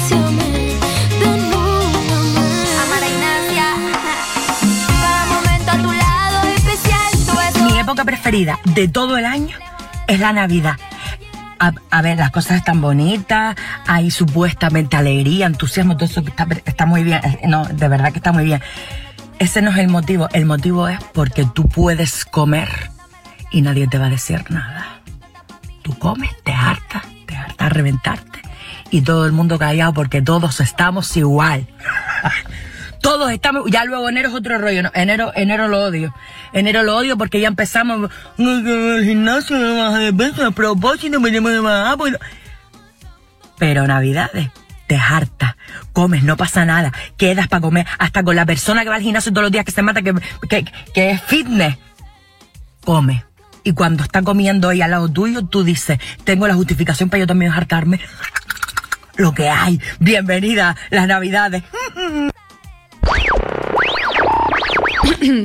preferida de todo el año es la Navidad. A, a ver, las cosas están bonitas, hay supuestamente alegría, entusiasmo, todo eso está, está muy bien. eh, No, de verdad que está muy bien. Ese no es el motivo. El motivo es porque tú puedes comer y nadie te va a decir nada. Tú comes, te hartas, te hartas a reventarte. Y todo el mundo callado porque todos estamos igual. Todos estamos, ya luego enero es otro rollo, ¿no? enero, enero lo odio, enero lo odio porque ya empezamos, "No, que el gimnasio de peso, a propósito me llamo de más, pues no". pero navidades, te hartas, comes, no pasa nada, quedas para comer, hasta con la persona que va al gimnasio todos los días que se mata, que, que, que es fitness, come. Y cuando está comiendo ahí al lado tuyo, tú dices, tengo la justificación para yo también hartarme. Lo que hay, bienvenida las navidades.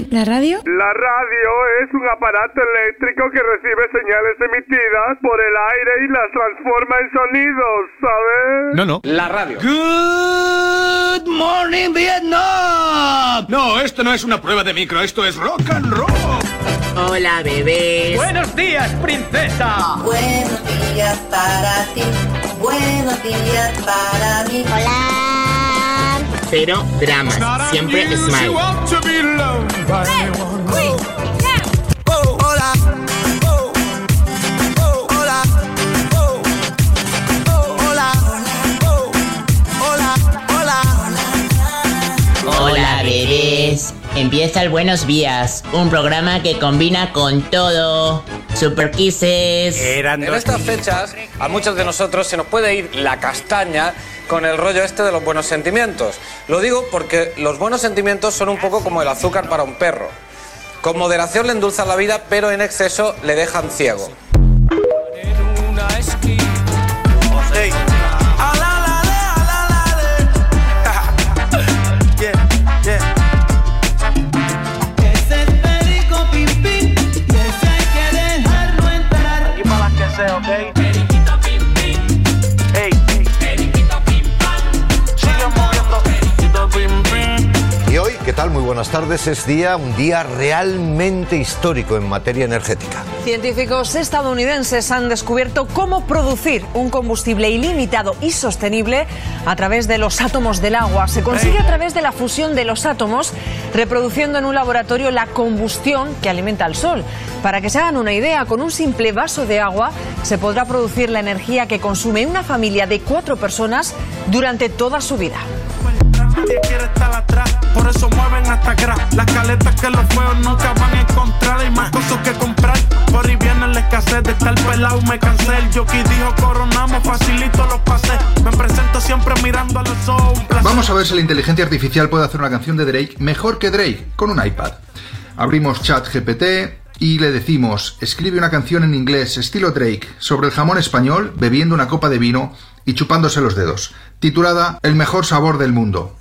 ¿La radio? La radio es un aparato eléctrico que recibe señales emitidas por el aire y las transforma en sonidos, ¿sabes? No, no. La radio. Good morning, Vietnam. No, esto no es una prueba de micro, esto es rock and roll. Hola, bebés. Buenos días, princesa. Buenos días para ti, buenos días para mí. Hola. Cero dramas, siempre smile. Hola bebés, empieza el Buenos Días, un programa que combina con todo. Super Kisses. En estas fechas, a muchos de nosotros se nos puede ir la castaña con el rollo este de los buenos sentimientos. Lo digo porque los buenos sentimientos son un poco como el azúcar para un perro. Con moderación le endulzan la vida, pero en exceso le dejan ciego. ¿Qué tal? Muy buenas tardes. Es día, un día realmente histórico en materia energética. Científicos estadounidenses han descubierto cómo producir un combustible ilimitado y sostenible a través de los átomos del agua. Se consigue a través de la fusión de los átomos, reproduciendo en un laboratorio la combustión que alimenta al Sol. Para que se hagan una idea, con un simple vaso de agua se podrá producir la energía que consume una familia de cuatro personas durante toda su vida. Nadie quiere estar atrás, por eso mueven hasta atrás. Las caletas que los feos nunca van a encontrar. Hay más cosas que comprar. Por ahí viene la escasez de estar pelado, me cansé. El jockey dijo coronamos, facilito los pases. Me presento siempre mirando a los ojos. Vamos a ver si la inteligencia artificial puede hacer una canción de Drake mejor que Drake con un iPad. Abrimos chat GPT y le decimos, escribe una canción en inglés estilo Drake sobre el jamón español bebiendo una copa de vino y chupándose los dedos, titulada El mejor sabor del mundo.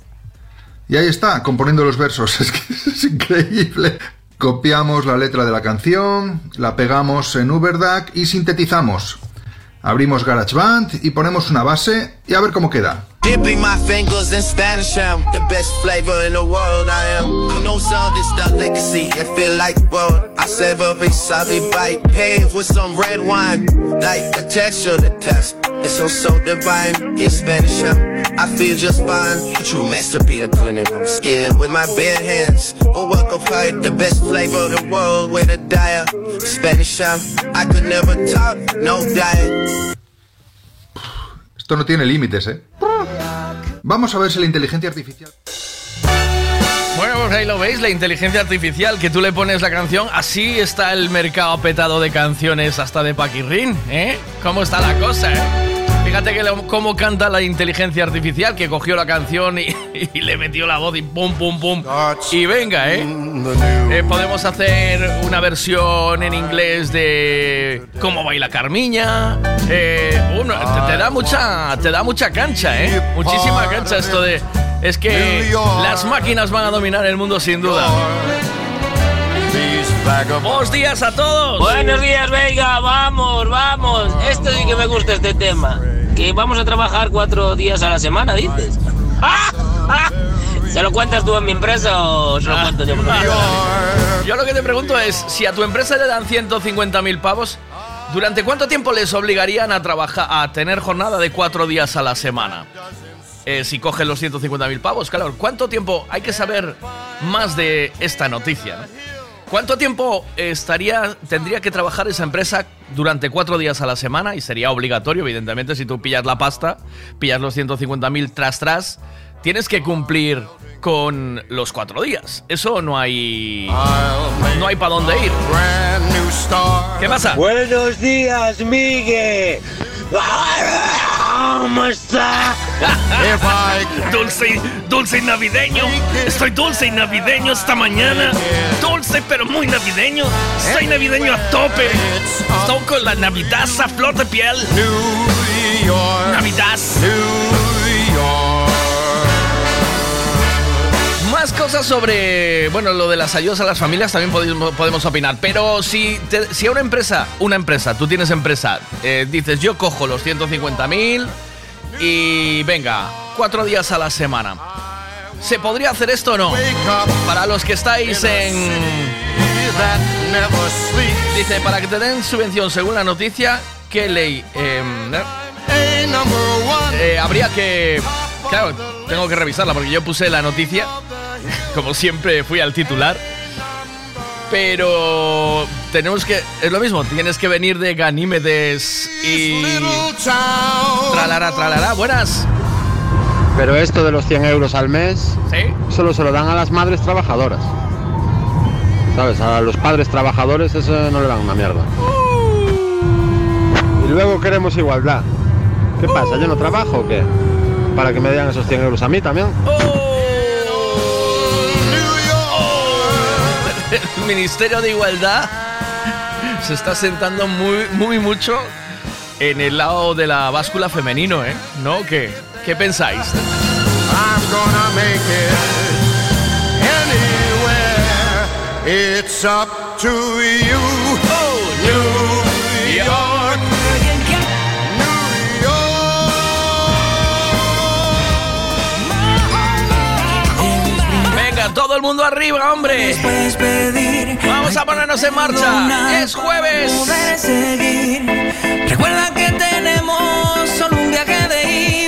Y ahí está, componiendo los versos. Es que es increíble. Copiamos la letra de la canción, la pegamos en Uberdac y sintetizamos. Abrimos GarageBand y ponemos una base y a ver cómo queda. Dipping my fingers in Spanish, the best flavor in the world. I am. No some this stuff legacy, it feel like gold. I savor a sabi bite, paved with some red wine, like the texture, the test. It's so so divine. In Spanish, I feel just fine. True masterpiece of clinical skin with my bare hands. Oh, welcome fight, the best flavor of the world. Way to die. Spanish, I'm, I could never talk, no diet. Esto no tiene límites, ¿eh? Vamos a ver si la inteligencia artificial... Bueno, pues ahí lo veis, la inteligencia artificial, que tú le pones la canción, así está el mercado petado de canciones hasta de Paquirrín, ¿eh? ¿Cómo está la cosa, eh? Fíjate que le- cómo canta la inteligencia artificial, que cogió la canción y, y le metió la voz y pum, pum, pum. Y venga, ¿eh? Eh, Podemos hacer una versión en inglés de cómo baila Carmiña. Eh, uno, te, te da mucha, te da mucha cancha, ¿eh? Muchísima cancha esto de... Es que las máquinas van a dominar el mundo sin duda. Buenos días a todos. Buenos días, venga, vamos, vamos. Esto sí que me gusta este tema. Que vamos a trabajar cuatro días a la semana, dices. ¿Se lo cuentas tú en mi empresa o se lo cuento yo? Yo lo que te pregunto es, si a tu empresa le dan 150.000 pavos, ¿durante cuánto tiempo les obligarían a trabajar, a tener jornada de cuatro días a la semana? Eh, si cogen los 150.000 pavos, claro, ¿cuánto tiempo hay que saber más de esta noticia? ¿no? ¿Cuánto tiempo estaría, tendría que trabajar esa empresa durante cuatro días a la semana? Y sería obligatorio, evidentemente, si tú pillas la pasta, pillas los 150.000 tras tras, tienes que cumplir con los cuatro días. Eso no hay. No hay para dónde ir. ¿Qué pasa? Buenos días, Miguel. ¿Cómo está? dulce, dulce y navideño. Estoy dulce y navideño esta mañana. Dulce pero muy navideño. Estoy navideño a tope. Estoy con la Navidad a flor de piel. Navidad. Cosas sobre, bueno, lo de las ayudas a las familias también podemos, opinar. Pero si, te- si a una empresa, una empresa, tú tienes empresa, eh, dices yo cojo los 150.000 y venga, cuatro días a la semana. ¿Se podría hacer esto o no? Para los que estáis en... Dice, para que te den subvención según la noticia, ¿qué ley? Em, eh, habría que... Claro, tengo que revisarla porque yo puse la noticia, como siempre fui al titular. Pero tenemos que... Es lo mismo, tienes que venir de Ganímedes y... Tralará, tralará. Buenas. Pero esto de los 100 euros al mes solo se lo dan a las madres trabajadoras. ¿Sabes? A los padres trabajadores eso no le dan una mierda. Y luego queremos igualdad. ¿Qué pasa? ¿Yo no trabajo o qué? Para que me den esos 100 euros a mí también. El Ministerio de Igualdad se está sentando muy, muy mucho en el lado de la báscula femenino, ¿eh? ¿No? ¿Qué, qué pensáis? Todo el mundo arriba, hombre. Vamos a ponernos en marcha. Es jueves. Recuerda que tenemos solo un viaje de ida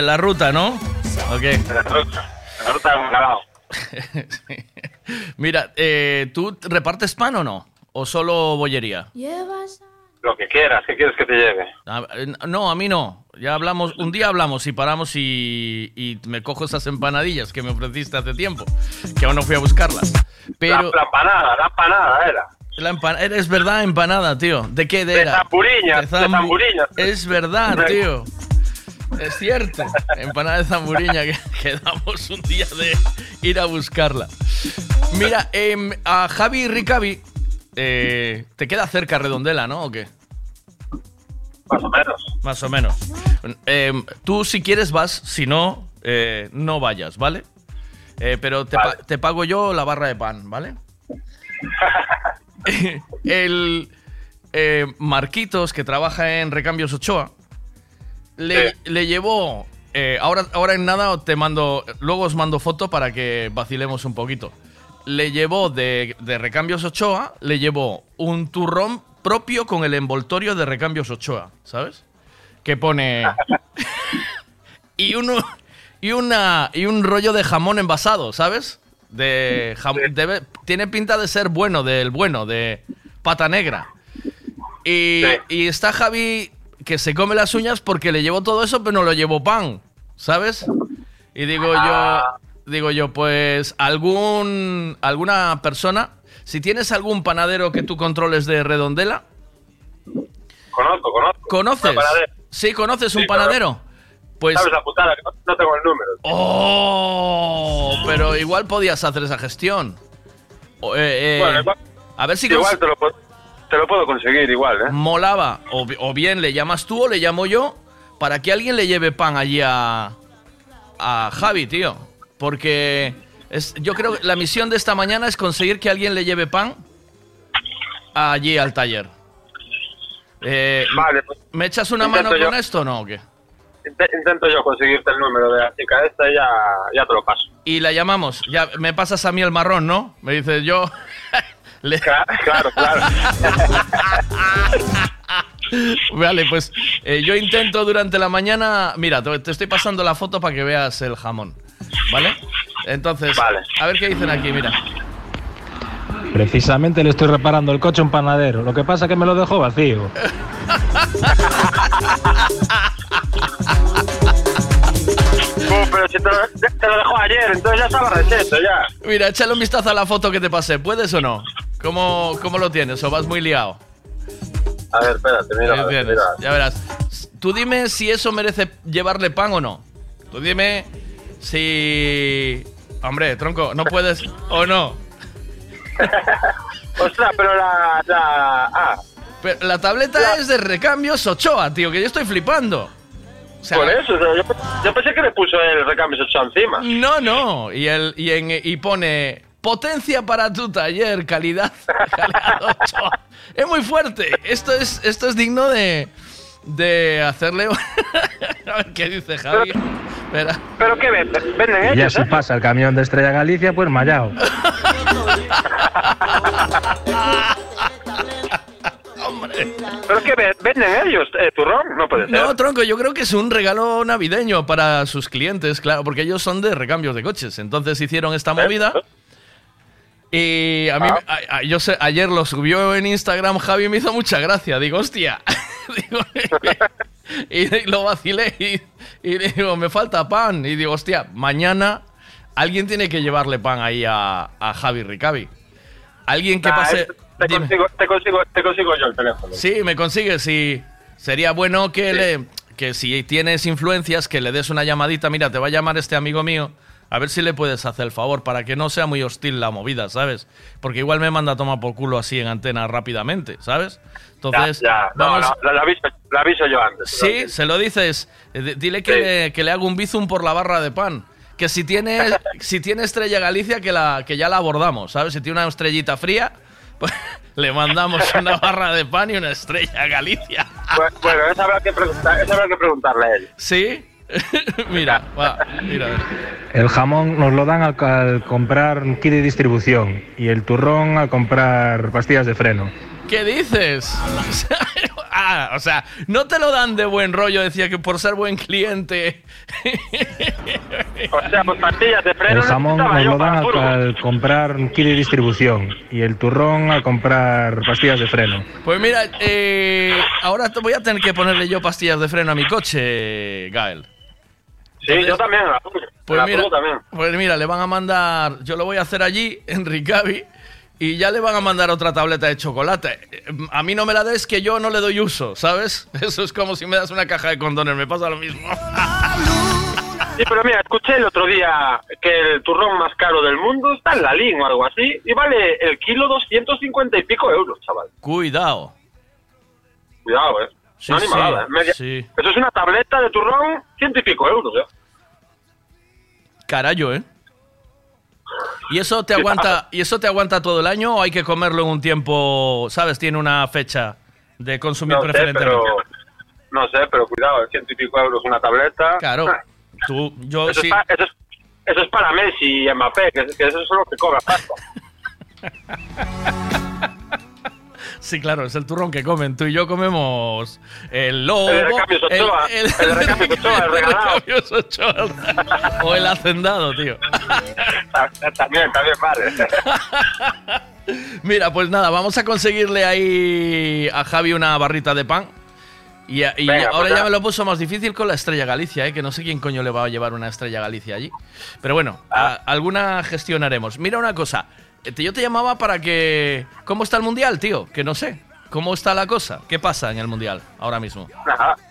En la ruta, ¿no? Ok. En la ruta, en la ruta de Bacalao. Mira, eh, ¿tú repartes pan o no? ¿O solo bollería? Lo que quieras, ¿qué quieres que te lleve? A- eh, no, a mí no. Ya hablamos, un día hablamos y paramos y, y me cojo esas empanadillas que me ofreciste hace tiempo, que aún no fui a buscarlas. Pero La, la empanada, la empanada era. la empana- es verdad empanada, tío. ¿De qué de De era? zamburiñas, de zambu-. Es verdad, De- tío. Es cierto. Empanada de zamburiña que quedamos un día de ir a buscarla. Mira, em, a Javi Ricavi eh, te queda cerca Redondela, ¿no? ¿O qué? Más o menos. Más o menos. Em, tú si quieres vas, si no, eh, no vayas, ¿vale? Eh, pero te, pa- te pago yo la barra de pan, ¿vale? El eh, Marquitos, que trabaja en Recambios Ochoa, le, le llevó... eh, ahora, ahora en nada te mando... Luego os mando foto para que vacilemos un poquito. Le llevó de, de Recambios Ochoa, le llevó un turrón propio con el envoltorio de Recambios Ochoa, ¿sabes? Que pone... y uno... Y, una, y un rollo de jamón envasado, ¿sabes? De, jam- tiene pinta de ser bueno, del bueno, de pata negra. Y, y está Javi que se come las uñas porque le llevó todo eso, pero no lo llevó pan, ¿sabes? Y digo yo, digo yo, pues algún alguna persona, si tienes algún panadero que tú controles de Redondela, Conozco, conozco. ¿conoces? Sí, conoces un claro. panadero. Pues ¿Sabes la putada? Que no, tengo el número. Oh, pero igual podías hacer esa gestión. Eh, eh, Bueno, igual- a ver si Igual te lo, puedo- te lo puedo conseguir igual, ¿eh? molaba. O, bi- o bien le llamas tú o le llamo yo para que alguien le lleve pan allí a, a Javi, tío. Porque es, yo creo que la misión de esta mañana es conseguir que alguien le lleve pan allí al taller. Eh, Vale, pues ¿Me echas una mano yo. con esto o no? o qué? inte- intento yo conseguirte el número de la chica esta y ya, ya te lo paso. Y la llamamos. Ya me pasas a mí el marrón, ¿no? Me dices yo. le- Claro, claro. Vale, pues eh, yo intento durante la mañana. Mira, te, te estoy pasando la foto para que veas el jamón. ¿Vale? Entonces, a ver qué dicen aquí, mira. Precisamente le estoy reparando el coche a un panadero. Lo que pasa es que me lo dejó vacío. Uh, pero si te lo, te lo dejó ayer, entonces ya estaba receto, ya. Mira, échale un vistazo a la foto que te pasé. ¿Puedes o no? ¿Cómo, cómo lo tienes? ¿O vas muy liado? A ver, espérate, mira. Tienes, mira. Ya verás. Tú dime si eso merece llevarle pan o no. Tú dime si. Hombre, tronco, no puedes o no. Ostras, pero la. la ah, Pero la tableta es de recambios Ochoa, tío, que yo estoy flipando. O sea, por eso, yo, yo pensé que le puso el recambio 8 encima. No, no. Y, el, y, en- y pone potencia para tu taller, calidad. Es muy fuerte. Esto es, esto es digno de, de hacerle. A ver qué dice Javi. ¿Pero qué venden? ¿Venden Y ya ellos? si eh? pasa el camión de Estrella Galicia, pues mallao. ¿Pero qué ve- venden ellos? Eh, ¿Turrón? No puede ser. No, tronco, yo creo que es un regalo navideño para sus clientes, claro, porque ellos son de recambios de coches. Entonces hicieron esta movida. Y a mí, a- a- yo sé, ayer lo subió en Instagram Javi y me hizo mucha gracia. Digo, hostia. Digo, y lo vacilé y, y digo, me falta pan. Y digo, hostia, mañana alguien tiene que llevarle pan ahí a, a Javi Ricavi. Alguien que Nah, pase. es- te, Dime. consigo, te, consigo, te consigo yo el teléfono. Sí, me consigues y sería bueno que le que si tienes influencias que le des una llamadita, mira, te va a llamar este amigo mío, a ver si le puedes hacer el favor para que no sea muy hostil la movida, ¿sabes? Porque igual me manda a tomar por culo así en antena rápidamente, ¿sabes? Entonces, ya, ya. No, vamos- no, la aviso, la aviso yo antes. Sí, se lo dices. Eh, di- Dile que, Sí. le, que le haga un bizum por la barra de pan. Que si tiene, si tiene estrella Galicia, que, la, que ya la abordamos, ¿sabes? Si tiene una estrellita fría, pues le mandamos una barra de pan y una estrella Galicia. Bu- Bueno, eso habrá que, preguntar, eso habrá que preguntarle a él. ¿Sí? mira, va, mira. El jamón nos lo dan al, al comprar kit de distribución y el turrón al comprar pastillas de freno. ¿Qué dices? ah, o sea, no te lo dan de buen rollo, decía que por ser buen cliente. O sea, pues pastillas de freno. El jamón nos lo dan al, comprar kit de distribución y el turrón al comprar pastillas de freno. Pues mira, eh, ahora te voy a tener que ponerle yo pastillas de freno a mi coche, Gael. Sí, yo también. a la Burgos. Pues A la mira, también. pues mira, le van a mandar, yo lo voy a hacer allí, en Ricavi, y ya le van a mandar otra tableta de chocolate. A mí no me la des que yo no le doy uso, ¿sabes? Eso es como si me das una caja de condones, me pasa lo mismo. Sí, pero mira, escuché el otro día que el turrón más caro del mundo está en la LIN o algo así y vale el kilo 250 y pico euros, chaval. Cuidado. Cuidado, eh. Sí, no sí, animalada, eh. Media- sí. Eso es una tableta de turrón, ciento y pico euros, eh. Carayo, ¿eh? ¿Y eso te aguanta, y eso te aguanta todo el año o hay que comerlo en un tiempo, sabes, tiene una fecha de consumir No sé, preferentemente? pero... No sé, pero cuidado, ciento y pico euros una tableta. Claro. Ah, Tú, yo Eso, sí. es eso, es, eso es para Messi y Mbappé, que, que eso es lo que cobra pasta. Sí, claro, es el turrón que comen. Tú y yo comemos el lobo. El de Recambios Ochoa, el de Recambios Ochoa, el regalado. Ochoa. o el hacendado, tío. también, también vale. Mira, pues nada, vamos a conseguirle ahí a Javi una barrita de pan. Y, y Venga, ahora pues ya me lo puso más difícil con la Estrella Galicia, ¿eh? que no sé quién coño le va a llevar una Estrella Galicia allí. Pero bueno, Ah. a- alguna gestionaremos. Mira una cosa, yo te llamaba para que... ¿Cómo está el Mundial, tío? Que no sé. ¿Cómo está la cosa? ¿Qué pasa en el Mundial ahora mismo?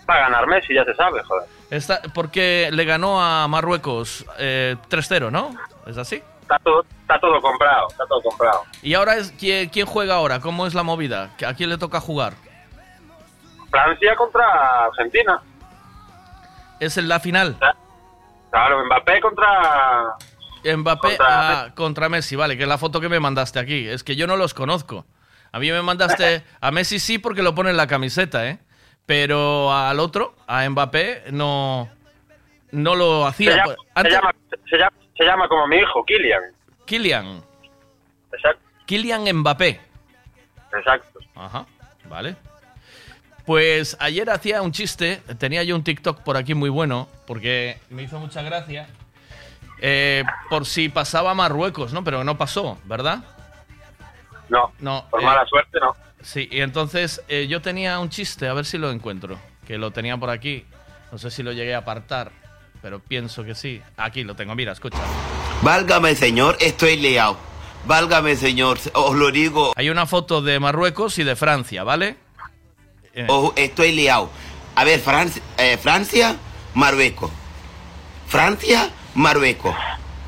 Para ganar Messi, ya se sabe, joder. Está, porque le ganó a Marruecos eh, 3-0, ¿no? ¿Es así? Está todo, está todo comprado, está todo comprado. Y ahora es ¿quién, quién juega ahora? ¿Cómo es la movida? ¿A quién le toca jugar? Francia contra Argentina. Es en la final. Claro, Mbappé contra... Mbappé Contra- a- contra Messi, vale, que es la foto que me mandaste aquí. Es que yo no los conozco. A mí me mandaste a Messi sí porque lo pone en la camiseta, ¿eh? Pero al otro, a Mbappé, no, no lo Se hacía. llama, Pues, se, llama, se, llama, se llama como mi hijo, Kylian. Kylian. Exacto. Kylian Mbappé. Exacto. Ajá, vale. Pues ayer hacía un chiste, tenía yo un TikTok por aquí muy bueno, porque me hizo mucha gracia, eh, por si pasaba a Marruecos, ¿no? Pero no pasó, ¿verdad? No, No. por eh, mala suerte no. Sí, y entonces eh, yo tenía un chiste, a ver si lo encuentro, que lo tenía por aquí, no sé si lo llegué a apartar, pero pienso que sí. Aquí lo tengo, mira, escucha. Válgame, señor, estoy liado. Válgame, señor, os lo digo. Hay una foto de Marruecos y de Francia, ¿vale? Eh, Ojo, estoy liado. A ver, Francia, eh, Francia, Marruecos. Francia, Marruecos.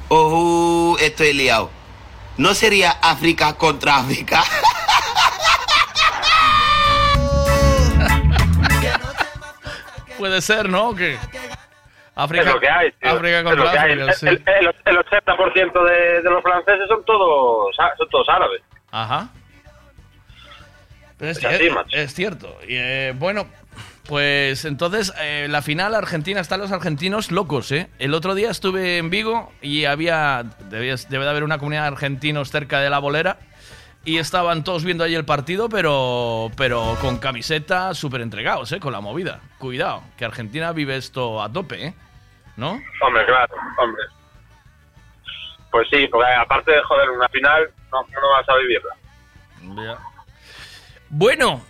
Ojo, estoy liado. ¿No sería África contra África? Puede ser, ¿no? Que África, es lo que hay. África Es contra lo que hay. África, sí. El, el- el 80% de, de los franceses son todos, son todos árabes. Ajá. Es, Es es cierto. Y, eh, bueno, pues entonces eh, la final Argentina están los argentinos locos, ¿eh? El otro día estuve en Vigo y había debía- debe de haber una comunidad de argentinos cerca de la bolera y estaban todos viendo ahí el partido, pero pero con camiseta súper entregados, ¿eh? Con la movida. Cuidado, que Argentina vive esto a tope, ¿eh? ¿No? Hombre, claro, hombre. Pues sí, porque aparte de joder una final, no, no vas a vivirla. Ya. Bueno,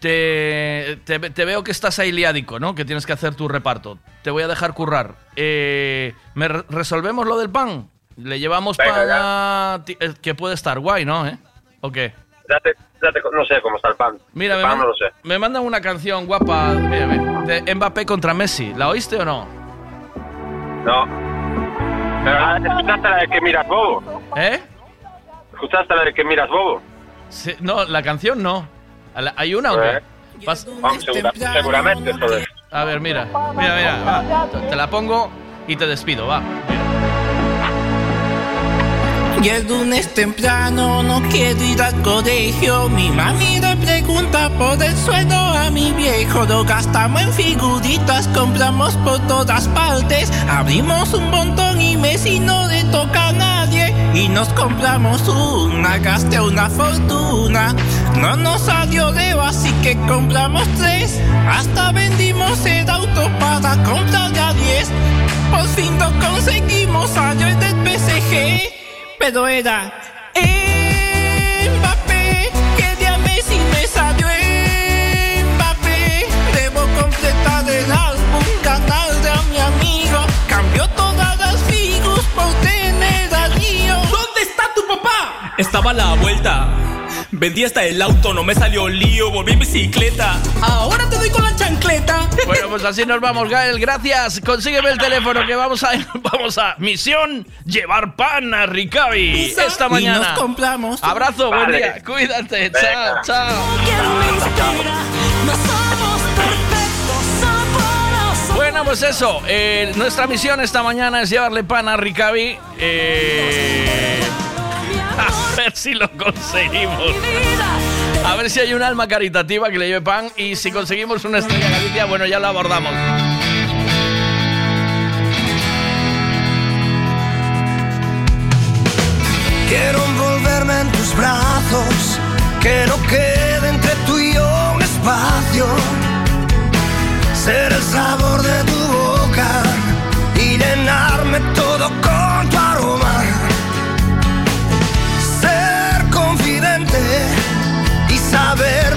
te, te- te veo que estás ahí liádico, ¿no? Que tienes que hacer tu reparto. Te voy a dejar currar. Eh, ¿me re- ¿Resolvemos lo del pan? Le llevamos Venga, pan a... ti- eh, Que puede estar guay, ¿no? ¿Eh? ¿O qué? Ya te, ya te- no sé cómo está el pan. Mira, el me, pan man- no lo sé. me mandan una canción guapa mira, de Mbappé contra Messi. ¿La oíste o no? No. Pero ¿escuchaste la de que miras bobo? ¿Eh? ¿Escuchaste la de que miras bobo? Sí, no, la canción no. La- ¿Hay una o qué? Pas- Vamos, segura- seguramente, joder. A ver, mira, mira, mira, va. Te la pongo y te despido, va. Y el lunes temprano no quiero ir al colegio. Mi mami le pregunta por el sueldo a mi viejo. Lo gastamos en figuritas, compramos por todas partes. Abrimos un montón y Messi no le toca a nadie. Y nos compramos una, gasté una fortuna. No nos salió Leo, así que compramos tres. Hasta vendimos el auto para comprar a 10. Por fin lo conseguimos, el del PSG. Pero era Mbappé, que Messi me salió Estaba a la vuelta. Vendí hasta el auto, no me salió lío, volví en bicicleta. Ahora te doy con la chancleta. Bueno, pues así nos vamos, Gael. Gracias. Consígueme el teléfono que vamos a vamos a misión llevar pan a Ricavi esta Y mañana. nos compramos. Abrazo, buen día. Cuídate. Venga. Chao, chao. Bueno, pues eso. eh, nuestra misión esta mañana es llevarle pan a Ricavi. Eh, a ver si lo conseguimos. A ver si hay un alma caritativa que le lleve pan y si conseguimos una estrella Galicia, bueno, ya la abordamos. Quiero envolverme en tus brazos, que no quede entre tú y yo un espacio. Ser el sabor de tu boca y llenarme todo con y saber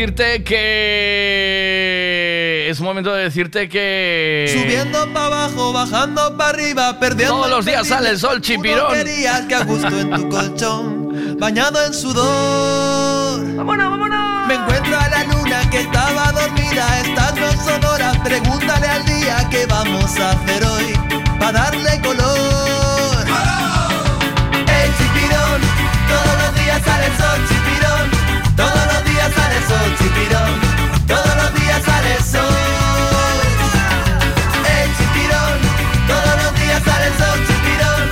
decirte que. Es momento de decirte que. Subiendo para abajo, bajando para arriba, perdiendo. Todos los días sale el sol, chipirón. Querías que a gusto en tu colchón, bañado en sudor. ¡Vámonos, vámonos! Me encuentro a la luna que estaba dormida estas no son horas. Pregúntale al día qué vamos a hacer hoy para darle color. El chipirón, todos los días sale el sol, chipirón. Todos los días sale el sol, chipirón. Todos los días sale el sol. El chipirón, todos los días sale el sol, chipirón.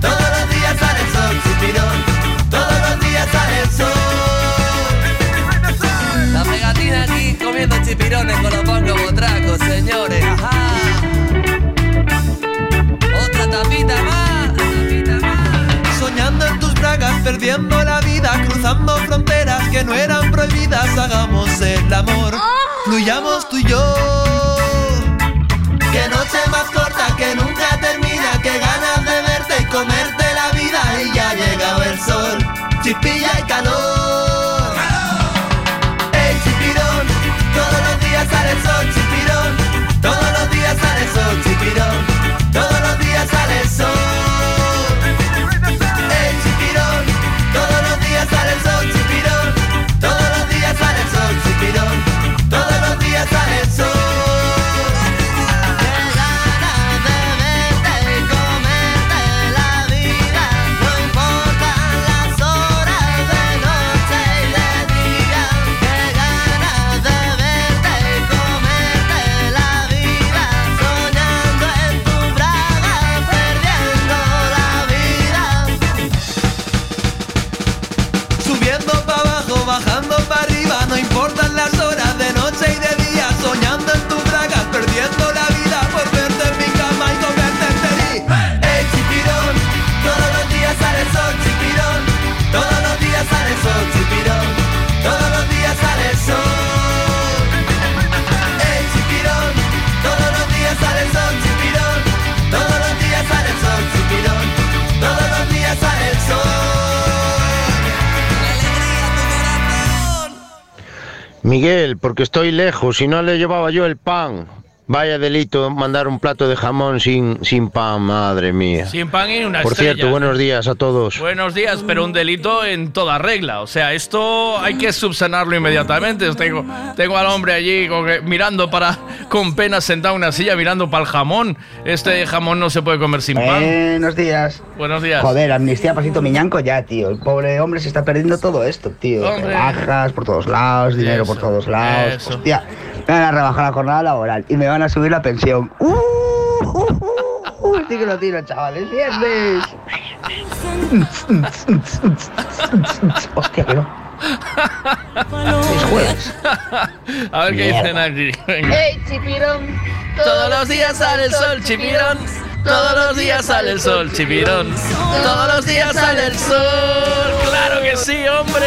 Todos los días sale el sol, chipirón. Todos los días sale el sol. La pegatina aquí comiendo chipirones con los bongos botracos, señores. Ajá. Otra tapita perdiendo la vida, cruzando fronteras que no eran prohibidas. Hagamos el amor, fluyamos tú y yo. Que noche más corta, que nunca termina, que ganas de verte y comerte la vida. Y ya ha llegado el sol, chispilla y calor. El chipirón, todos los días sale el sol, chipirón. Todos los días sale el sol, chipirón. Todos los días sale el sol. Todos los días sale el sol, Miguel, porque estoy lejos y no le llevaba yo el pan. Vaya delito mandar un plato de jamón sin, sin pan, madre mía. Sin pan y una Por estrella. cierto, buenos días a todos. Buenos días, pero un delito en toda regla. O sea, esto hay que subsanarlo inmediatamente. Tengo, tengo al hombre allí con mirando para, con pena sentado en una silla, mirando para el jamón. Este jamón no se puede comer sin pan. Buenos días. Buenos días. Joder, amnistía pasito miñanco ya, tío. El pobre hombre se está perdiendo todo esto, tío. Hombre. Rebajas por todos lados, dinero por todos lados. eso. Hostia, me van a rebajar la jornada laboral y me van a subir la pensión. ¡Uh! uh, uh, uh, sí que lo tiro, chavales. ¡Viernes! Hostia, que no. Es jueves. A ver qué Mierda. dicen aquí. Venga. ¡Ey, chipirón! Todos los días sale el sol, chipirón. Todos los días sale el sol, chipirón. Todos los días sale el sol. Claro que sí, hombre.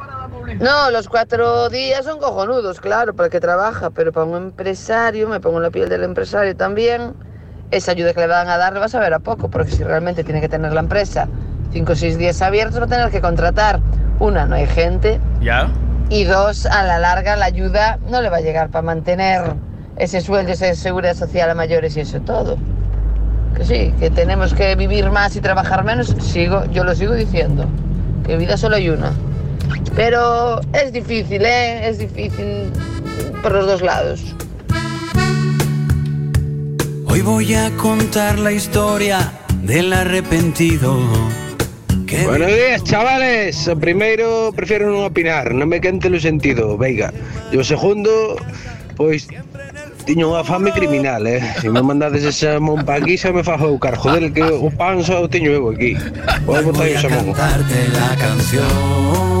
No, los cuatro días son cojonudos, claro, para el que trabaja, pero para un empresario, me pongo en la piel del empresario también, esa ayuda que le van a dar le vas a ver a poco, porque si realmente tiene que tener la empresa cinco o seis días abiertos, va a tener que contratar. Una, no hay gente, ¿Ya? y dos, a la larga la ayuda no le va a llegar para mantener ese sueldo, esa seguridad social a mayores y eso todo. Que sí, que tenemos que vivir más y trabajar menos, sigo, yo lo sigo diciendo, que vida solo hay una. Pero es difícil, ¿eh? Es difícil por los dos lados. Hoy voy a contar la historia del arrepentido. Que Buenos días, chavales. O primeiro, prefiro non opinar, non me quente o sentido, veiga. E o segundo, pois, tiño unha fame criminal, eh. Se me mandades ese mon pa aquí, xa me fajo buscar. Joder, que o pan só o teño eu aquí. Vou botar voy o a xamón. cantarte la canción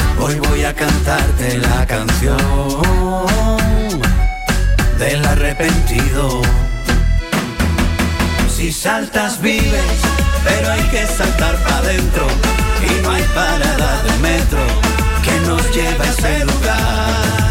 Hoy voy a cantarte la canción del arrepentido. Si saltas vives, pero hay que saltar para adentro y no hay parada de metro que nos lleve a ese lugar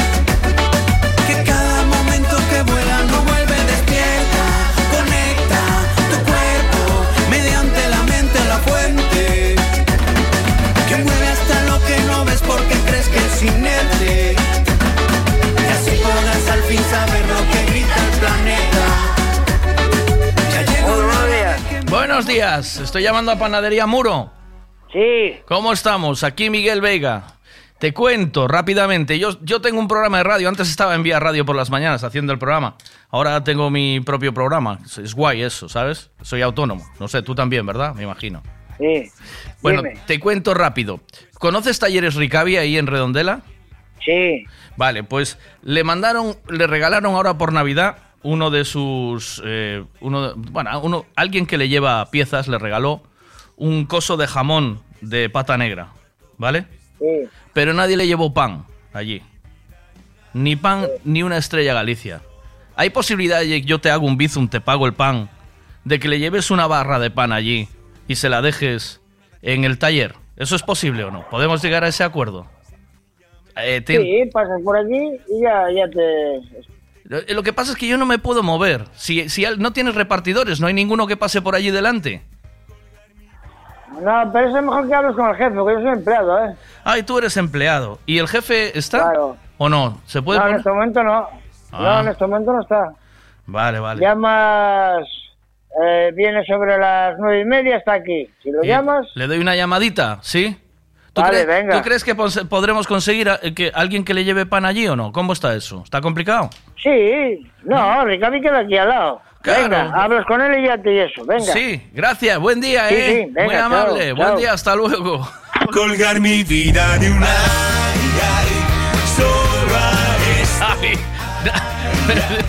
Buenos días, estoy llamando a Panadería Muro. Sí. ¿Cómo estamos? Aquí Miguel Vega. Te cuento rápidamente, yo, yo tengo un programa de radio, antes estaba en Vía Radio por las mañanas haciendo el programa, ahora tengo mi propio programa, es, guay eso, ¿sabes? Soy autónomo, no sé, tú también, ¿verdad? Me imagino. Sí. Bueno, Dime. te cuento rápido. ¿Conoces Talleres Ricavi ahí en Redondela? Sí. Vale, pues le mandaron, le regalaron ahora por Navidad uno de sus, eh, uno, de- bueno, uno, alguien que le lleva piezas le regaló un coso de jamón de pata negra, ¿vale? Sí. Pero nadie le llevó pan allí. Ni pan ni una estrella Galicia. ¿Hay posibilidad de que yo te hago un bizum, te pago el pan, de que le lleves una barra de pan allí y se la dejes en el taller? ¿Eso es posible o no? ¿Podemos llegar a ese acuerdo? Eh, te- Sí, pasas por allí y ya, ya te... Lo lo que pasa es que yo no me puedo mover. Si, si no tienes repartidores, no hay ninguno que pase por allí delante. No, pero es mejor que hables con el jefe, porque yo soy empleado, ¿eh? Ay, tú eres empleado. ¿Y el jefe está? Claro. ¿O no? ¿Se puede no, en este momento no. Ah. No, en este momento no está. Vale, vale. Llamas, eh, viene sobre las nueve y media, está aquí. Si lo Eh, llamas, ¿Le doy una llamadita? ¿Sí? ¿Tú, Vale, crees- venga. ¿Tú crees que podremos conseguir a- que alguien que le lleve pan allí o no? ¿Cómo está eso? ¿Está complicado? sí. No, Ricardo queda aquí al lado. Claro. Venga, hablas con él y ya te y eso. Venga. Sí, gracias. Buen día, Sí, ¿eh? sí, venga, Muy chao, amable. Buen chao. día, hasta luego. Colgar mi vida de una solo a esto. Ay,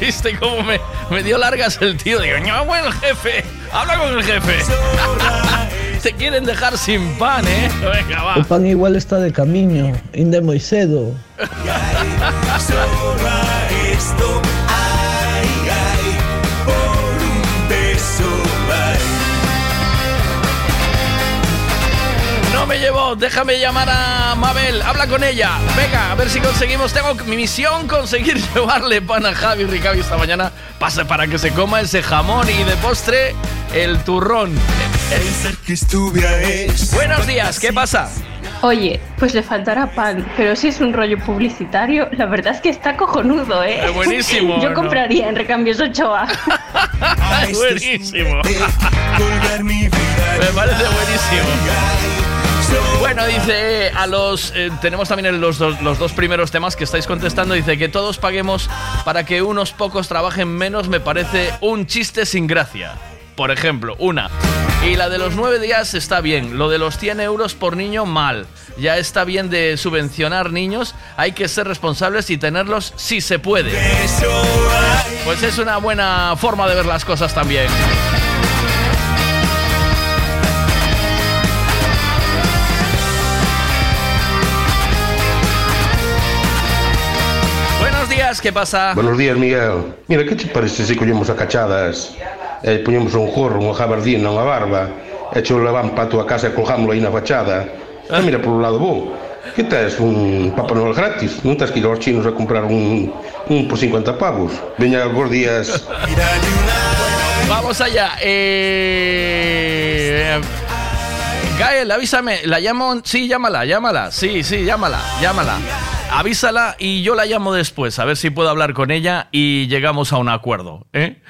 ¿Viste cómo me, me dio largas el tío? Digo, no, bueno, el jefe. Habla con el jefe. Te quieren dejar sin pan, ¿eh? Venga, va. O pan igual está de camiño, inde moi cedo. No me llevo, déjame llamar a Mabel, habla con ella. Venga, a ver si conseguimos. Tengo mi misión conseguir llevarle pan a Javi Ricavi esta mañana. Pase para que se coma ese jamón y de postre el turrón. Buenos días, ¿qué pasa? Oye, pues le faltará pan, pero si es un rollo publicitario, la verdad es que está cojonudo, ¿eh? Eh, buenísimo, Yo ¿no? compraría en Recambios Ochoa. buenísimo. Me parece buenísimo. Bueno, dice a los. eh, tenemos también los, dos- los dos primeros temas que estáis contestando. Dice que todos paguemos para que unos pocos trabajen menos. Me parece un chiste sin gracia. Por ejemplo, una. Y la de los nueve días está bien. Lo de los 100 euros por niño, mal. Ya está bien de subvencionar niños. Hay que ser responsables y tenerlos si se puede. Pues es una buena forma de ver las cosas también. Buenos días, ¿qué pasa? Buenos días, Miguel. Mira, que te parece se collemos a cachadas e poñemos un jorro, unha gabardina, unha barba e levan para a tua casa e colgámoslo aí na fachada e mira polo lado bo que tes un Papa Noel gratis non tes que ir aos chinos a comprar un, un por 50 pavos veña, bons días Vamos allá. Eh... Gael, avísame. ¿La llamo? Sí, llámala, llámala. Sí, sí, llámala, llámala. Avísala y yo la llamo después, a ver si puedo hablar con ella y llegamos a un acuerdo. ¿eh?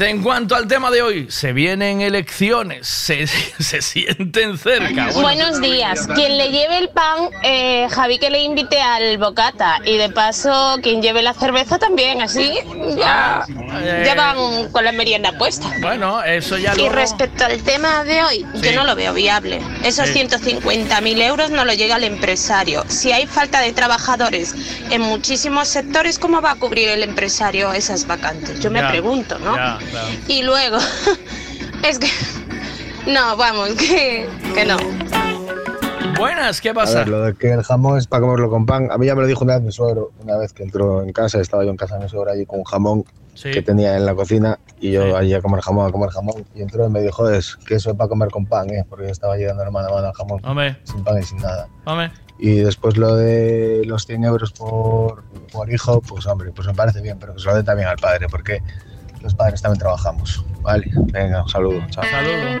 En cuanto al tema de hoy, se vienen elecciones, se, se sienten cerca. Bueno, Buenos días. Quien le lleve el pan, eh, Javi que le invite al bocata. Y de paso, quien lleve la cerveza también, así ya, eh, ya van con la merienda puesta. Bueno, eso ya Y luego- respecto al tema de hoy, Sí. yo no lo veo viable. Esos Sí. 150.000 euros no lo llega al empresario. Si hay falta de trabajadores en muchísimos sectores, ¿cómo va a cubrir el empresario esas vacantes? Yo me Ya, pregunto, ¿no? ya, claro. Y luego, es que... No, vamos, que, que no. Buenas, ¿qué A pasa? ver, lo de que el jamón es para comerlo con pan. A mí ya me lo dijo una vez mi suegro, una vez que entró en casa, estaba yo en casa de mi suegro allí con un jamón Sí. que tenía en la cocina y yo allí a comer jamón, a comer jamón. Y entró y me dijo, es que eso es para comer con pan, ¿eh? porque yo estaba allí dando mano a mano al jamón, Hombre, sin pan y sin nada. hombre. Y después lo de los 100 euros por, por hijo, pues hombre, pues me parece bien, pero que se lo den también al padre, porque los padres también trabajamos. Vale, venga, un saludo. Chao. Saludo.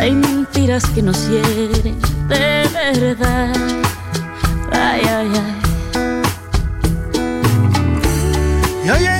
Hay mentiras que nos hieren de verdad. Ay, ay, ay. Y hay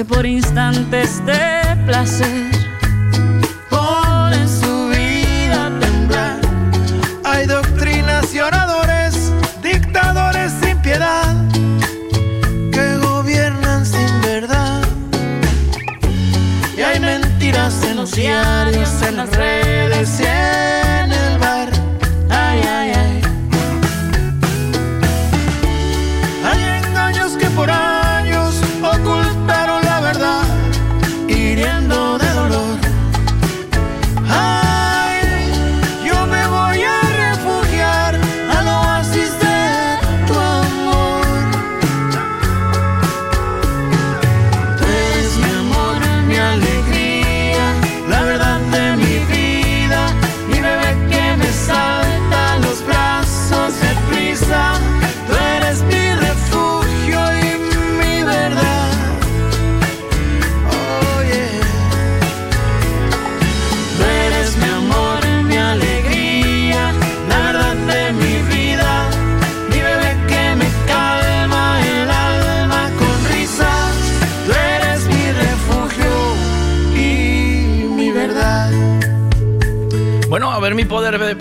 que por instantes de placer ponen su vida a temblar. Hay doctrinas y oradores, dictadores sin piedad, que gobiernan sin verdad. Y hay mentiras en los diarios, en las redes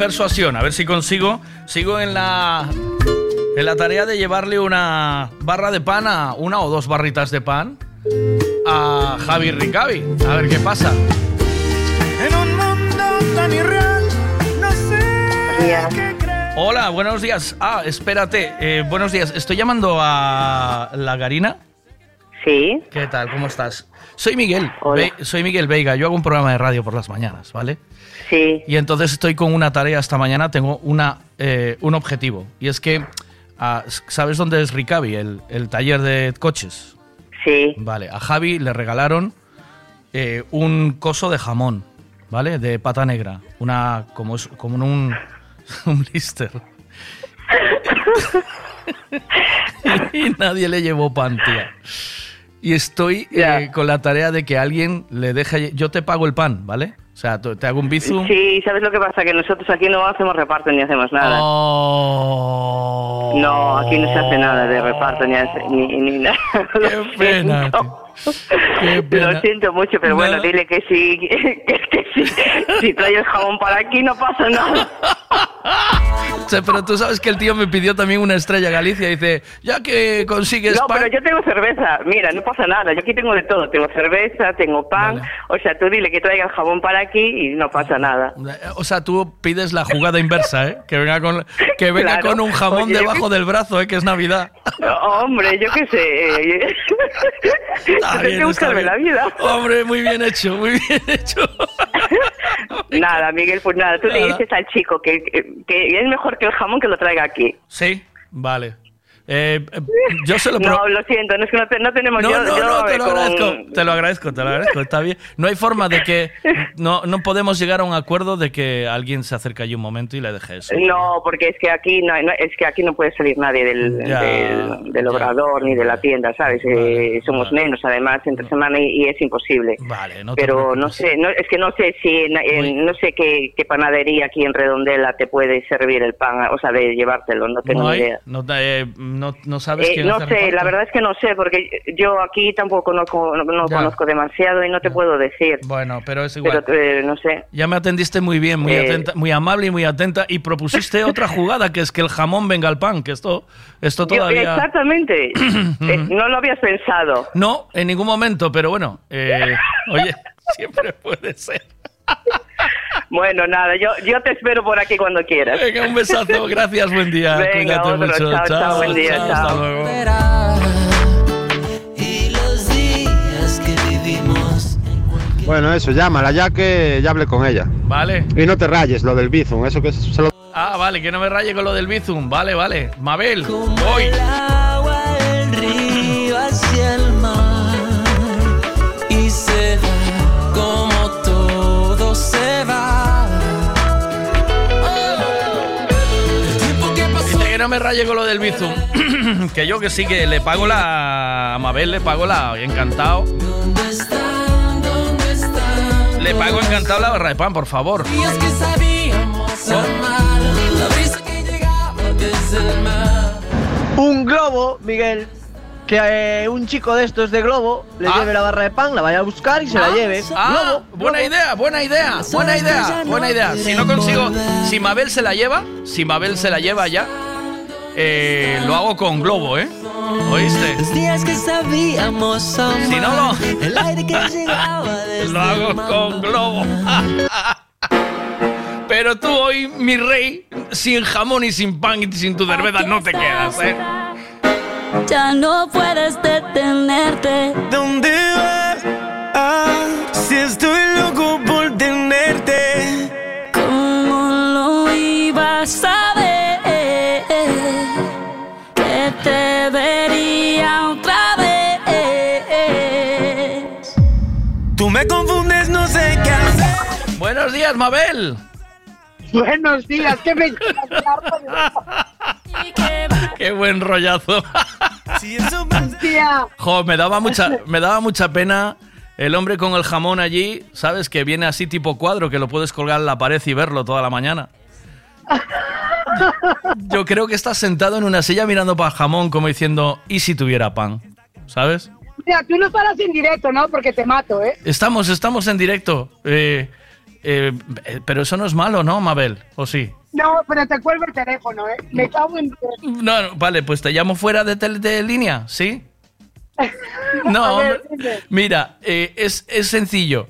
persuasión, a ver si consigo. Sigo en la en la tarea de llevarle una barra de pan a una o dos barritas de pan a Javi Ricavi. A ver qué pasa. En un mundo tan irreal, no sé. Hola, buenos días. Ah, espérate. eh, buenos días. Estoy llamando a la Garina. Sí. ¿Qué tal? ¿Cómo estás? Soy Miguel. Soy Miguel Veiga. Yo hago un programa de radio por las mañanas, ¿vale? Sí. Y entonces estoy con una tarea esta mañana. Tengo una, eh, un objetivo. Y es que, ah, ¿sabes dónde es Ricavi? El, el taller de coches. Sí. Vale. A Javi le regalaron eh, un coso de jamón, ¿vale? De pata negra. Una, como, es, como un, un blister. y nadie le llevó pan, tía. Y estoy eh, con la tarea de que alguien le deje... Yo te pago el pan, ¿vale? O sea, te hago un bizum. Sí, ¿sabes lo que pasa? Que nosotros aquí no hacemos reparto ni hacemos nada. Oh. No, aquí no se hace nada de reparto ni, hace- ni, ni nada. Qué pena. Lo siento mucho, pero bueno, No. dile que sí, que, que sí. Si trae el jabón para aquí no pasa nada. O sea, pero tú sabes que el tío me pidió también una estrella Galicia. Dice, ya que consigues No, pan... pero yo tengo cerveza. Mira, no pasa nada. Yo aquí tengo de todo. Tengo cerveza, tengo pan. O sea, tú dile que traiga el jabón para aquí y no pasa nada. O sea, tú pides la jugada inversa, ¿eh? Que venga con, que venga Claro. con un jamón Oye, debajo del brazo, ¿eh? Que es Navidad. Hombre, yo qué sé. Está bien, que está buscarme bien. la vida. Hombre, muy bien hecho, muy bien hecho. Nada, Miguel, pues nada. Tú le dices al chico que, que, que es mejor que el jamón que lo traiga aquí. Sí, vale. Eh, eh, yo se lo No, lo siento, no es que no, te- no tenemos No, yo, no, yo, no, te lo con- agradezco, te lo agradezco, te lo agradezco, está bien. No hay forma de que, no, no podemos llegar a un acuerdo de que alguien se acerque allí un momento y le deje eso. No, porque es que aquí no, no- es que aquí no puede salir nadie del, Ya, del, del obrador ni de la tienda, ¿sabes? Eh, somos menos además entre semana y, y es imposible. Vale, no Pero no sé, no, es que no sé si en- en- no sé qué, qué panadería aquí en Redondela te puede servir el pan, o sea, de llevártelo, no tengo No hay, idea. no, eh, no, no sabes Eh, quién no sé, reparto? la verdad es que no sé, porque yo aquí tampoco no, conozco demasiado y no te puedo decir. Bueno, pero es igual. Pero eh, no sé. Ya me atendiste muy bien, muy Eh. atenta, muy amable y muy atenta y propusiste otra jugada que es que el jamón venga al pan, que esto, esto Yo- todavía. exactamente. Eh, no lo habías pensado. No, en ningún momento, pero bueno, eh, oye, siempre puede ser. Bueno, nada, yo, yo te espero por aquí cuando quieras. Venga, un besazo, gracias, buen día. Venga, Cuídate otro, mucho. chao, chao, buen día, hasta chao. luego. Que vivimos. Bueno, eso, llámala ya que ya hablé con ella. Vale. Y no te rayes lo del Bizum, eso que se lo... Ah, vale, que no me raye con lo del Bizum. Vale, vale. Mabel, voy. Me raye con lo del Bizum. que yo que sí, que le pago la... A Mabel le pago la... Encantado. Le pago encantado la barra de pan, por favor. Y es que sabíamos amar la brisa que llegaba desde el mar. Un globo, Miguel. Que eh, un chico de estos de globo le lleve la barra de pan, la vaya a buscar y se la lleve. Ah, Globo, buena idea, buena idea, buena idea, buena idea. Si no consigo, si Mabel se la lleva, si Mabel se la lleva ya, eh, lo hago con globo, ¿eh? ¿Oíste? Los días que sabíamos amar. Si no lo- El aire que llegaba desde Lo hago con globo. Pero tú hoy, mi rey, sin jamón y sin pan y sin tu cerveza no te quedas, ¿eh? Ya no puedes detenerte. ¿Dónde vas? Ah, si estoy Buenos días, Mabel. Buenos días, qué me Qué buen rollazo. Jo, me daba mucha, me daba mucha pena el hombre con el jamón allí, ¿sabes? Que viene así tipo cuadro, que lo puedes colgar en la pared y verlo toda la mañana. Yo creo que estás sentado en una silla mirando para el jamón como diciendo, ¿y si tuviera pan? ¿Sabes? Mira, tú no estarás en directo, ¿no? Porque te mato, ¿eh? Estamos, estamos en directo. Eh, Eh, eh, pero eso no es malo, ¿no, Mabel? ¿O sí? No, pero te cuelgo el teléfono, ¿eh? Me cago en... No, no, vale, pues te llamo fuera de, tel- de línea, ¿sí? No, ver, mira, eh, es, es sencillo.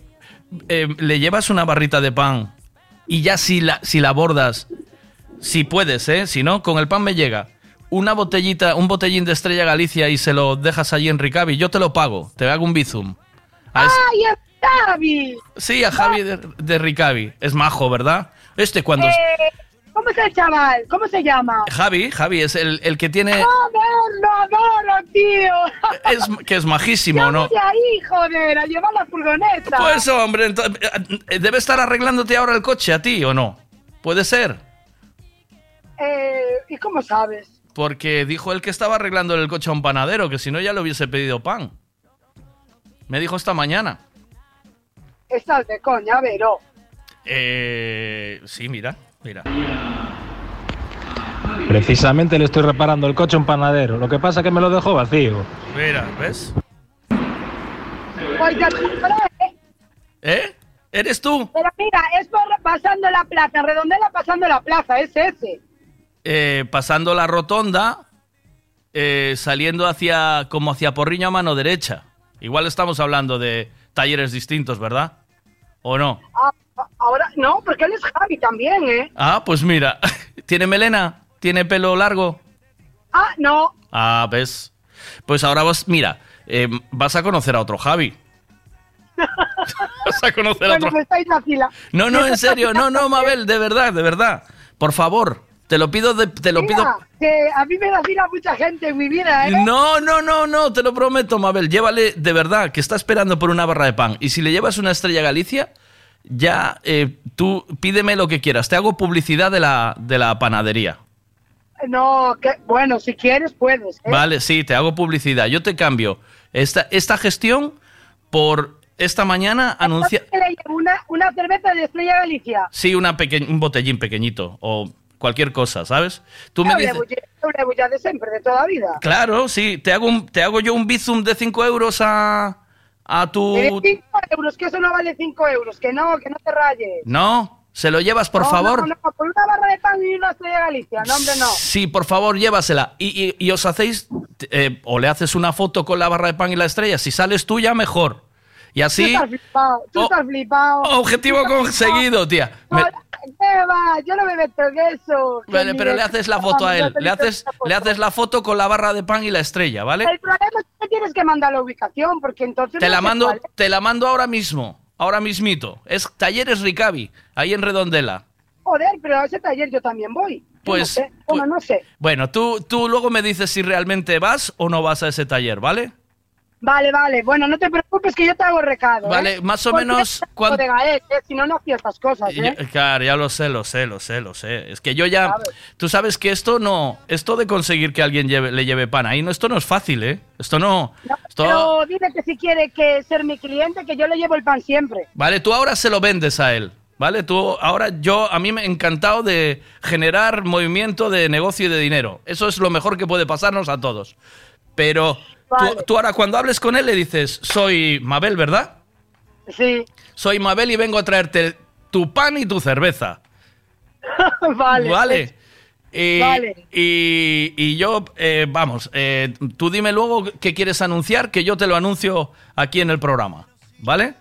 Eh, le llevas una barrita de pan y ya si la, si la bordas, si puedes, ¿eh? Si no, con el pan me llega. Una botellita, un botellín de Estrella Galicia y se lo dejas allí en Ricavi, yo te lo pago, te hago un bizum. A es- ¡Ay, es Javi! sí, a Javi de, de Ricavi. Es majo, ¿verdad? Este cuando... Eh, ¿Cómo es el chaval? ¿Cómo se llama? Javi, Javi es el, el que tiene... ¡Joder, lo adoro, tío! Es, que es majísimo, Ya ¿no? ahí, joder, a llevar la furgoneta. Pues hombre, ento- eh, debe estar arreglándote ahora el coche a ti, ¿o no? Puede ser. Eh, ¿Y cómo sabes? Porque dijo él que estaba arreglando el coche a un panadero, que si no ya le hubiese pedido pan. Me dijo esta mañana. Estás de coña, Vero. Eh, sí, mira, mira. Precisamente le estoy reparando el coche a un panadero. Lo que pasa es que me lo dejó vacío. Mira, ¿ves? Pues ya te compré, ¿eh? ¿Eh? ¿Eres tú? Pero mira, es por pasando la plaza, redondela pasando la plaza, es ese. Eh, pasando la rotonda, eh, saliendo hacia como hacia Porriño a mano derecha. Igual estamos hablando de talleres distintos, ¿verdad? ¿O no? Ah, ahora, no, porque él es Javi también, ¿eh? Ah, pues mira, ¿tiene melena? ¿Tiene pelo largo? Ah, no. Ah, ves. Pues ahora vas, mira, eh, vas a conocer a otro Javi. vas a conocer a Bueno, otro. me estáis vacila. No, no, en serio, no, no, Mabel, de verdad, de verdad. Por favor, te lo pido, de- te lo pido. Que a mí me vacila mucha gente en mi vida, ¿eh? No, no, no, no, te lo prometo, Mabel. Llévale, de verdad, que está esperando por una barra de pan. Y si le llevas una estrella Galicia, ya eh, tú pídeme lo que quieras. Te hago publicidad de la, de la panadería. No, que, bueno, si quieres puedes, ¿eh? Vale, sí, te hago publicidad. Yo te cambio esta, esta gestión por esta mañana anuncia. Una, una cerveza de Estrella Galicia. Sí, una peque- un botellín pequeñito o cualquier cosa, ¿sabes? Tú me dices. de siempre, de toda vida. Claro, sí, te hago, un, te hago yo un bizum de 5 euros a, a tu... De 5 euros, que eso no vale 5 euros, que no, que no te rayes. No, se lo llevas, por No, favor. No, no, por una barra de pan y una Estrella Galicia, no, hombre, no. Sí, por favor, llévasela. Y, y- y os hacéis, eh, o le haces una foto con la barra de pan y la estrella. Si sales tú, ya mejor. Y Tú así, estás flipado, tú estás flipado. objetivo Tú estás conseguido, tía. Me- flipado. ¿Qué va? Yo no me meto en eso. vale, pero le haces la foto a él. Le haces, le haces la foto con la barra de pan y la estrella, ¿vale? El problema es que tienes que mandar la ubicación, porque entonces... Te no la mando, cuál te la mando ahora mismo. Ahora mismito. Es Talleres Ricavi, ahí en Redondela. Joder, pero a ese taller yo también voy. Pues- No sé. Bueno, no sé. Bueno, tú, tú luego me dices si realmente vas o no vas a ese taller, ¿vale? Vale, vale. Bueno, no te preocupes que yo te hago recado. ¿eh? Vale, más o Porque menos, es ¿cuán- de Gael, ¿eh? Si no, no hacía estas cosas, ¿eh? Ya- Claro, ya lo sé, lo sé, lo sé, lo sé. Es que yo ya. Tú sabes que esto no. Esto de conseguir que alguien lleve- le lleve pan ahí, no, esto no es fácil, ¿eh? Esto no. Esto, Pero dile que si quiere que ser mi cliente, que yo le llevo el pan siempre. Vale, tú ahora se lo vendes a él. ¿Vale? Tú ahora yo. A mí me ha encantado de generar movimiento de negocio y de dinero. Eso es lo mejor que puede pasarnos a todos. Pero tú, tú ahora cuando hables con él le dices, soy Mabel, ¿verdad? Sí. Soy Mabel y vengo a traerte tu pan y tu cerveza. vale. Vale. Y, Vale. y- y yo, eh, vamos, eh, tú dime luego qué quieres anunciar, que yo te lo anuncio aquí en el programa. ¿Vale?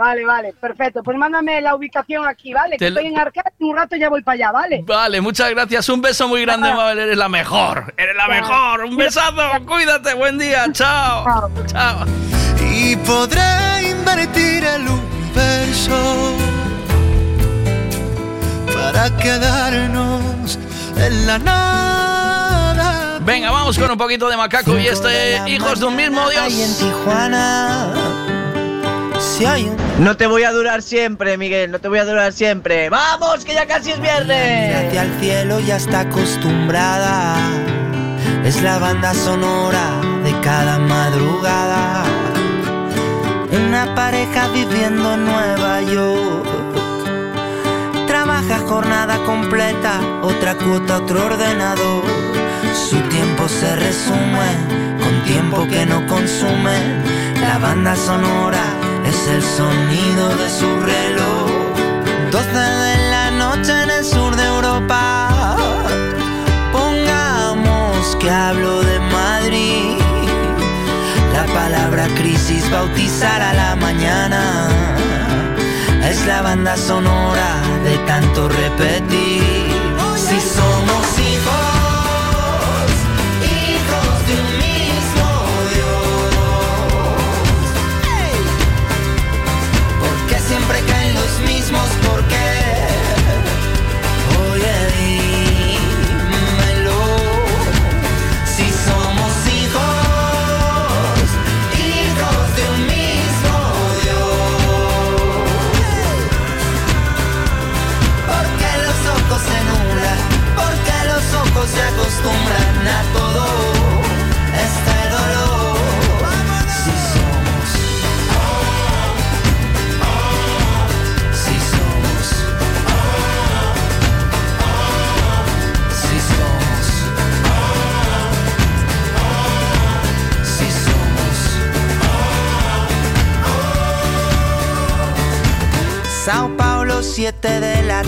Vale, vale, perfecto. Pues mándame la ubicación aquí, ¿vale? Que Te lo- estoy en Arcade y un rato ya voy para allá, ¿vale? Vale, muchas gracias. Un beso muy grande, Mabel. Eres la mejor. Eres la mejor. Un besazo. Cuídate. Buen día. Chao. Chao. y podré invertir el universo para quedarnos en la nada. Venga, vamos con un poquito de macaco y este Hijos de un mismo Dios. Tijuana. No te voy a durar siempre, Miguel, no te voy a durar siempre. ¡Vamos, que ya casi es viernes! Hacia el cielo ya está acostumbrada. Es la banda sonora de cada madrugada. Una pareja viviendo en Nueva York. Trabaja jornada completa, otra cuota, otro ordenador. Su tiempo se resume con tiempo que no consume. La banda sonora es el sonido de su reloj. 12 de la noche en el sur de Europa. Pongamos que hablo de Madrid. La palabra crisis bautizar a la mañana. Es la banda sonora de tanto repetir.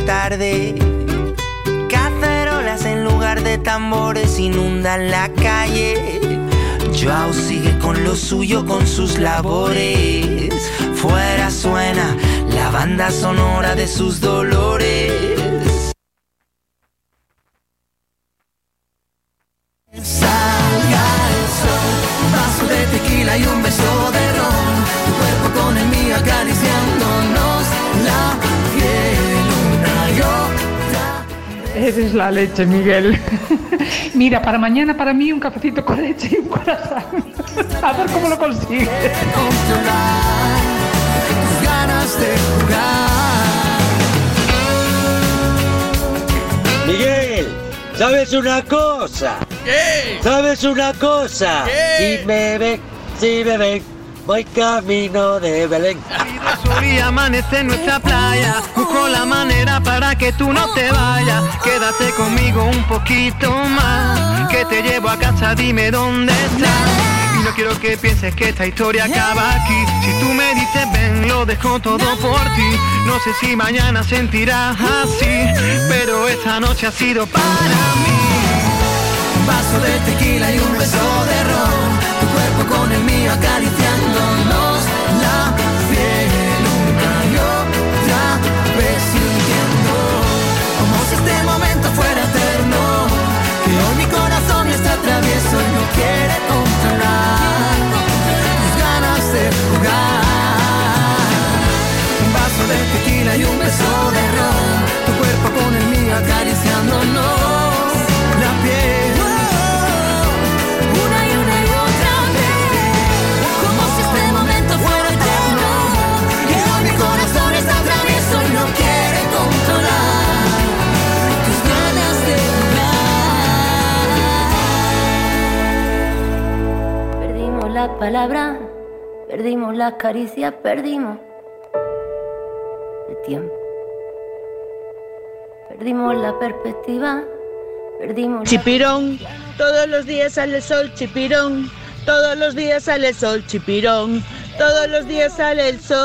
Tarde. Cacerolas en lugar de tambores inundan la calle. Joao sigue con lo suyo, con sus labores. Fuera suena la banda sonora de sus dolores. La leche, Miguel. Mira, para mañana para mí un cafecito con leche y un corazón. A ver cómo lo consigues. Miguel, ¿sabes una cosa? ¿Qué? ¿Sabes una cosa? ¿Qué? Si me ven, si me ven, voy camino de Belén. Y amanece en nuestra playa. Busco la manera para que tú no te vayas. Quédate conmigo un poquito más. Que te llevo a casa, dime dónde estás. Y no quiero que pienses que esta historia acaba aquí. Si tú me dices ven, lo dejo todo por ti. No sé si mañana sentirás así, pero esta noche ha sido para mí. Un vaso de tequila y un beso de ron. Tu cuerpo con el mío acariciándonos quiere controlar tus ganas de jugar. Un vaso de tequila y un beso de ron. Perdimos la palabra, perdimos las caricias, perdimos el tiempo. Perdimos la perspectiva, perdimos la- Chipirón, todos los días sale el sol, chipirón. Todos los días sale el sol, chipirón. Todos los días sale el sol.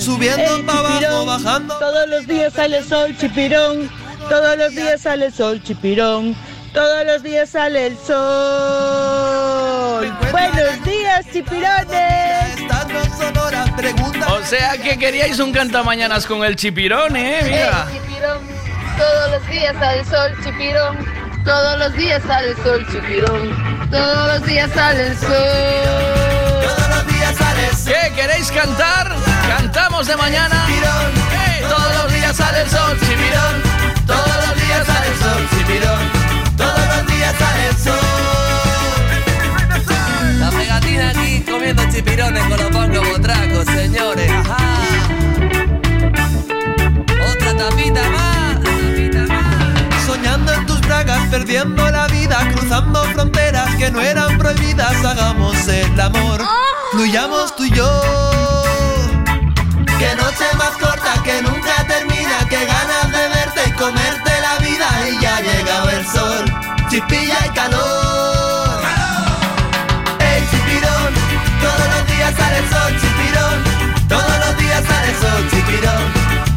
Subiendo Ey, pa' abajo, chipirón. bajando. Todos los días sale el sol, chipirón. Todos los días sale el sol, chipirón. Todos los días sale el sol. Buenos días, chipirones. O sea que queríais un cantamañanas con el chipirón, ¿eh? Mira. chipirón. Todos los días sale el sol, chipirón. Todos los días sale el sol, chipirón. Todos los días sale el sol. ¿Qué queréis cantar? Cantamos de mañana. Eh, Todos los días sale el sol, chipirón. Todos los días sale el sol, chipirón. La pegatina aquí comiendo chipirones con los pongo botracos, señores. Ajá. Otra tapita más. Soñando en tus bragas, perdiendo la vida, cruzando fronteras que no eran prohibidas. Hagamos el amor, fluyamos tú y yo. Que noche más corta que nunca termina, que ganas de verte y comerte la vida y ya ha llegado el sol, chispilla y calor. ¡Calor! ¡Ey, chipirón! Todos los días sale el sol, chipirón. Todos los días sale el sol, chipirón.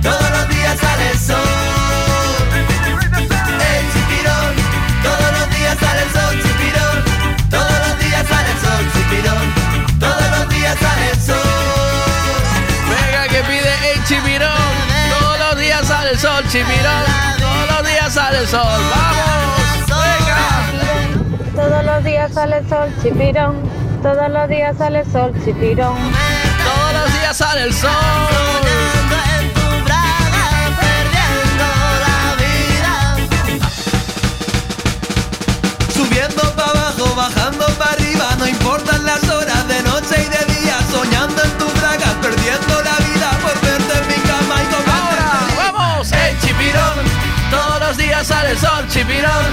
Todos los días sale el sol. ¡Ey, chipirón! Todos los días sale el sol, chipirón. Todos los días sale el sol, chipirón. Todos los días sale el sol. Venga, que pide el chipirón. Todos los días sale el sol, chipirón. Todos los días sale el sol. ¡Vamos! Días sale el sol, chipirón. Todos los días sale el sol, chipirón. Todos los días sale el sol. Subiendo para abajo, bajando para arriba, no importan las horas de noche y de día, soñando en tus bragas, perdiendo la vida por verte en mi cama y comerte ¡Vamos! ¡El chipirón! Todos los días sale el sol, chipirón.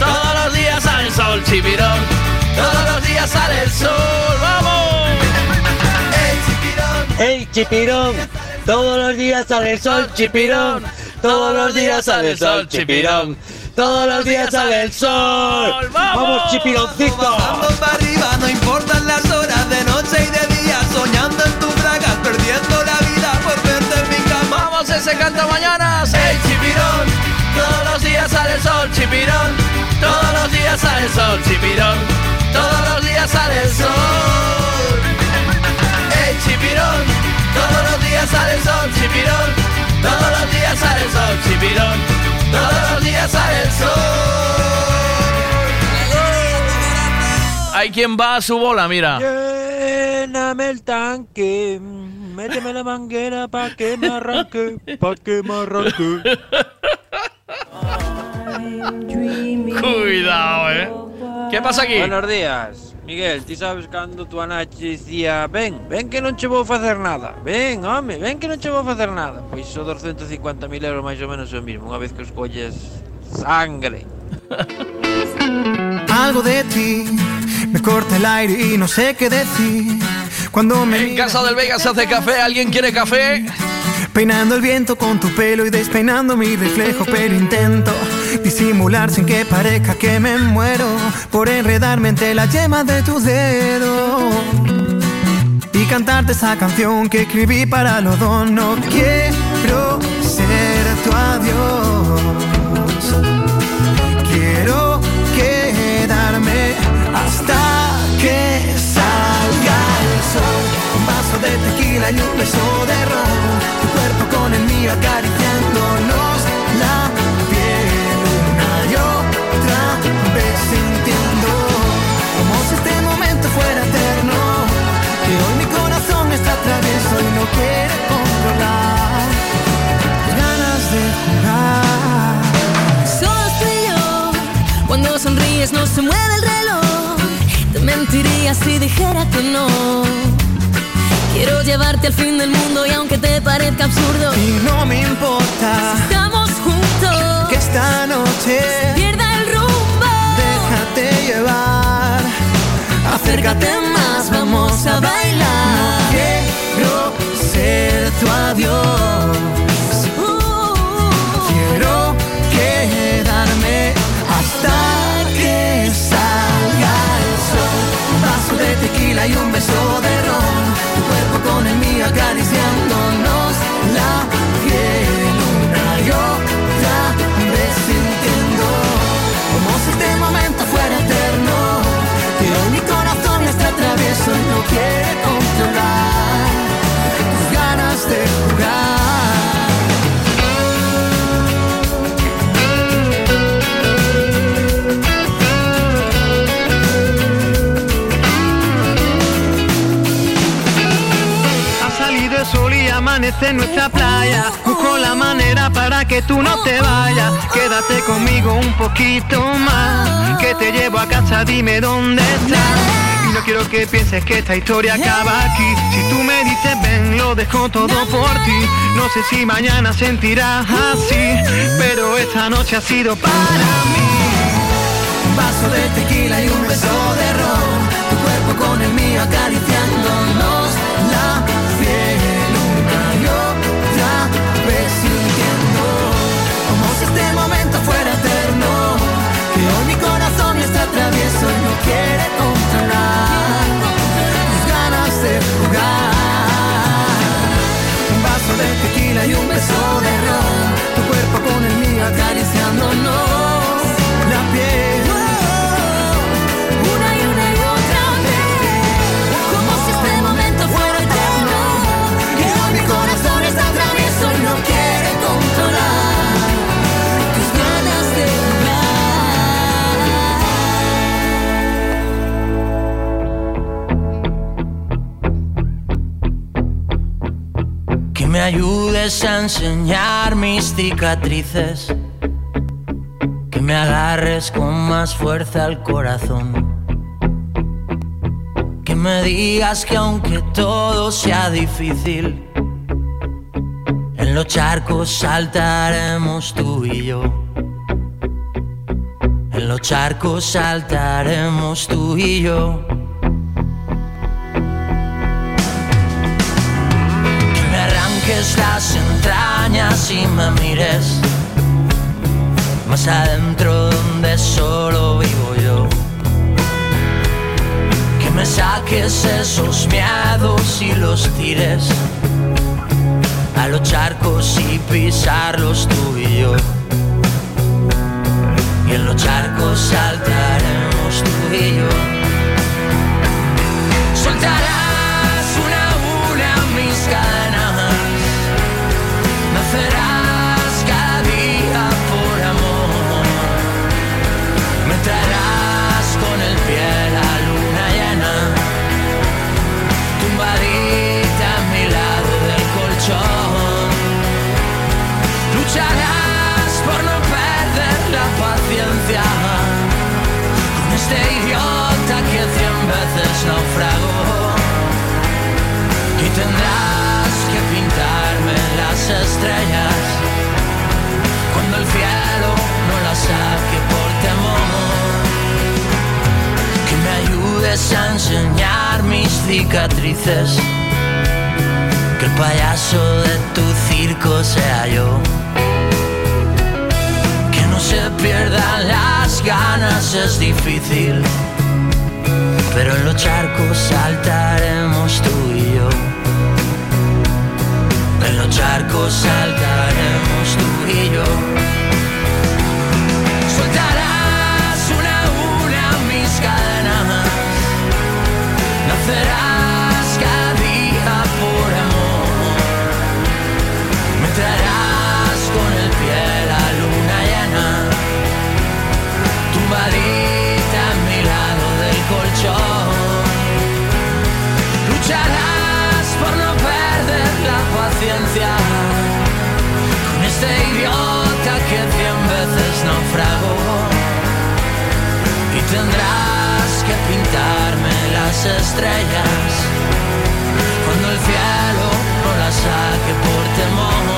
Todos los días sale el sol, chipirón. Todos los días sale el sol. ¡Vamos! ¡Ey, chipirón! Todos los días sale el sol, chipirón. Todos los días sale el sol, chipirón. Todos los días sale el sol. ¡Vamos, chipironcito! Bajando para arriba, no importan las horas de noche y de día, soñando en tus bragas, perdiendo la vida por verte en mi cama. ¡Vamos ese canta mañanas! ¡El chipirón! Todos los días sale el sol, chipirón. Todos los días sale el sol, chipirón. Todos los días sale el sol. ¡El chipirón! Todos los días sale el sol, chipirón. Todos los días sale el sol, chipirón. Todos los días sale el sol. Hay quien va a su bola, mira. Lléname el tanque, méteme la manguera pa' que me arranque, pa' que me arranque. Cuidado, ¿eh? ¿Qué pasa aquí? Buenos días. Miguel, ti sabes cando tu anache dicía Ven, ven que non che vou facer nada Ven, home, ven que non che vou facer nada Pois o 250.000 euros máis ou menos o mesmo Unha vez que os colles sangre Algo de ti me corta el aire y no sé qué decir. Cuando me En casa del Vega se hace café. ¿Alguien quiere café? Peinando el viento con tu pelo y despeinando mi reflejo, pero intento disimular sin que parezca que me muero por enredarme entre la yema de tu dedo y cantarte esa canción que escribí para los dos. No quiero ser tu adiós, y un beso de ron. Llevarte al fin del mundo y aunque te parezca absurdo. Y no me importa si estamos juntos. que esta noche se pierda el rumbo. déjate llevar. Acércate más, vamos a bailar. No quiero ser tu adiós. Quiero quedarme hasta que salga el sol. Un vaso de tequila y un beso de ron. Acariciándonos la piel una y otra vez sintiendo como si este momento fuera eterno. Que hoy mi corazón está travieso y no quiere controlar tus ganas de jugar. En nuestra playa. Busco la manera para que tú no te vayas. Quédate conmigo un poquito más. Que te llevo a casa, dime dónde estás. Y no quiero que pienses que esta historia acaba aquí. Si tú me dices ven, lo dejo todo por ti. No sé si mañana sentirás así, pero esta noche ha sido para mí. Un vaso de tequila y un beso de ron. Tu cuerpo con el mío acariciándonos quiere controlar tus ganas de jugar. Un vaso de tequila y un beso de ron. Tu cuerpo con el mío acariciándonos ayudes a enseñar mis cicatrices. Que me agarres con más fuerza al corazón. Que me digas que aunque todo sea difícil, en los charcos saltaremos tú y yo. En los charcos saltaremos tú y yo. Y me mires más adentro donde solo vivo yo. Que me saques esos miedos y los tires a los charcos y pisarlos tú y yo. Y en los charcos saltaremos tú y yo. Cuando el cielo no las saque por temor. Que me ayudes a enseñar mis cicatrices. Que el payaso de tu circo sea yo. Que no se pierdan las ganas, es difícil. Pero en los charcos saltaremos tú y. Los charcos saltaremos tú y yo. Tendrás que pintarme las estrellas cuando el cielo no las saque por temor.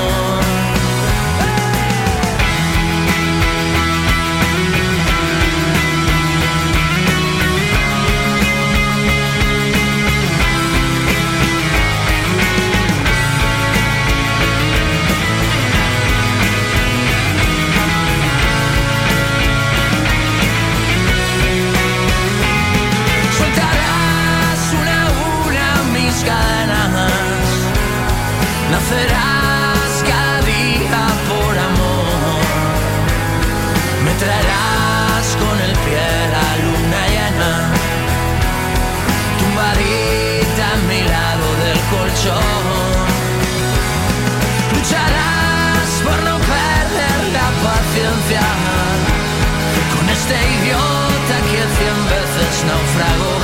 Colchón. Lucharás por no perder la paciencia con este idiota que cien veces naufragó.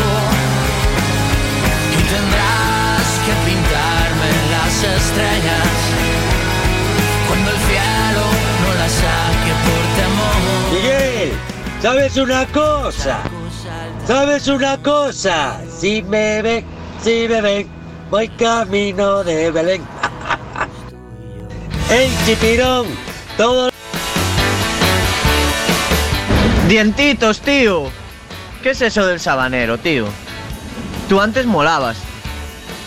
Y tendrás que pintarme las estrellas cuando el cielo no las saque por temor. Miguel, ¿sabes una cosa? ¿Sabes una cosa? Si me si me voy camino de Belén. ¡Ey, chipirón! Todo Dientitos, tío. ¿Qué es eso del sabanero, tío? Tú antes molabas.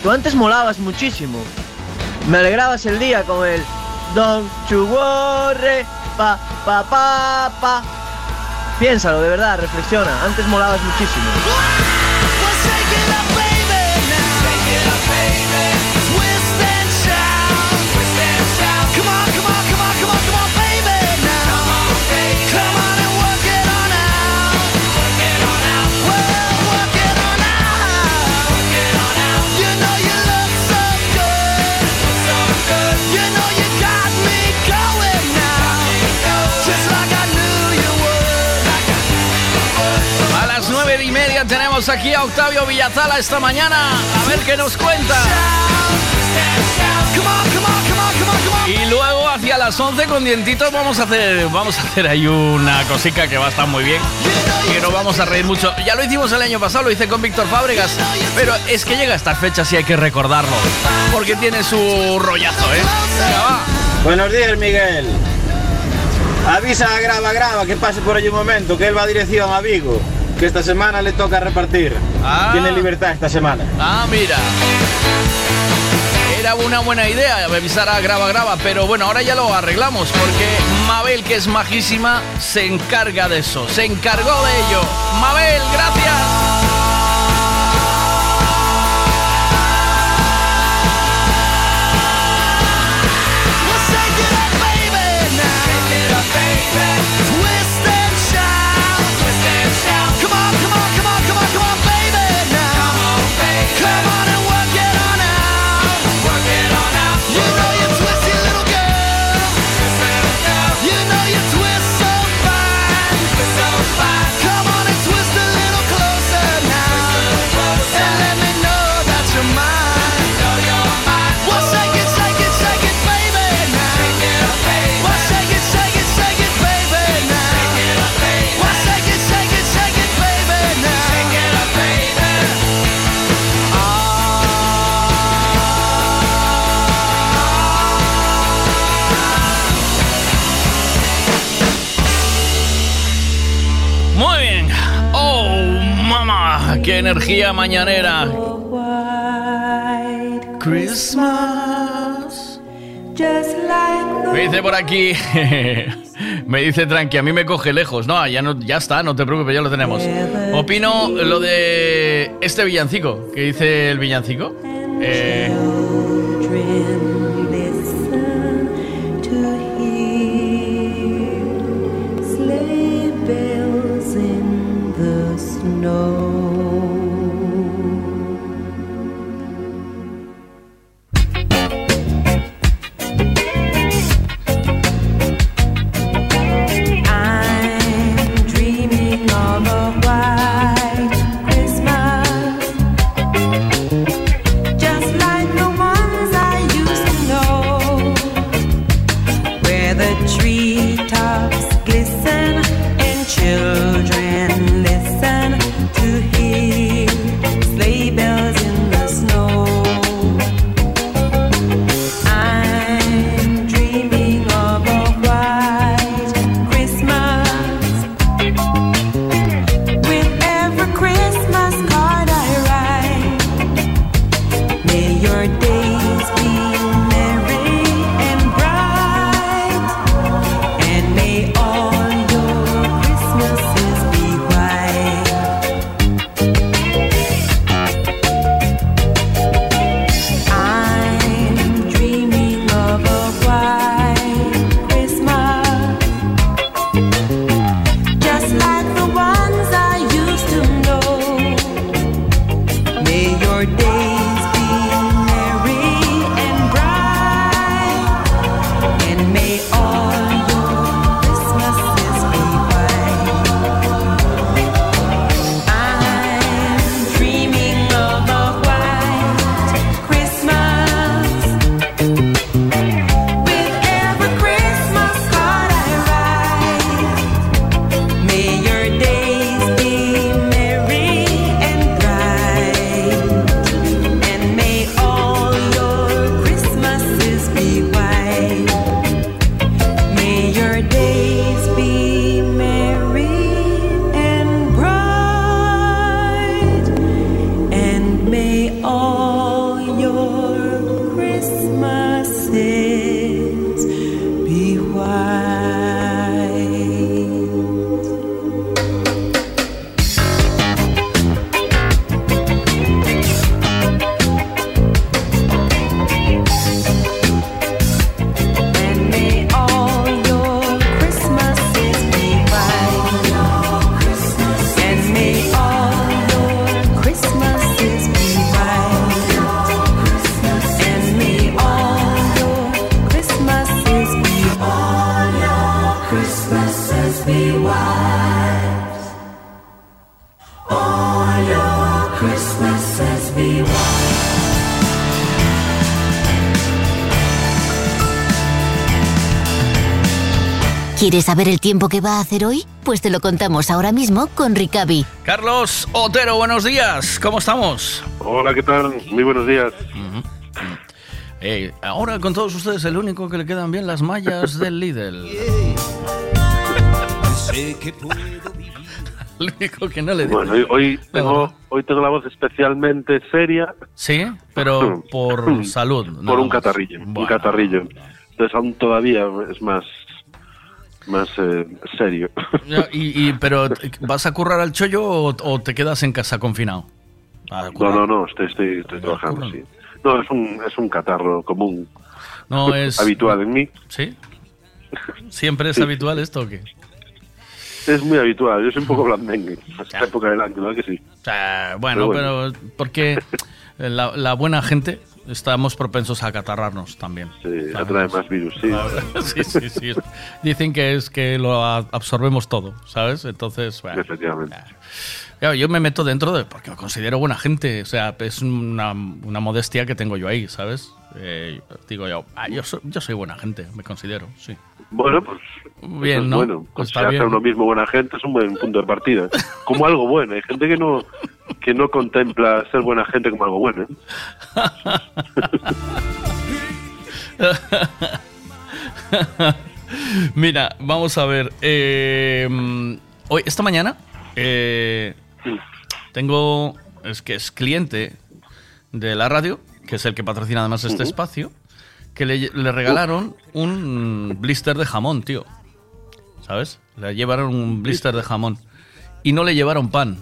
Tú antes molabas muchísimo. Me alegrabas el día con el Don Chugorre, pa, pa, pa, pa. Piénsalo, de verdad, reflexiona. Antes molabas muchísimo. A las nueve y media tenemos aquí a Octavio Villazala esta mañana. A ver qué nos cuenta. Y luego hacia las 11 con dientitos vamos a hacer vamos a hacer ahí una cosica que va a estar muy bien. Que nos vamos a reír mucho. Ya lo hicimos el año pasado, lo hice con Víctor Fábregas, pero es que llega estas fechas y hay que recordarlo, porque tiene su rollazo, ¿eh? Va. Buenos días, Miguel. Avisa a Grava Grava que pase por allí un momento, que él va a dirección a Vigo, que esta semana le toca repartir. Ah. Tiene libertad esta semana. Ah, mira. Era una buena idea avisar a Graba Graba, pero bueno, ahora ya lo arreglamos porque Mabel, que es majísima, se encarga de eso, se encargó de ello. Mabel, gracias. Energía mañanera. Christmas, Me dice por aquí. Me dice tranqui, a mí me coge lejos. No, ya no, ya está, no te preocupes, ya lo tenemos. Opino lo de este villancico. ¿Qué dice el villancico? Eh, ¿Quieres saber el tiempo que va a hacer hoy? Pues te lo contamos ahora mismo con Ricavi. Carlos Otero, buenos días. ¿Cómo estamos? Hola, ¿qué tal? Muy buenos días. Eh, ahora con todos ustedes el único que le quedan bien las mallas del Lidl. El único que no le digo. Bueno, hoy, hoy tengo, hoy tengo la voz especialmente seria. Sí, pero por salud. Por un catarrillo. Un catarrillo. Entonces aún todavía es más, más eh, serio. Y, y- pero ¿vas a currar al chollo o, o te quedas en casa confinado? No, no, no, estoy, estoy, estoy trabajando, sí. No, es un, es un catarro común. No es habitual en mí. ¿Sí? ¿Siempre es Sí. habitual esto o qué? Es muy habitual. Yo soy un poco blandengue. Esta época del año, ¿no? Que sí. O sea, bueno, Pero pero, porque la, la buena gente estamos propensos a acatarrarnos también. Sí, atrae más virus, sí. sí, sí, sí. Dicen que es que lo absorbemos todo, ¿sabes? Entonces, bueno. Efectivamente. Claro, yo me meto dentro de porque me considero buena gente. O sea, es una, una modestia que tengo yo ahí, ¿sabes? Eh, digo yo, ah, yo, soy, yo soy buena gente, me considero, sí. Bueno, pues Bien, eso es ¿no? bueno. Pues está bien. uno mismo buena gente es un buen punto de partida. Como algo bueno. Hay gente que no que no contempla ser buena gente como algo bueno. ¿eh? Mira, vamos a ver. eh, hoy, esta mañana, eh, tengo. Es que es cliente de la radio, que es el que patrocina además este espacio, que le, le regalaron un blister de jamón, tío. ¿Sabes? Le llevaron un blister de jamón. Y no le llevaron pan.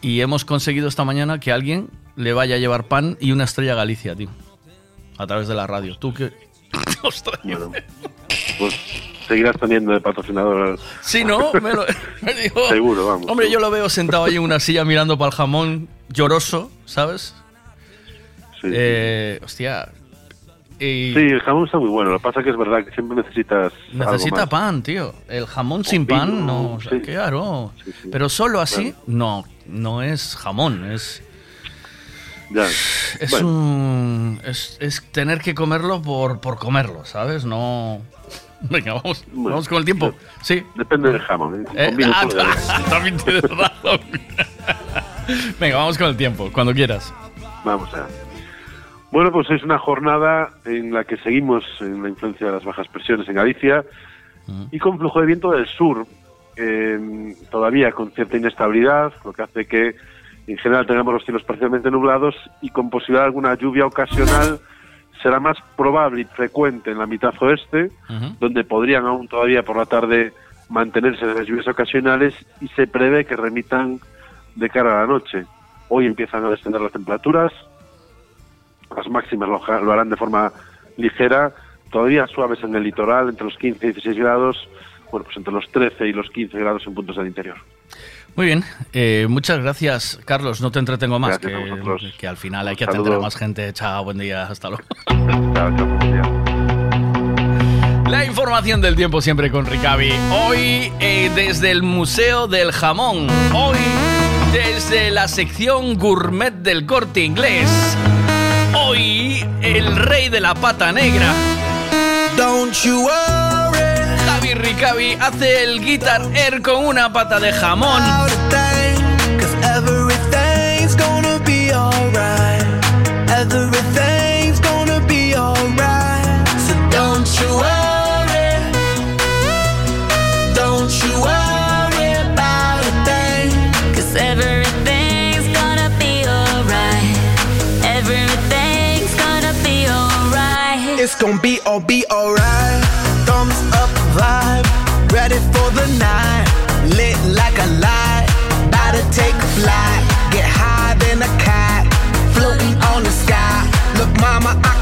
Y hemos conseguido esta mañana que alguien le vaya a llevar pan y una estrella Galicia, tío. A través de la radio. ¿Tú qué? Ostras, Pues seguirás teniendo de patrocinador. Sí, ¿no? Me lo- me dijo- Seguro, vamos. Hombre, yo lo veo sentado ahí en una silla mirando para el jamón, lloroso, ¿sabes? Eh, hostia. Y Sí, el jamón está muy bueno. Lo que pasa que es verdad que siempre necesitas. algo necesita más. pan, tío. El jamón sin vino, pan, no. o sea, sí. Claro. Sí, sí. Pero solo así, Claro. no. No es jamón, es. Ya. Es Bueno. un. Es, es tener que comerlo por, por comerlo, ¿sabes? No. Venga, vamos, vamos con el tiempo. Sí. Depende del jamón. ¿eh? Eh, ah, también tienes razón. Venga, vamos con el tiempo, cuando quieras. Vamos a Bueno, pues es una jornada en la que seguimos en la influencia de las bajas presiones en Galicia y con flujo de viento del sur, eh, todavía con cierta inestabilidad, lo que hace que en general tengamos los cielos parcialmente nublados y con posibilidad de alguna lluvia ocasional será más probable y frecuente en la mitad oeste, donde podrían aún todavía por la tarde mantenerse las lluvias ocasionales y se prevé que remitan de cara a la noche. Hoy empiezan a descender las temperaturas, las máximas lo, harán de forma ligera, todavía suaves en el litoral, entre los 15 y 16 grados, bueno, pues entre los 13 y los 15 grados en puntos del interior. Muy bien, eh, muchas gracias, Carlos. No te entretengo más, que, al final hay que atender a más gente. Chao, buen día, hasta luego. Chao, chao, buen día. La información del tiempo siempre con Ricavi. Hoy eh, desde el Museo del Jamón. Hoy desde la sección gourmet del corte inglés. Hoy el rey de la pata negra. Don't you worry. Javi Ricavi hace el guitar air con una pata de jamón. Gonna be all be alright. Thumbs up vibe, ready for the night. Lit like a light, about to take flight. Get high than a cat, floating on the sky. Look, mama, I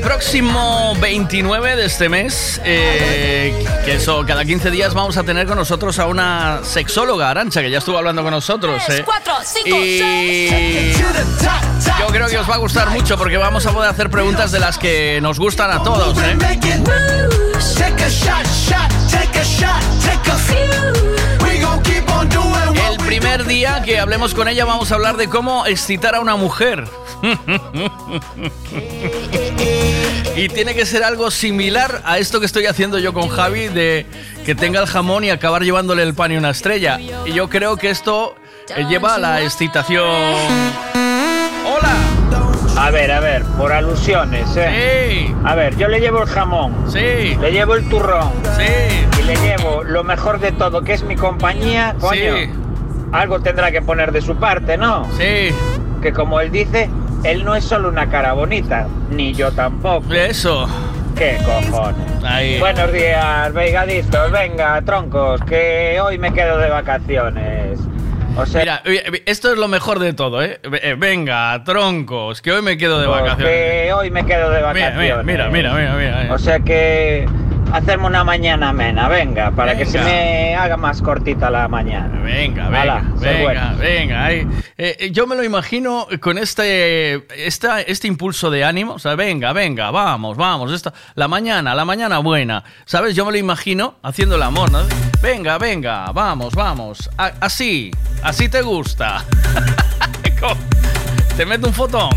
del próximo 29 de este mes, eh, que eso, cada 15 días vamos a tener con nosotros a una sexóloga, Arancha, que ya estuvo hablando con nosotros. eh. Y yo creo que os va a gustar mucho porque vamos a poder hacer preguntas de las que nos gustan a todos. ¿eh? El primer día que hablemos con ella vamos a hablar de cómo excitar a una mujer. y tiene que ser algo similar a esto que estoy haciendo yo con Javi de que tenga el jamón y acabar llevándole el pan y una estrella. Y yo creo que esto eh, lleva a la excitación. ¡Hola! A ver, a ver, por alusiones, ¿eh? A ver, yo le llevo el jamón. Sí. Le llevo el turrón. Sí. Y le llevo lo mejor de todo, que es mi compañía. Coño, Sí. algo tendrá que poner de su parte, ¿no? Sí. Que como él dice, él no es solo una cara bonita, ni yo tampoco. Eso. ¿Qué cojones? Ahí. Buenos días, veigadistas, venga, troncos, que hoy me quedo de vacaciones. O sea, Mira, oye, esto es lo mejor de todo, ¿eh? Eh, Venga, troncos, que hoy me quedo de vacaciones. que hoy me quedo de Mira, vacaciones. mira, mira, mira, mira, mira. O sea que hacerme una mañana amena, venga, para que se me haga más cortita la mañana. Venga, venga, venga, venga. Eh, eh, yo me lo imagino con este, esta, este impulso de ánimo. O sea, venga, venga, vamos, vamos. Esta, la mañana, la mañana buena. ¿Sabes? Yo me lo imagino haciendo el amor, ¿no? Venga, venga, vamos, vamos. A- así, así te gusta. Te meto un fotón.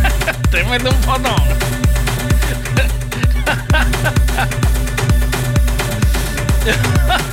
te meto un fotón. Yeah.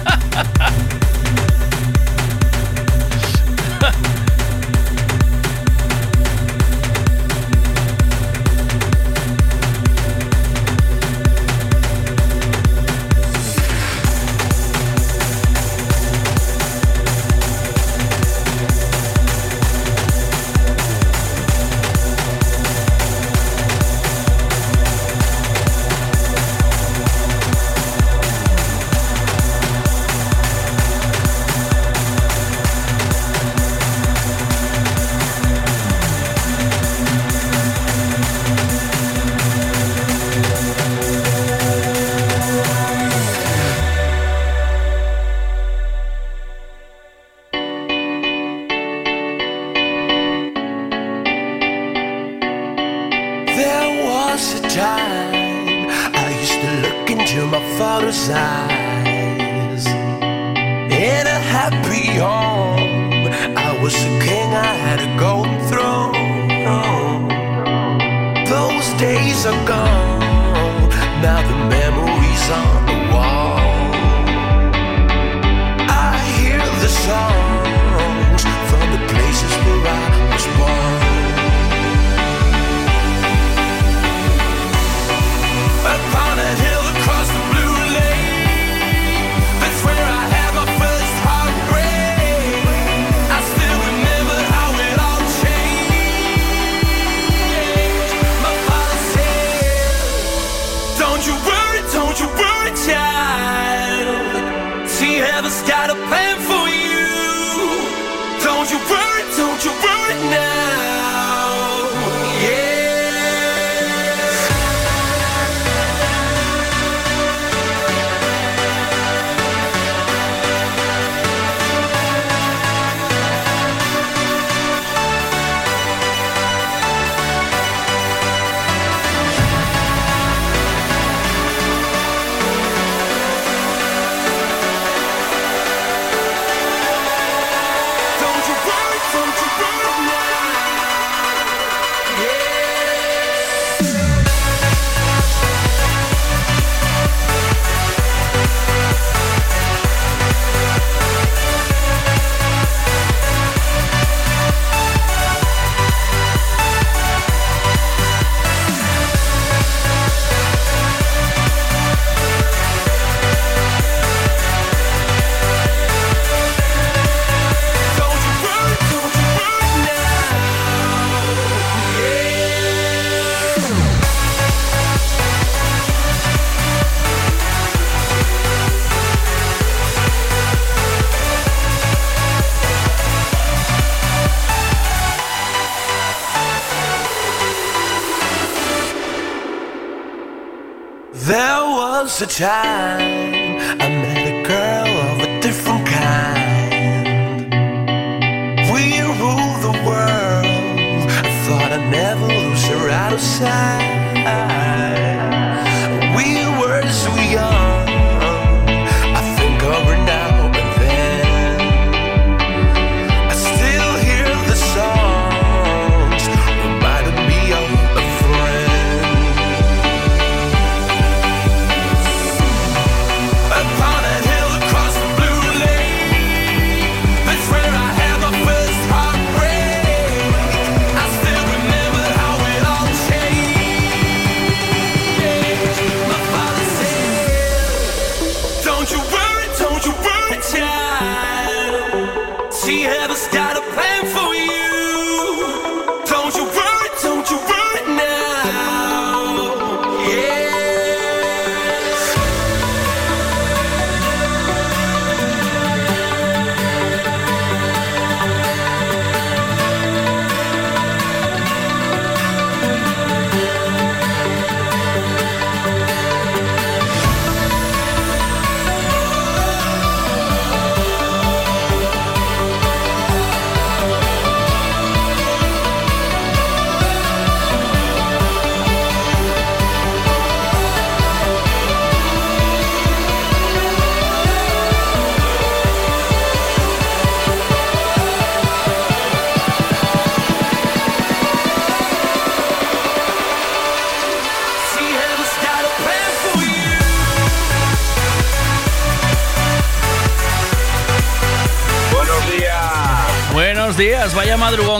versatile.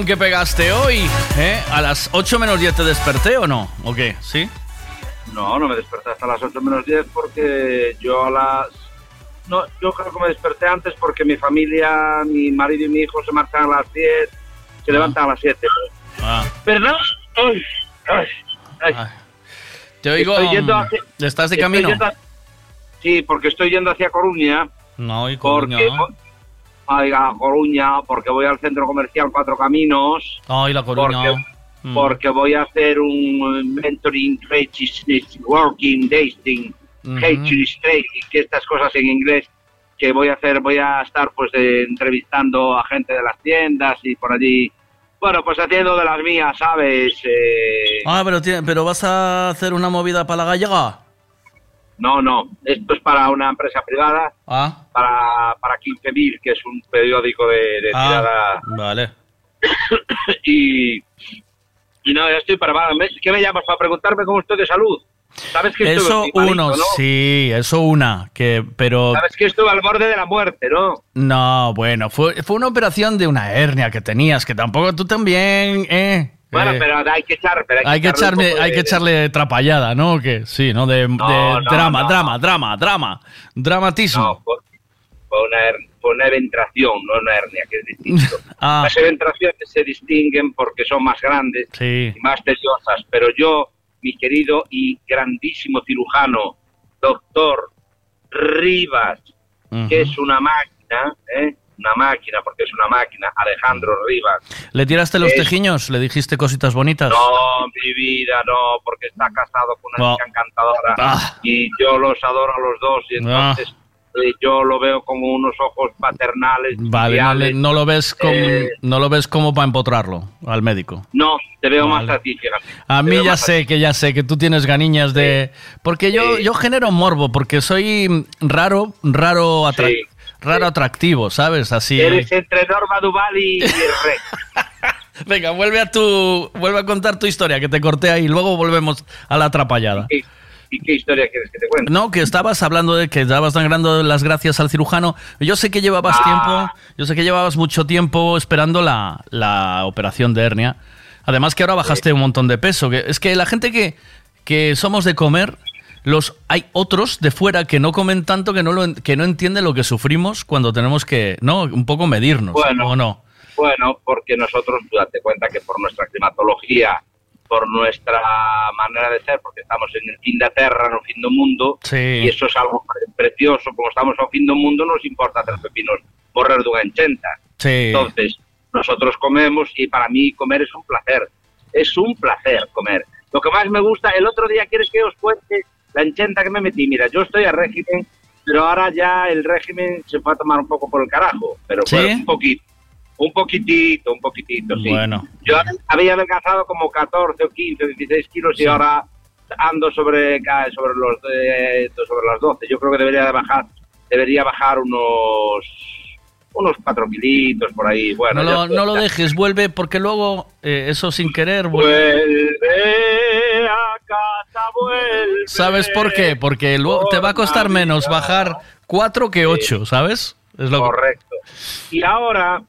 Que pegaste hoy. ¿eh? ¿A las 8 menos 10 te desperté o no? ¿O qué? ¿Sí? No, no me desperté hasta las 8 menos 10 porque yo a las... No, yo creo que me desperté antes porque mi familia, mi marido y mi hijo se marchan a las 10, se levantan a las 7. Ah. Pero no, ay, ay, ay. Te oigo. Mm, hacia- ¿Estás de camino? Sí, porque estoy yendo hacia Coruña. No, y Porque, Coruña. Oiga, Coruña, porque voy al centro comercial Cuatro Caminos. Ay, la Coruña. Porque, Mm. porque voy a hacer un mentoring, working, dating, Ujú. training, que estas cosas en inglés que voy a hacer, voy a estar pues eh, entrevistando a gente de las tiendas y por allí, bueno, pues haciendo de las mías, ¿sabes? Eh, Ah, pero, pero vas a hacer una movida para la gallega. No, no, esto es para una empresa privada, Ah, para, para 15.000, que es un periódico de, de ah, tirada vale. y, y no, ya estoy para ¿Qué me llamas para preguntarme cómo estoy de salud? ¿Sabes que Eso uno, ¿no? sí, eso una, que, pero ¿Sabes que estuve al borde de la muerte, no? no, bueno, fue, fue una operación de una hernia que tenías, que tampoco tú también, eh. Bueno, eh, pero hay que echar, pero hay, echarle hay de- que echarle trapallada, ¿no? Que sí, ¿no? De, de no, drama, no. drama, drama, drama, dramatismo. No, fue, fue una, eventración, no una hernia, que es distinto. Ah. Las eventraciones se distinguen porque son más grandes Sí. y más tediosas, pero yo, mi querido y grandísimo cirujano, doctor Rivas, que es una máquina, ¿eh? Una máquina, porque es una máquina, Alejandro Rivas. ¿Le tiraste los Es- tejiños? ¿Le dijiste cositas bonitas? No, mi vida, no, porque está casado con una chica encantadora Ah. y yo los adoro a los dos y Ah. entonces eh, yo lo veo como unos ojos paternales. Vale, no, lo ves como, Eh, no lo ves como para empotrarlo al médico. No, te veo Vale. más a ti, fíjate. A mí ya a sé que ya sé que tú tienes ganiñas de porque yo Sí. yo genero morbo porque soy raro raro atra- Sí. Raro atractivo, ¿sabes? Así. Eres entre Norma Duval y, Rec. Venga, vuelve a tu vuelve a contar tu historia que te corté ahí, luego volvemos a la atrapallada. ¿Y, y qué historia quieres que te cuente? No, que estabas hablando de que estabas dando las gracias al cirujano. Yo sé que llevabas Ah. tiempo, yo sé que llevabas mucho tiempo esperando la, la operación de hernia. Además que ahora bajaste un montón de peso. Que, es que la gente que, que somos de comer, los hay otros de fuera que no comen tanto que no lo, en- que no entienden lo que sufrimos cuando tenemos que, no, un poco medirnos, Bueno. ¿o no? Bueno, porque nosotros, tú date cuenta que por nuestra climatología, por nuestra manera de ser, porque estamos en el fin de tierra, no fin do mundo, Sí. y eso es algo pre- precioso, como estamos ao fin do mundo, nos importa tres pepinos morrer dunha enchenta. Sí. Entonces, nosotros comemos y para mí comer es un placer. Es un placer comer. Lo que más me gusta, el otro día, ¿quieres que os cuente la enchenta que me metí, mira, yo estoy a régimen, pero ahora ya el régimen se fue a tomar un poco por el carajo, pero fue ¿Sí? un poquito, un poquitito, un poquitito, sí. Bueno. Yo había adelgazado como 14 o 15, 16 kilos y ahora ando sobre, sobre, los, eh, sobre las 12. Yo creo que debería de bajar, debería bajar unos unos 4 kilitos por ahí. Bueno, no, lo, estoy- no lo dejes, vuelve, porque luego eh, eso sin querer vuelve. Vuelve a casa, vuelve. ¿Sabes por qué? Porque luego te va a costar menos bajar 4 que 8, ¿sabes? Es lo Correcto. Y ahora,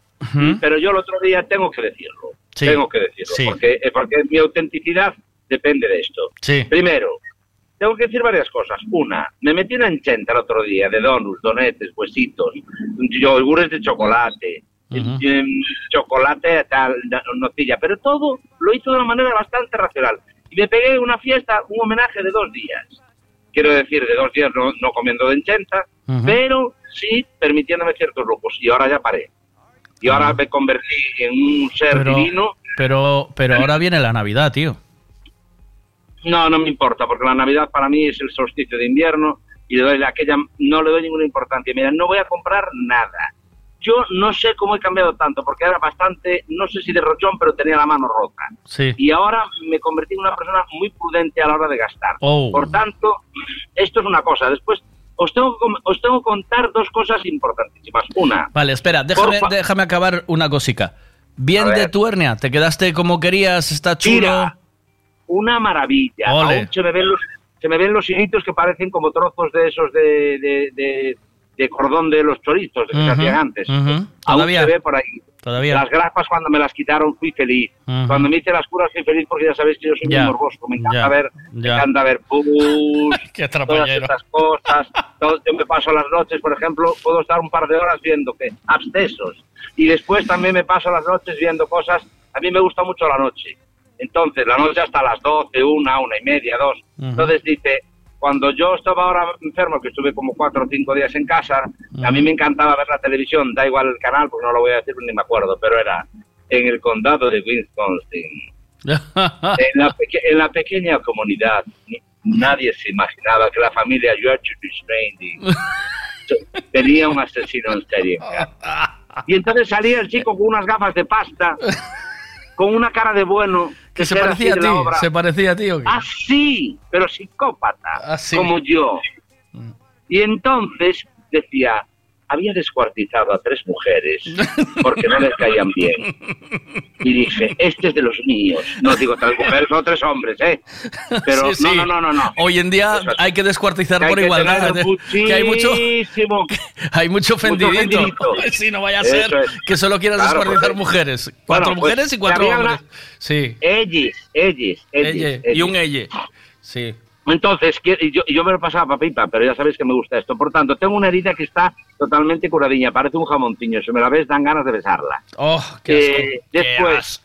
pero yo el otro día tengo que decirlo. Sí. Tengo que decirlo. Sí. Porque, eh, porque mi autenticidad depende de esto. Sí. Primero, tengo que decir varias cosas. Una, me metí una enchenta el otro día de donuts, donetes, huesitos, yogures de chocolate, em, chocolate, tal, nocilla, pero todo lo hizo de una manera bastante racional. Y me pegué una fiesta, un homenaje de dos días. Quiero decir, de dos días no, no comiendo de enchenta, pero sí permitiéndome ciertos lujos. Y ahora ya paré. Y ahora me convertí en un ser Pero, divino. pero, pero ahora viene la Navidad, tío. No, no me importa, porque la Navidad para mí es el solsticio de invierno y le doy aquella, no le doy ninguna importancia. Mira, no voy a comprar nada. Yo no sé cómo he cambiado tanto, porque era bastante, no sé si de rochón, pero tenía la mano rota. Sí. Y ahora me convertí en una persona muy prudente a la hora de gastar. Oh. Por tanto, esto es una cosa. Después, os tengo, os tengo que contar dos cosas importantísimas. Una, Vale, espera, déjame, déjame acabar una cosica. Bien de tu hernia, te quedaste como querías, está chulo. Mira, una maravilla. Aún se me ven los, se me ven los hilitos que parecen como trozos de esos de, de, de- de cordón de los chorizos de que se Ujú, hacían antes. ujú. Aún Todavía. se ve por ahí. Todavía. Las grapas cuando me las quitaron fui feliz. Ujú. Cuando me hice las curas fui feliz porque ya sabéis que yo soy Ya, muy morboso. Me encanta ya, ver, me ya. encanta ver pus, Qué todas estas cosas. Todo- yo me paso las noches, por ejemplo, puedo estar un par de horas viendo que abscesos. Y después también me paso las noches viendo cosas. A mí me gusta mucho la noche. Entonces, la noche hasta las 12, una, una y media, dos. Ujú. Entonces dice, cuando yo estaba ahora enfermo, que estuve como cuatro o cinco días en casa, a mí me encantaba ver la televisión, da igual el canal, porque no lo voy a decir ni me acuerdo, pero era en el condado de Wisconsin. en, la en la pequeña comunidad, ni- nadie se imaginaba que la familia George Restrained tenía un asesino en serie. Y entonces salía el chico con unas gafas de pasta, con una cara de bueno, que se parecía a así ti, se parecía a ti o qué? Ah, sí, pero psicópata, Ah, sí. como yo. Y entonces decía, había descuartizado a tres mujeres porque no les caían bien. Y dije, este es de los míos. No digo tres mujeres, no tres hombres, ¿eh? Pero Sí, sí. no, no, no, no, no. Hoy en día hay que descuartizar Que por igualdad. ¿eh? Que hay mucho, hay mucho ofendidito. Sí, no vaya a ser es. que solo quieras Claro, descuartizar porque- mujeres. Cuatro Bueno, pues, mujeres y cuatro había una- hombres. Sí. Ellos, ellos, ellos. Elle, y un elle. Sí. Entonces, yo, yo me lo pasaba para pipa, pero ya sabéis que me gusta esto. Por tanto, tengo una herida que está totalmente curadiña, parece un jamontiño. Si me la ves, dan ganas de besarla. Oh, qué asco. Eh, después,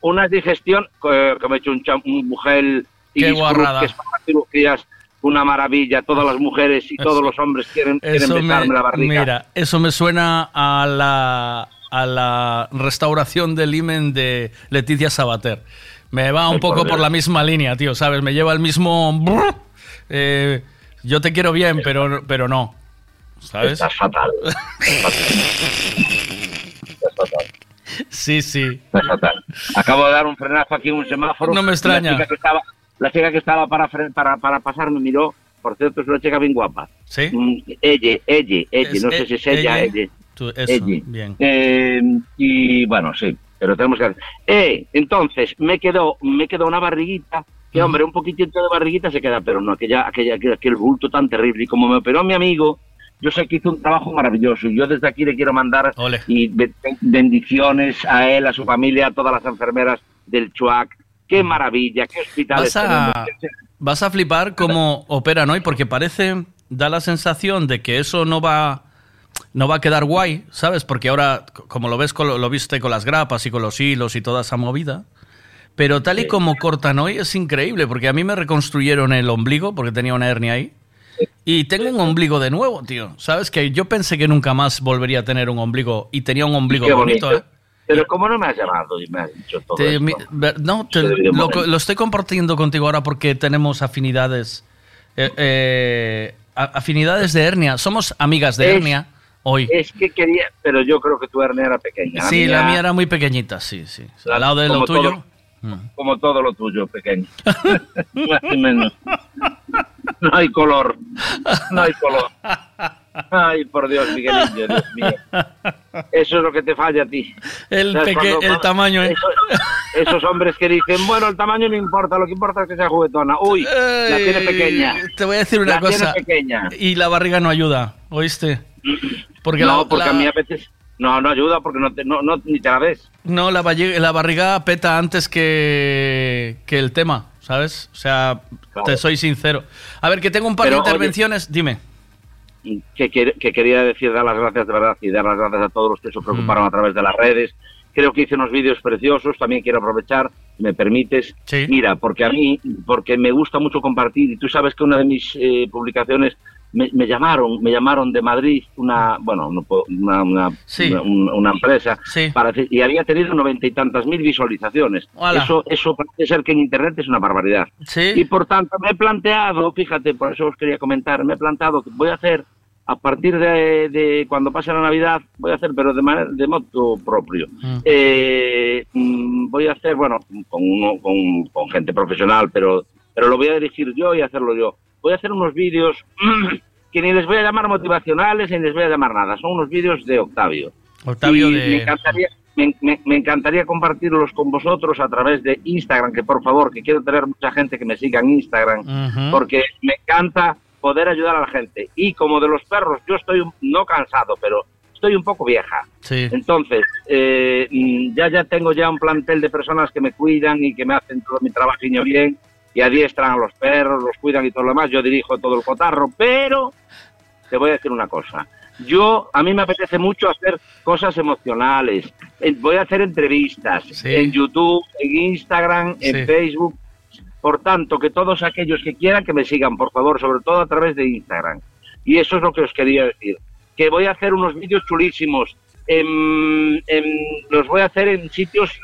una digestión eh, que me he hecho un, un y Qué guarrada. que es para cirugías una maravilla. Todas las mujeres y todos los hombres quieren, quieren Eso besarme me, la barriga. mira, eso me suena a la, a la restauración del imen de Leticia Sabater. Me va un poco por la misma línea, tío, ¿sabes? Me lleva el mismo... Eh, yo te quiero bien, pero, pero no. ¿Sabes? Estás fatal. Estás fatal. Sí, sí. Estás fatal. Acabo de dar un frenazo aquí en un semáforo. No me extraña. La chica que estaba, la chica que estaba para, para, para pasar me miró. Por cierto, es una chica bien guapa. ¿Sí? Ella, ella, ella. No sé e- si es ella, ella. ella. Tú- eso, Ella. bien. Eh, y bueno, sí, pero tenemos que... Eh, entonces, me quedó, me quedó una barriguita, que hombre, un poquitito de barriguita se queda, pero no, aquella, aquella, aquel, bulto tan terrible. Y como me operó mi amigo, yo sé que hizo un trabajo maravilloso. Y yo desde aquí le quiero mandar y be- bendiciones a él, a su familia, a todas las enfermeras del Chuac. Qué maravilla, qué hospitales Vas a, vas a flipar cómo operan hoy, porque parece, da la sensación de que eso no va, no va a quedar guay, ¿sabes? Porque ahora, como lo ves, con lo, viste con las grapas y con los hilos y toda esa movida. Pero tal y como cortan hoy es increíble, porque a mí me reconstruyeron el ombligo, porque tenía una hernia ahí. Y tengo un ombligo de nuevo, tío. ¿Sabes? Que yo pensé que nunca más volvería a tener un ombligo. Y tenía un ombligo Qué bonito, bonito. ¿eh? Pero como no me has llamado y me has dicho todo Te- mi- no, te- lo, estoy compartiendo contigo ahora porque tenemos afinidades Eh, eh, afinidades de hernia. Somos amigas de Es- hernia hoy. Es que quería, pero yo creo que tu hernia era pequeña. sí, la mía era muy pequeñita, sí, sí. Al lado de lo tuyo. todo- como todo lo tuyo, pequeño. Más y menos. No hay color. No hay color. Ay, por Dios, Miguelillo, Dios mío. Eso es lo que te falla a ti. El, ¿Sabes peque- cuando- el tamaño, ¿eh? Esos, esos hombres que dicen, bueno, el tamaño no importa, lo que importa es que sea juguetona. Uy, la tiene pequeña. Te voy a decir una La tiene cosa. pequeña. Y la barriga no ayuda, ¿oíste? Porque no, la- porque la- a mí a veces... No, no ayuda porque no, te- no, no ni te la ves. No, la, la barriga peta antes que, que el tema, ¿sabes? O sea, te soy sincero. A ver, que tengo un par Pero, de oye- intervenciones. Dime. que, que- que quería decir dar las gracias de verdad y dar las gracias a todos los que se preocuparon Mm. a través de las redes. Creo que hice unos vídeos preciosos, también quiero aprovechar, si me permites. Mira, porque a mí, porque me gusta mucho compartir, y tú sabes que una de mis eh, publicaciones me, me llamaron, me llamaron de Madrid, una, bueno, una, una, Sí. una, un- una empresa, para y había tenido noventa y tantas mil visualizaciones. Eso, eso parece ser que en Internet es una barbaridad. Sí. Y por tanto me he planteado, fíjate, por eso os quería comentar, me he planteado que voy a hacer a partir de, de cuando pase la Navidad, voy a hacer, pero de manera de modo propio. Eh, mm, voy a hacer, bueno, con, uno- con, con gente profesional, pero, pero lo voy a dirigir yo y hacerlo yo. Voy a hacer unos vídeos que ni les voy a llamar motivacionales ni les voy a llamar nada. Son unos vídeos de Octavio. Octavio Y de- Me encantaría, me, me- me encantaría compartirlos con vosotros a través de Instagram, que por favor, que quiero tener mucha gente que me siga en Instagram, porque me encanta poder ayudar a la gente. Y como de los perros, yo estoy un- no cansado, pero estoy un poco vieja. Sí. Entonces, eh, mm, ya ya tengo ya un plantel de personas que me cuidan y que me hacen todo mi trabajiño bien y adiestran a los perros, los cuidan y todo lo demás. Yo dirijo todo el cotarro, pero te voy a decir una cosa. Yo, a mí me apetece mucho hacer cosas emocionales. Voy a hacer entrevistas en YouTube, en Instagram, en Sí. Facebook. Por tanto, que todos aquellos que quieran que me sigan, por favor, sobre todo a través de Instagram. Y eso es lo que os quería decir. Que voy a hacer unos vídeos chulísimos. En- en- los voy a hacer en sitios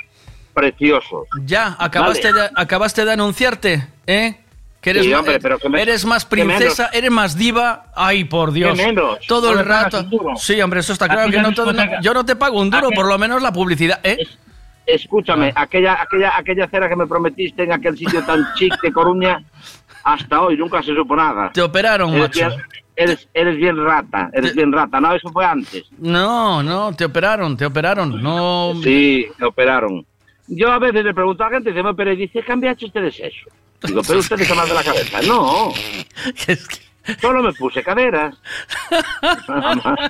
preciosos. Ya, acabaste, Vale. de, acabaste de anunciarte, ¿eh? Que eres, Sí, ma- hombre, pero que me- eres más princesa, eres más diva. Ay, por Dios. Menos. Todo el rato. Sí, hombre, eso está ¿A claro que no, todo- yo no te pago un duro, ¿A qué? por lo menos la publicidad, ¿eh? Escúchame, aquella, aquella, aquella cera que me prometiste en aquel sitio tan chic de Coruña, hasta hoy nunca se supo nada. Te operaron, eres macho. Bien, eres, eres bien rata, eres bien rata. No, eso fue antes. No, no, te operaron, te operaron. No. Sí, me operaron. Yo a veces le pregunto a la gente, dice, y dice, ¿cambiaste ustedes eso? Digo, pero ustedes están mal de la cabeza. No. Solo me puse caderas.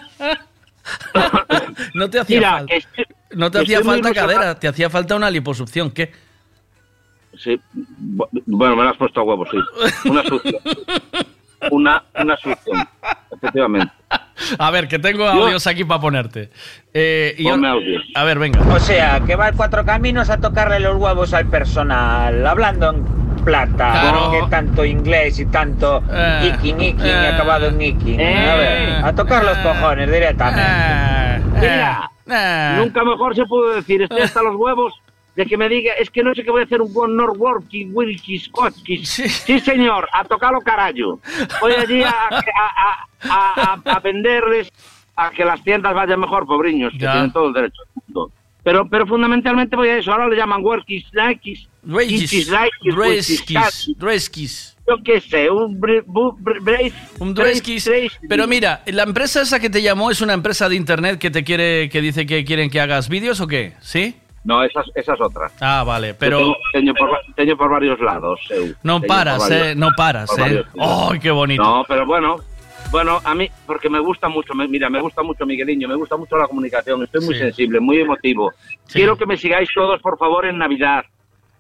No te hacía Mira, falta. estoy- no te hacía falta cadera, te hacía falta una liposucción. ¿Qué? Sí, bu- bueno, me lo has puesto a huevo, sí. Una succión. Una, una succión, efectivamente. A ver, que tengo audios aquí para ponerte. Eh, y yo- Ponme audios. A ver, venga. O sea, que va el Cuatro Caminos a tocarle los huevos al personal, hablando en plata, Claro. que tanto inglés y tanto Eh, iki niki eh, acabado en niki. eh, a ver, a tocar los cojones directamente. Mira, Eh. nunca mejor se pudo decir, estoy hasta los huevos de que me diga, es que no sé qué voy a hacer un buen Norworky, Wilkis, Kotkis. Sí. señor, a tocarlo carallo. Voy allí a, a, a- a- venderles a que las tiendas vayan mejor, pobriños, que Ya. tienen todo el derecho del mundo. Pero, pero fundamentalmente voy a eso, ahora le llaman Workis, Nikes, Likes, Dreiskis, Dreiskis. Yo qué sé, un bre- Un Dreiskis. Pero mira, la empresa esa que te llamó es una empresa de internet que te quiere, que dice que quieren que hagas vídeos o qué, ¿sí? No, esa, es- esa es otra. Ah, vale, pero Yo Tengo, tengo por, varios lados. eu. no Tengo paras, varios- eh, no paras, eh. ¡Ay, qué bonito! No, pero bueno, bueno, a mí, porque me gusta mucho, me- mira, me gusta mucho Migueliño, me gusta mucho la comunicación, estoy muy Sí. sensible, muy emotivo. Quiero que me sigáis todos, por favor, en Navidad.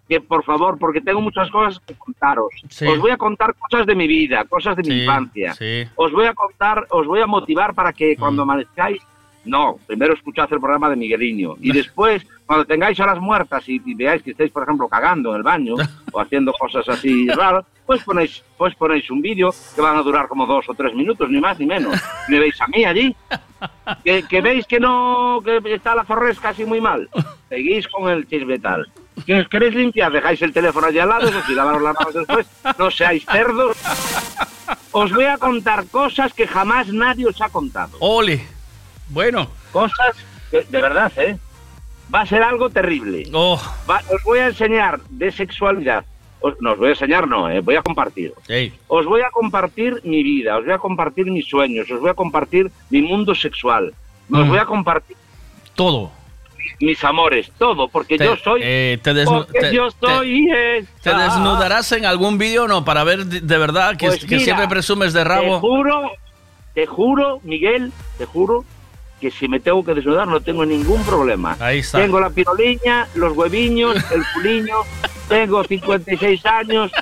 Que por favor, porque tengo muchas cosas que contaros. Sí. Os voy a contar cosas de mi vida, cosas de mi infancia. sí. Os voy a contar, os voy a motivar para que cuando amanezcáis, no, primero escuchad el programa de Migueliño y después, cuando tengáis horas muertas y, y veáis que estáis, por ejemplo, cagando en el baño o haciendo cosas así raras, pues ponéis, pues ponéis un vídeo que van a durar como dos o tres minutos, ni más ni menos. Me veis a mí allí, que, que veis que no, que está la zorresca así muy mal. Seguís con el chismetal. Que os queréis limpiar, dejáis el teléfono allí al lado, eso sí, lavaros las manos después, no seáis cerdos os voy a contar cosas que jamás nadie os ha contado. Ole. Bueno. Cosas que, de verdad, ¿eh? Va a ser algo terrible. Oh. Va- os voy a enseñar de sexualidad. Os- no os voy a enseñar, no, eh, voy a compartir. Os voy a compartir mi vida, os voy a compartir mis sueños, os voy a compartir mi mundo sexual. Os Mm. voy a compartir Todo. mis amores, todo, porque Te- yo soy. eh, te porque te- yo soy. ¿Te desnudarás en algún vídeo o no? Para ver de, de verdad que, Pues que mira, siempre presumes de Te rabo. juro, te juro, Miguel, te juro que si me tengo que desnudar no tengo ningún problema. Ahí está. Tengo la piroliña, los hueviños, el culiño, tengo 56 años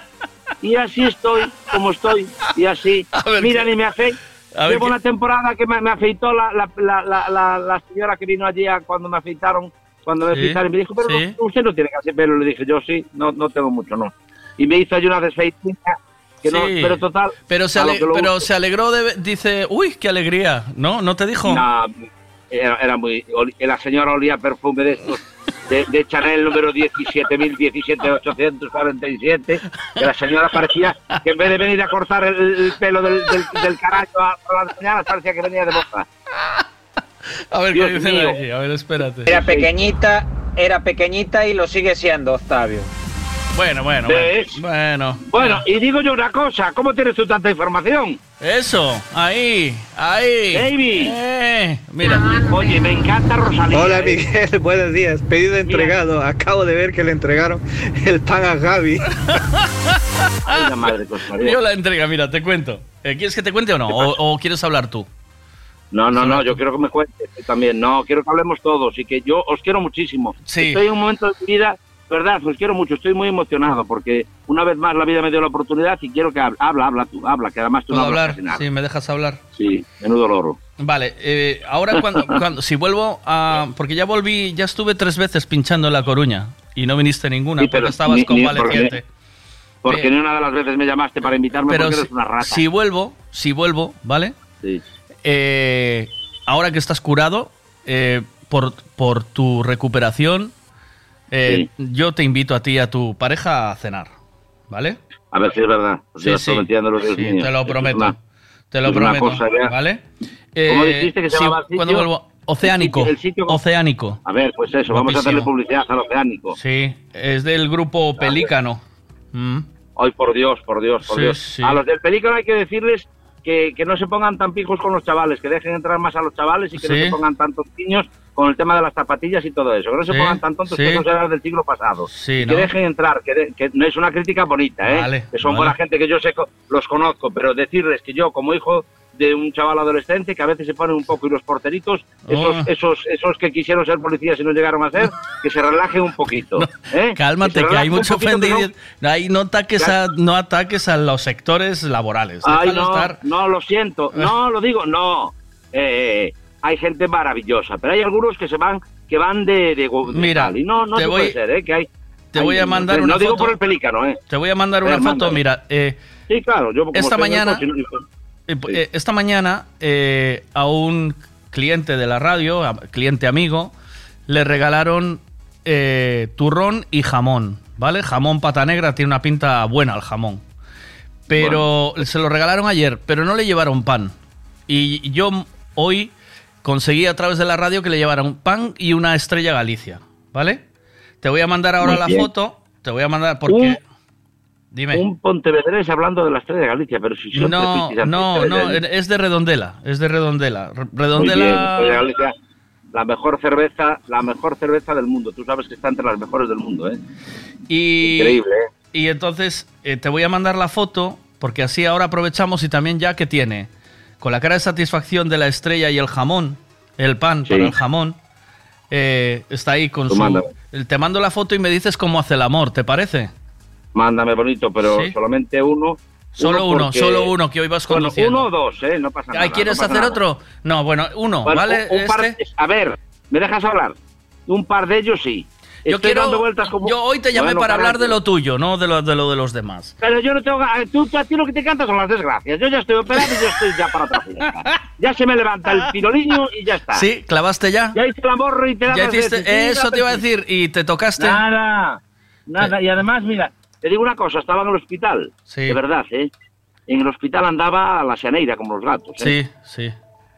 y así estoy como estoy y así. Mira, ni me afeito. a ver Llevo una temporada que me, me afeitó la, la, la, la, señora que vino allí cuando me afeitaron, cuando me Sí, afeitaron, y me dijo, pero sí. no, usted no tiene casi pelo. Le dije, yo sí, no, no tengo mucho, no. Y me hizo allí una desfeitina que no, Sí. pero total. Pero se, ale- pero se alegró de... Dice, uy, qué alegría. ¿No? ¿No te dijo? No, era, era muy. La señora olía perfume de estos. De, de Chanel número 17.017.847, que la señora parecía que en vez de venir a cortar el, el pelo del, del, del carajo a, a las mañanas, parecía que venía de boca. A ver, Dios ¿qué dicen mío. aquí? A ver, espérate. Era pequeñita, era pequeñita y lo sigue siendo, Octavio. Bueno, bueno, bueno. ¿Ves? Bueno. Bueno, y digo yo una cosa, ¿cómo tienes tú tanta información? Eso, ahí, ahí. Baby. Eh, mira. Oye, me encanta Rosalía. Hola ¿eh? Miguel, buenos días. Pedido entregado. Acabo de ver que le entregaron el pan a Gaby. Ay, la madre. Yo la entrega, mira, te cuento. Eh, ¿Quieres que te cuente o no? O, o quieres hablar tú? No, no, no, yo quiero que me cuentes también. No, quiero que hablemos todos y que yo os quiero muchísimo. Sí. Estoy en un momento de mi vida, verdad, os quiero mucho. Estoy muy emocionado porque una vez más la vida me dio la oportunidad y quiero que hable. Habla, habla tú, habla, que además tú no ¿Puedo hablas hablar? casi nada. Sí, me dejas hablar. Sí, menudo loro. Vale, eh, ahora cuando, cuando si vuelvo a... Porque ya volví, ya estuve tres veces pinchando en La Coruña y no viniste ninguna Sí, porque pero estabas ni- ni convaleciente. Porque Pero- ni una de las veces me llamaste para invitarme Pero porque si, eres una rata. si vuelvo, si vuelvo, ¿vale? Sí. Eh, ahora que estás curado, eh, por, por tu recuperación, eh, yo te invito a ti y a tu pareja a cenar, ¿vale? A ver si es verdad. Os Sí, sí. los Dios Sí, te lo prometo. una- Te lo prometo, cosa. ¿vale? ¿Cómo Eh, dijiste que se llamaba el sitio? cuando vuelvo? Oceánico. El sitio- Oceánico. A ver, pues eso, vamos a hacerle publicidad al oceánico. Sí, es del grupo Pelícano. Mm. Ay, por Dios, por Dios, por Dios. A los del pelícano hay que decirles que, que no se pongan tan pijos con los chavales, que dejen entrar más a los chavales y que no se pongan tantos niños con el tema de las zapatillas y todo eso. Que no se Sí, pongan tan tontos sí. que eso era del siglo pasado. Sí, ¿no? Que dejen entrar, que, de- que no es una crítica bonita, ¿eh? Vale, que son vale. buena gente que yo sé, los conozco, pero decirles que yo, como hijo de un chaval adolescente que a veces se ponen un poco y los porteritos, esos, Oh. esos, esos que quisieron ser policías y no llegaron a ser, que se relajen un poquito. ¿eh? Cálmate, que hay mucho ofendido. Ahí no ataques a, no ataques a los sectores laborales. Ay, no, estar. no, lo siento. No, lo digo, no. Eh, eh, hay gente maravillosa, pero hay algunos que se van, que van de, de, go- de Mira, tal. Y no, no te se voy- puede ser, ¿eh? Que hay, te hay- voy a mandar no una digo foto. por el pelícano, ¿eh? Te voy a mandar una foto. Mira, eh, Sí, claro, yo como Esta mañana- coche, no- eh, eh, esta mañana eh, a un cliente de la radio, a- cliente amigo, le regalaron eh, turrón y jamón, ¿vale? Jamón pata negra, tiene una pinta buena el jamón. Pero se lo regalaron ayer, pero no le llevaron pan. Y yo hoy conseguí a través de la radio que le llevaran pan y una estrella Galicia, ¿vale? Te voy a mandar ahora Muy la bien. foto, te voy a mandar porque... Un- Dime. Un pontevedrés hablando de la estrella de Galicia, pero si siempre No, no, no, es de Redondela, es de Redondela. Re- Muy bien, Redondela... Galicia, la mejor cerveza, la mejor cerveza del mundo. Tú sabes que está entre las mejores del mundo, ¿eh? Y, Increíble, ¿eh? Y entonces eh, te voy a mandar la foto, porque así ahora aprovechamos y también ya que tiene, con la cara de satisfacción de la estrella y el jamón, el pan para el jamón, eh, está ahí con Tú su... mándame. el- Te mando la foto y me dices cómo hace el amor, ¿te parece? Mándame bonito, pero Sí. solamente uno. Solo uno, porque- solo uno que hoy vas Bueno, uno o dos, ¿eh? No pasa nada. ¿quieres no pasa hacer nada. otro? No, bueno, uno, Bueno, ¿vale? un- un par- Este. a ver, ¿me dejas hablar? Un par de ellos sí. Yo Estoy quiero. dando vueltas como- Yo hoy te llamé Bueno, para hablar de lo tuyo, no de lo de, lo de los demás. Pero yo no tengo ga- tú, tú a ti lo que te canta son las desgracias. Yo ya estoy operado y yo estoy ya para otra fiesta. Ya se me levanta el piroliño y ya está. Sí, clavaste ya. Ya hice el amor y te Ya das hiciste, eso te iba a decir, y te tocaste. Nada, nada. Y además, mira, te digo una cosa, estaba en el hospital. Sí. De verdad, ¿eh? en el hospital andaba a la xaneira como los gatos. ¿eh? Sí, sí.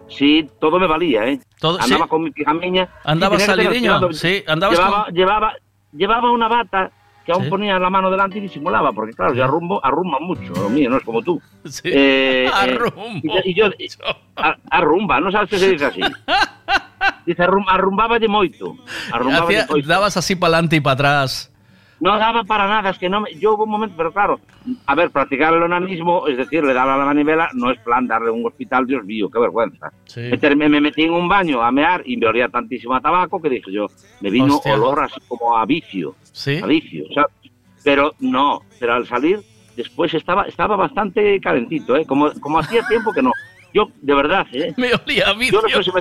Sí, todo me valía, ¿eh? Todo- andaba sí. con mi pijamiña. Andaba Sí, salidiño, sí, andabas llevaba, con- llevaba, llevaba una bata que aún Sí. ponía la mano delante y disimulaba, porque claro, yo arrumbo, arrumba mucho, lo mío, no es como tú. Eh, eh, Arrumbo y, y yo, a- arrumba, no sabes qué se dice así. Dice, arrum, arrumbaba de moito. Arrumbaba Hacía- de moito. dabas así para adelante y para atrás. No daba para nada, es que no me, yo hubo un momento, pero claro, a ver, practicar el onanismo, es decir, le daba la manivela, no es plan darle a un hospital, Dios mío, qué vergüenza. Meter- Me, me metí en un baño a mear y me olía tantísimo a tabaco que dije yo, me vino Hostia. olor así como a vicio, ¿Sí? a vicio, ¿sabes? Pero no, pero al salir, después estaba, estaba bastante calentito, ¿eh? Como, como hacía tiempo que no. Yo, de verdad, ¿eh? Me olía a Yo vicio. no sé si me-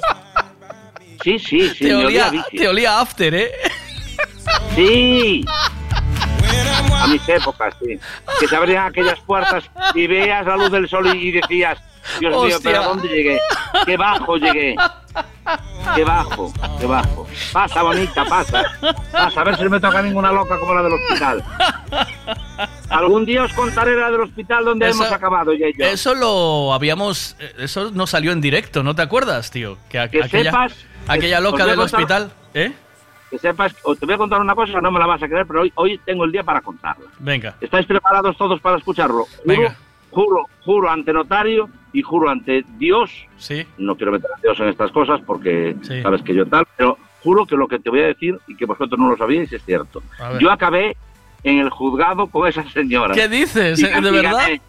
Sí, sí, sí, te, me olía olía, a vicio. te olía after, ¿eh? Sí. A mis épocas, sí. Que se abrían aquellas puertas y veías la luz del sol y, y decías, Dios mío, pero ¿a dónde llegué? Qué bajo llegué. Qué bajo, qué bajo. Pasa, bonita, pasa. Pasa, a ver si no me toca ninguna loca como la del hospital. Algún día os contaré la del hospital donde Eso- hemos acabado ella y yo. Eso lo habíamos. eh, Eso no salió en directo, ¿no te acuerdas, tío? Que, a- Que aquella, sepas- aquella os loca del contar- hospital. ¿Eh? Que sepas, o te voy a contar una cosa, no me la vas a creer, pero hoy, hoy tengo el día para contarla. Venga. ¿Estáis preparados todos para escucharlo? Venga. juro, juro ante notario y juro ante Dios. Sí. No quiero meter a Dios en estas cosas porque Sí. sabes que yo tal, pero juro que lo que te voy a decir y que vosotros no lo sabíais es cierto. Yo acabé en el juzgado con esa señora. ¿Qué dices? Y- ¿De y verdad? gané.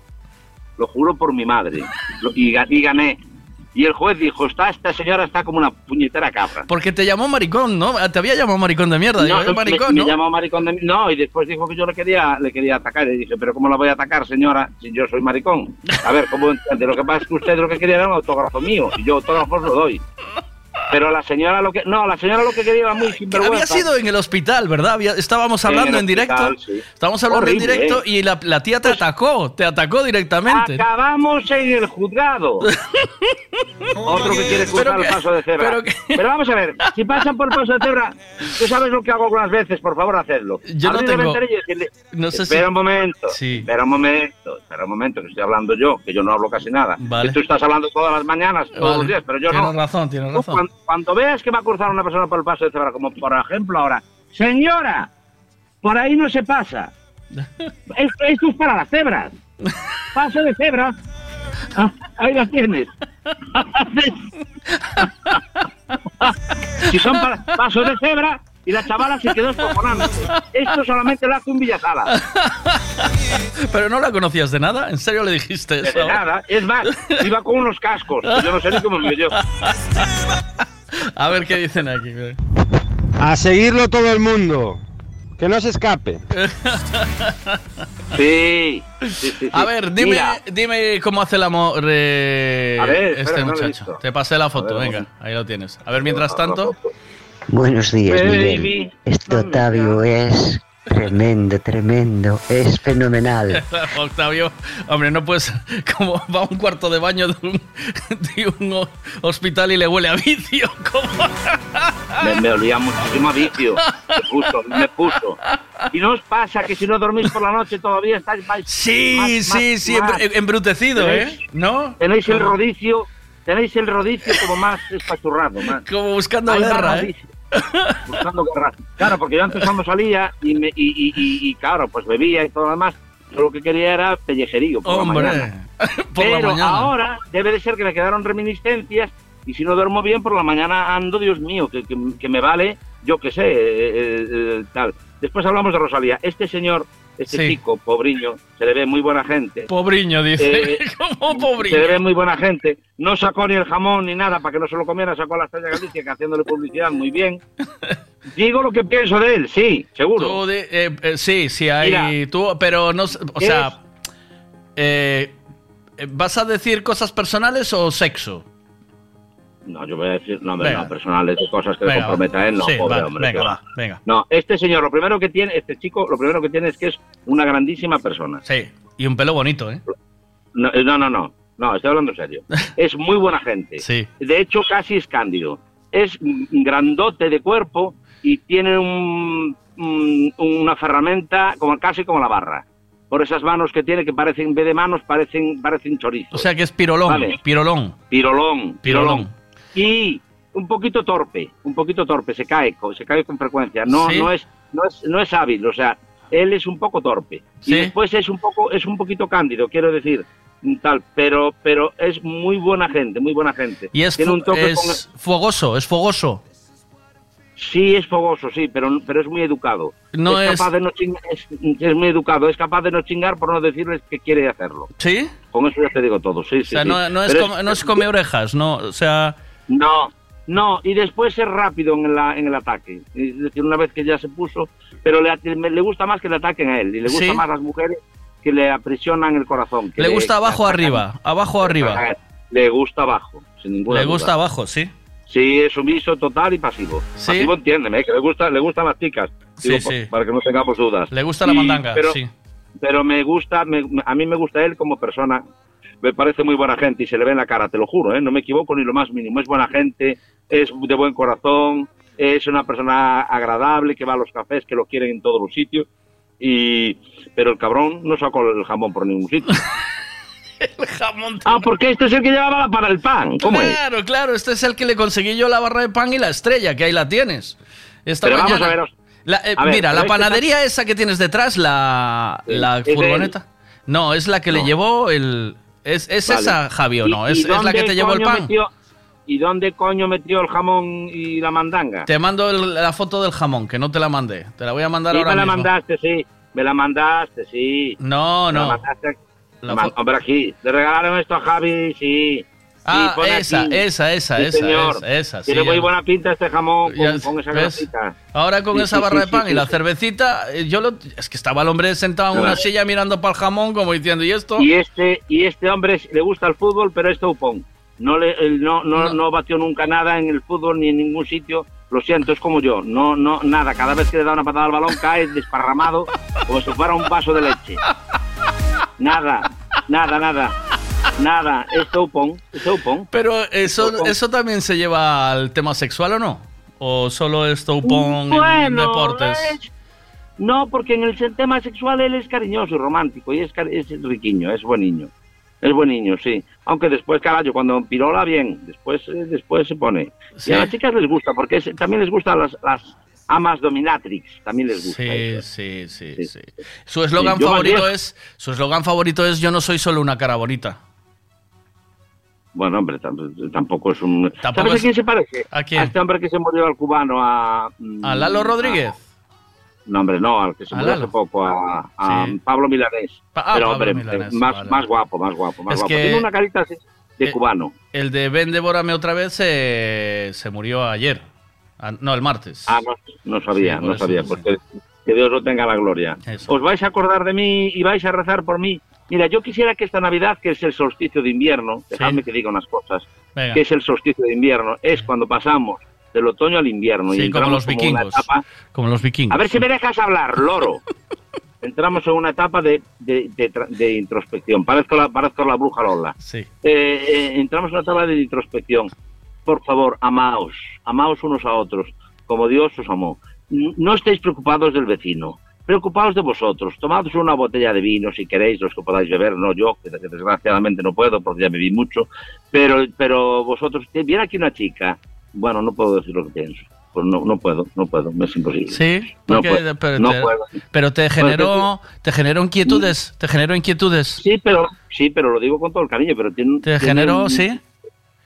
Lo juro por mi madre. Y, y gané. Y el juez dijo, está, esta señora está como una puñetera cabra. Porque te llamó maricón, ¿no? Te había llamado maricón de mierda. Digo, No, "Eh, maricón, me, ¿no? me llamó maricón de No, y después dijo que yo le quería, le quería atacar. Y dije, pero ¿cómo la voy a atacar, señora, si yo soy maricón? A ver, ¿cómo entiende? Lo que pasa es que usted lo que quería era un autógrafo mío, y yo autógrafos lo doy. Pero la señora lo que... No, la señora lo que quería era muy sinvergüenza. había sido en el hospital, ¿verdad? Había- estábamos hablando en, directo. sí. Estábamos hablando en directo ¿eh? y la, la tía te atacó. Te atacó directamente. Acabamos en el juzgado. Otro que quiere cruzar el paso de cebra. pero vamos a ver, si pasan por el paso de cebra, tú sabes lo que hago algunas veces, por favor, hacedlo. Yo no Abrir tengo- decirle, No sé espera si- un momento, Sí. espera un momento, espera un momento, que estoy hablando yo, que yo no hablo casi nada. Vale. Que tú estás hablando todas las mañanas, todos Vale. los días, pero yo tienes no. razón, tienes razón. Cuando, veas que va a cruzar una persona por el paso de cebra, como por ejemplo ahora, señora, por ahí no se pasa. Esto, esto es para las cebras. Paso de cebra. Ah, ahí las tienes. si son para pasos de cebra y la chavala se quedó escojonando. Esto solamente lo hace un Villasala. Pero no la conocías de nada. ¿En serio le dijiste eso? De nada. Es más, iba con unos cascos. Yo no sé ni cómo me yo. A ver qué dicen aquí. A seguirlo todo el mundo. Que no se escape. Sí, sí, sí, sí. A ver, dime, Mira, dime cómo hace el amor eh, A ver, espera, este muchacho. Te pasé la foto, ver, venga, ahí lo tienes. A ver, mientras tanto. Buenos días, Miguel. Este Octavio es tremendo, tremendo. Es fenomenal. Octavio, hombre, no puedes. Como va a un cuarto de baño de un, de un ho- hospital y le huele a vicio. ¿cómo? me, me olía muchísimo a vicio. Me puso, me puso. ¿Y no os pasa que si no dormís por la noche todavía estáis más... Sí, más- sí, más- sí, más? embru- embrutecido, Tenéis- ¿eh? ¿No? Tenéis el rodicio, tenéis el rodicio como más espachurrado, más. Como buscando Hay guerra, más ¿eh? Buscando guerra. Claro, porque yo antes cuando salía y, me, y, y, y- y, claro, pues bebía y todo lo demás, yo lo que quería era pellejerío por la Hombre, mañana. por la Pero mañana. ahora debe de ser que me quedaron reminiscencias y si no duermo bien por la mañana ando, Dios mío, que, que- que me vale, yo qué sé, eh, eh, eh, tal. Después hablamos de Rosalía. Este señor, este Sí. chico, pobriño, se le ve muy buena gente. Pobriño, dice. Eh, ¿Cómo pobriño? Se le ve muy buena gente. No sacó ni el jamón ni nada para que no se lo comiera, sacó la Estrella Galicia que haciéndole publicidad muy bien. Digo lo que pienso de él, sí, seguro. Tú de- eh, eh, sí, sí, hay. Mira. tú, pero no. O ¿Qué sea. ¿Vas a decir cosas personales o sexo? No, yo voy a decir, no, hombre, Venga. no, personales, de cosas que le comprometa a él, no, sí, pobre hombre. venga, va, venga. No, este señor, lo primero que tiene, este chico, lo primero que tiene es que es una grandísima persona. Sí, y un pelo bonito, ¿eh? No, eh, no, no, no, no, estoy hablando en serio. Es muy buena gente. Sí. De hecho, casi es cándido. Es grandote de cuerpo y tiene un, un- una ferramenta como casi como la barra. por esas manos que tiene que parecen, en vez de manos, parecen, parecen chorizos. O sea que es pirolón, Vale. pirolón. Pirolón, Pirolón. Y un poquito torpe, un poquito torpe, se cae, se cae con frecuencia. No, ¿Sí? no es, no es, no es hábil, o sea, él es un poco torpe. ¿Sí? Y después es un poco, es un poquito cándido, quiero decir, mm, tal, pero, pero es muy buena gente, muy buena gente. Y es, Tiene un toque es fogoso, es fogoso. Sí, es fogoso, sí, pero, pero es muy educado. No es es- capaz de no chingar, es, es muy educado, es capaz de no chingar por no decirles que quiere hacerlo. ¿Sí? Con eso ya te digo todo, sí, O sí. sea, sí. no, no es, no es come orejas, no, o sea... No, no, y después es rápido en, la, en el ataque. Es decir, una vez que ya se puso, pero le, le gusta más que le ataquen a él, y le gusta ¿Sí? más las mujeres que le aprisionan el corazón. que Le gusta abajo atacan. arriba, abajo o arriba. Le gusta abajo, sin ninguna Le duda. gusta abajo, sí. Sí, es sumiso total y pasivo. Sí. Pasivo entiéndeme, ¿eh? que le gusta, le gustan las chicas. Sí, Digo, sí. pa- Para que no tengamos dudas. Le gusta la mandanga, pero, sí. Pero me gusta, me- a mí me gusta él como persona. Me parece muy buena gente y se le ve en la cara, te lo juro, ¿eh? no me equivoco ni lo más mínimo. Es buena gente, es de buen corazón, es una persona agradable que va a los cafés, que lo quieren en todos los sitios. Y, pero el cabrón no sacó el jamón por ningún sitio. el jamón. Ah, porque este es el que llevaba la para el pan. ¿Cómo es? Claro, claro, este es el que le conseguí yo la barra de pan y la estrella, que ahí la tienes. Esta Pero vamos a ver, os- La- eh, a ver, mira, la este panadería esa que tienes detrás, la, la furgoneta. No, es la que le llevó el... ¿Es, es Vale. esa, Javi, o ¿Y- no? ¿Es, es la que te llevó el pan? metió- ¿Y dónde coño metió el jamón y la mandanga? Te mando el- la foto del jamón, que no te la mandé. Te la voy a mandar Sí, ahora me la mandaste, sí. Me la mandaste, sí. No, Me la no. mandaste. La Man- fo- Hombre, aquí. Le regalaron esto a Javi, sí. Ah, Sí, esa, aquí. esa, esa, Sí, esa, señor. esa, esa, sí, Tiene muy ya. buena pinta este jamón con, con esa grasita. Ahora con Sí, esa sí, barra sí, de pan sí, y la sí. cervecita, eh, yo lo, es que estaba el hombre sentado en una silla mirando para el jamón como diciendo, ¿y esto? Y este, y este hombre le gusta el fútbol, pero es taupón. No, le, él no, no, no. batió nunca nada en el fútbol ni en ningún sitio. Lo siento, es como yo. No, no, nada. Cada vez que le da una patada al balón cae desparramado como si fuera un vaso de leche. Nada, nada, nada. Nada. Es taupón. Es taupón. Pero eso, eso también se lleva al tema sexual o no? ¿O solo es toupón en Bueno, deportes? es- No, porque en el tema sexual él es cariñoso y romántico y es, es riquiño, es buen niño. Es buen niño, sí. Aunque después, carajo, cuando pirola bien, después, eh, después se pone. Sí. Y a las chicas les gusta, porque es- también les gustan las, las amas dominatrix, también les gusta. Sí, eso. sí, sí, sí. Su eslogan Sí, favorito es su eslogan favorito es yo no soy solo una cara bonita. Bueno, hombre, tam- tampoco es un... Tampoco ¿Sabes es- a quién se parece? ¿A quién? este hombre que se murió al cubano, a... mm, ¿A Lalo Rodríguez? No, hombre, no, al que se ¿A murió hace poco, a, a Sí. Pablo Milanés. Pa- ah, Pero, Pablo hombre, Milanés, eh, más, vale. más guapo, más guapo, más Es guapo. que- Tiene una carita así de Eh, cubano. El de Ven, devórame otra vez se, se murió ayer. Ah, no, el martes. Ah, no, no sabía, Sí, no sabía. sí. Pues que, que Dios lo tenga la gloria. Eso. Os vais a acordar de mí y vais a rezar por mí. Mira, yo quisiera que esta Navidad, que es el solsticio de invierno, dejadme que diga unas cosas, Venga. que es el solsticio de invierno, es cuando pasamos del otoño al invierno. y Sí, como entramos los vikingos. etapa- Como los vikingos. a ver si me dejas hablar, loro. Entramos en una etapa de, de- de introspección. Parezco la, parezco la bruja Lola. Sí. Eh, eh, entramos en una etapa de introspección. Por favor, amaos, amaos unos a otros, como Dios os amó. No estéis preocupados del vecino, preocupaos de vosotros. Tomados una botella de vino si queréis, los que podáis beber, no yo, que desgraciadamente no puedo porque ya bebí mucho, pero, pero vosotros, viene aquí una chica, bueno, no puedo decir lo que pienso, pues no, no puedo, no puedo, me es imposible. Sí, No porque- puedo, pero, no te, puedo. pero te generó, te generó inquietudes, te generó inquietudes. Sí, pero sí, pero lo digo con todo el cariño, pero tiene Te tiene generó, un- sí.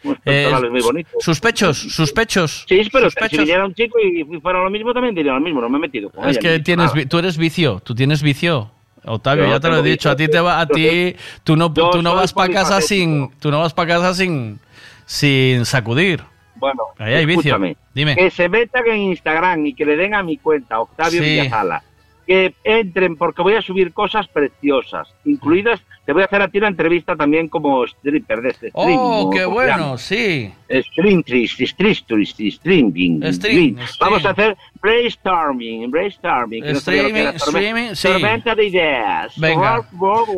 Unos Eh, muy bonitos. Sospechos, sospechos. Sí, pero si viniera un chico y fuera lo mismo, también diría lo mismo, no me he metido con Es ella, que tienes, tú eres vicio, tú tienes vicio. Octavio, Yo ya te lo he dicho, a ti te va, a ti, tú no, tú no vas para casa sin, tú no vas para casa sin, sin sacudir. Bueno, Ahí hay vicio. Dime. que se metan en Instagram y que le den a mi cuenta, Octavio Sí. Villasala. Que entren porque voy a subir cosas preciosas, incluidas, te voy a hacer a ti una entrevista también como stripper de este stream. Oh, qué bueno, sí. Stream streaming. Stream, stream. stream. Vamos a hacer brainstorming, brainstorming. que no Streaming, streaming, sí. Tormenta de ideas. Venga.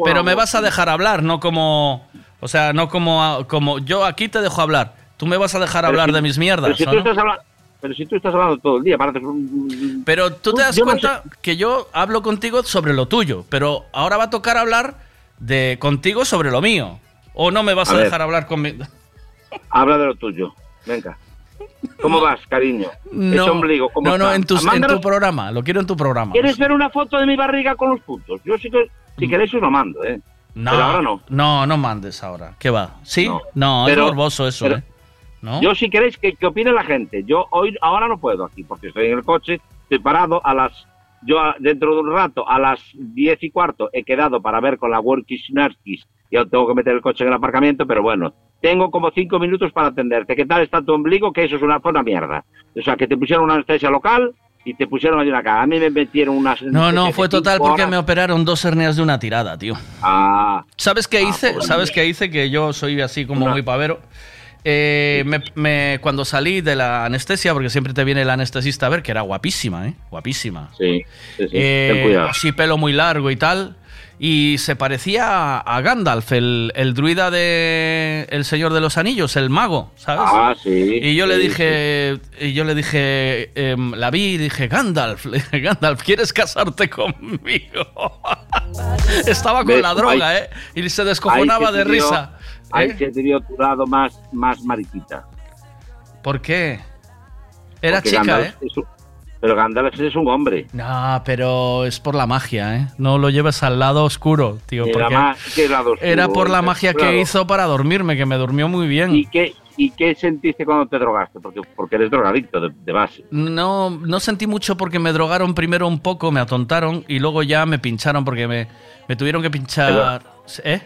Pero me vas a dejar hablar, no como, o sea, no como, como yo aquí te dejo hablar. Tú me vas a dejar Pero hablar de mis pero mierdas, si ¿o tú no? estás hablando- Pero si tú estás hablando todo el día, pareces un... Pero tú te das no cuenta que yo hablo contigo sobre lo tuyo, pero ahora va a tocar hablar de contigo sobre lo mío. ¿O no me vas A a, ver. dejar hablar conmigo? Habla de lo tuyo. Venga. ¿Cómo vas, cariño? No, Ese ombligo, ¿cómo no, no, en, tus- en Mándanos- tu programa. Lo quiero en tu programa. ¿Quieres ver una foto de mi barriga con los puntos? Yo sí que, si queréis os lo mando, ¿eh? No, Pero ahora no. No, no mandes ahora. ¿Qué va? ¿Sí? No, No. es morboso eso, pero- ¿eh? ¿No? Yo si queréis que, que opine la gente. Yo hoy ahora no puedo aquí porque estoy en el coche, estoy parado a las yo dentro de un rato a las 10 y cuarto he quedado para ver con la Workis Nurskis y ahora tengo que meter el coche en el aparcamiento, pero bueno, tengo como cinco minutos para atenderte. ¿Qué tal está tu ombligo? Que eso es una, una mierda. O sea, que te pusieron una anestesia local y te pusieron allí una cara. A mí me metieron unas... No, no, fue total porque me me... operaron dos hernias de una tirada, tío. Ah, ¿Sabes qué hice? pues ¿Sabes qué hice? Que yo soy así como muy pavero. Eh, me- me- cuando salí de la anestesia, porque siempre te viene el anestesista a ver, que era guapísima, ¿eh? Guapísima. sí, sí, sí. Eh, Ten cuidado. así pelo muy largo y tal. Y se parecía a, Gandalf, el, el druida de El Señor de los Anillos, el mago, ¿sabes? Ah, sí. Y yo le sí, dije, y yo le dije, em, la vi y dije, Gandalf, le Gandalf, ¿quieres casarte conmigo? Estaba con ¿Ves? la droga, ¿eh? Y se descojonaba de risa. Ahí se vio tu lado más, más mariquita. ¿Por qué? Era Porque chica, Gandalf ¿eh? un- pero Gandalf es un hombre. No, pero es por la magia, ¿eh? No lo lleves al lado oscuro, tío. Era porque más- ¿qué lado oscuro? era por la Claro. magia que hizo para dormirme, que me durmió muy bien. ¿Y qué, ¿Y qué sentiste cuando te drogaste? Porque, porque eres drogadicto de, de base. No, no sentí mucho porque me drogaron primero un poco, me atontaron y luego ya me pincharon porque me, me tuvieron que pinchar. ¿Eh?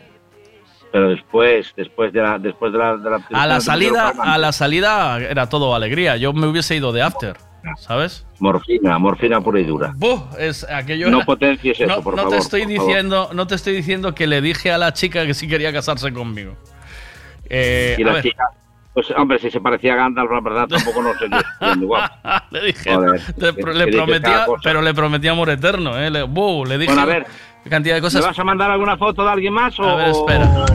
Pero después, después de la, después de la, de la A la salida, a la salida era todo alegría. Yo me hubiese ido de after, ¿sabes? Morfina, morfina pura y dura. Buh, es aquello No era- potencies eso, no, por no favor. te estoy por favor. diciendo, no te estoy diciendo que le dije a la chica que sí quería casarse conmigo. Eh, Y a la ver, chica, pues hombre, si se parecía a Gandalf, la verdad, tampoco no sé. le dije, Joder, le, prometía, pero le prometía amor eterno, ¿eh? Le, buh, le dije Bueno, a ver, cantidad de ¿Me vas a mandar alguna foto de alguien más o...? A ver, espera.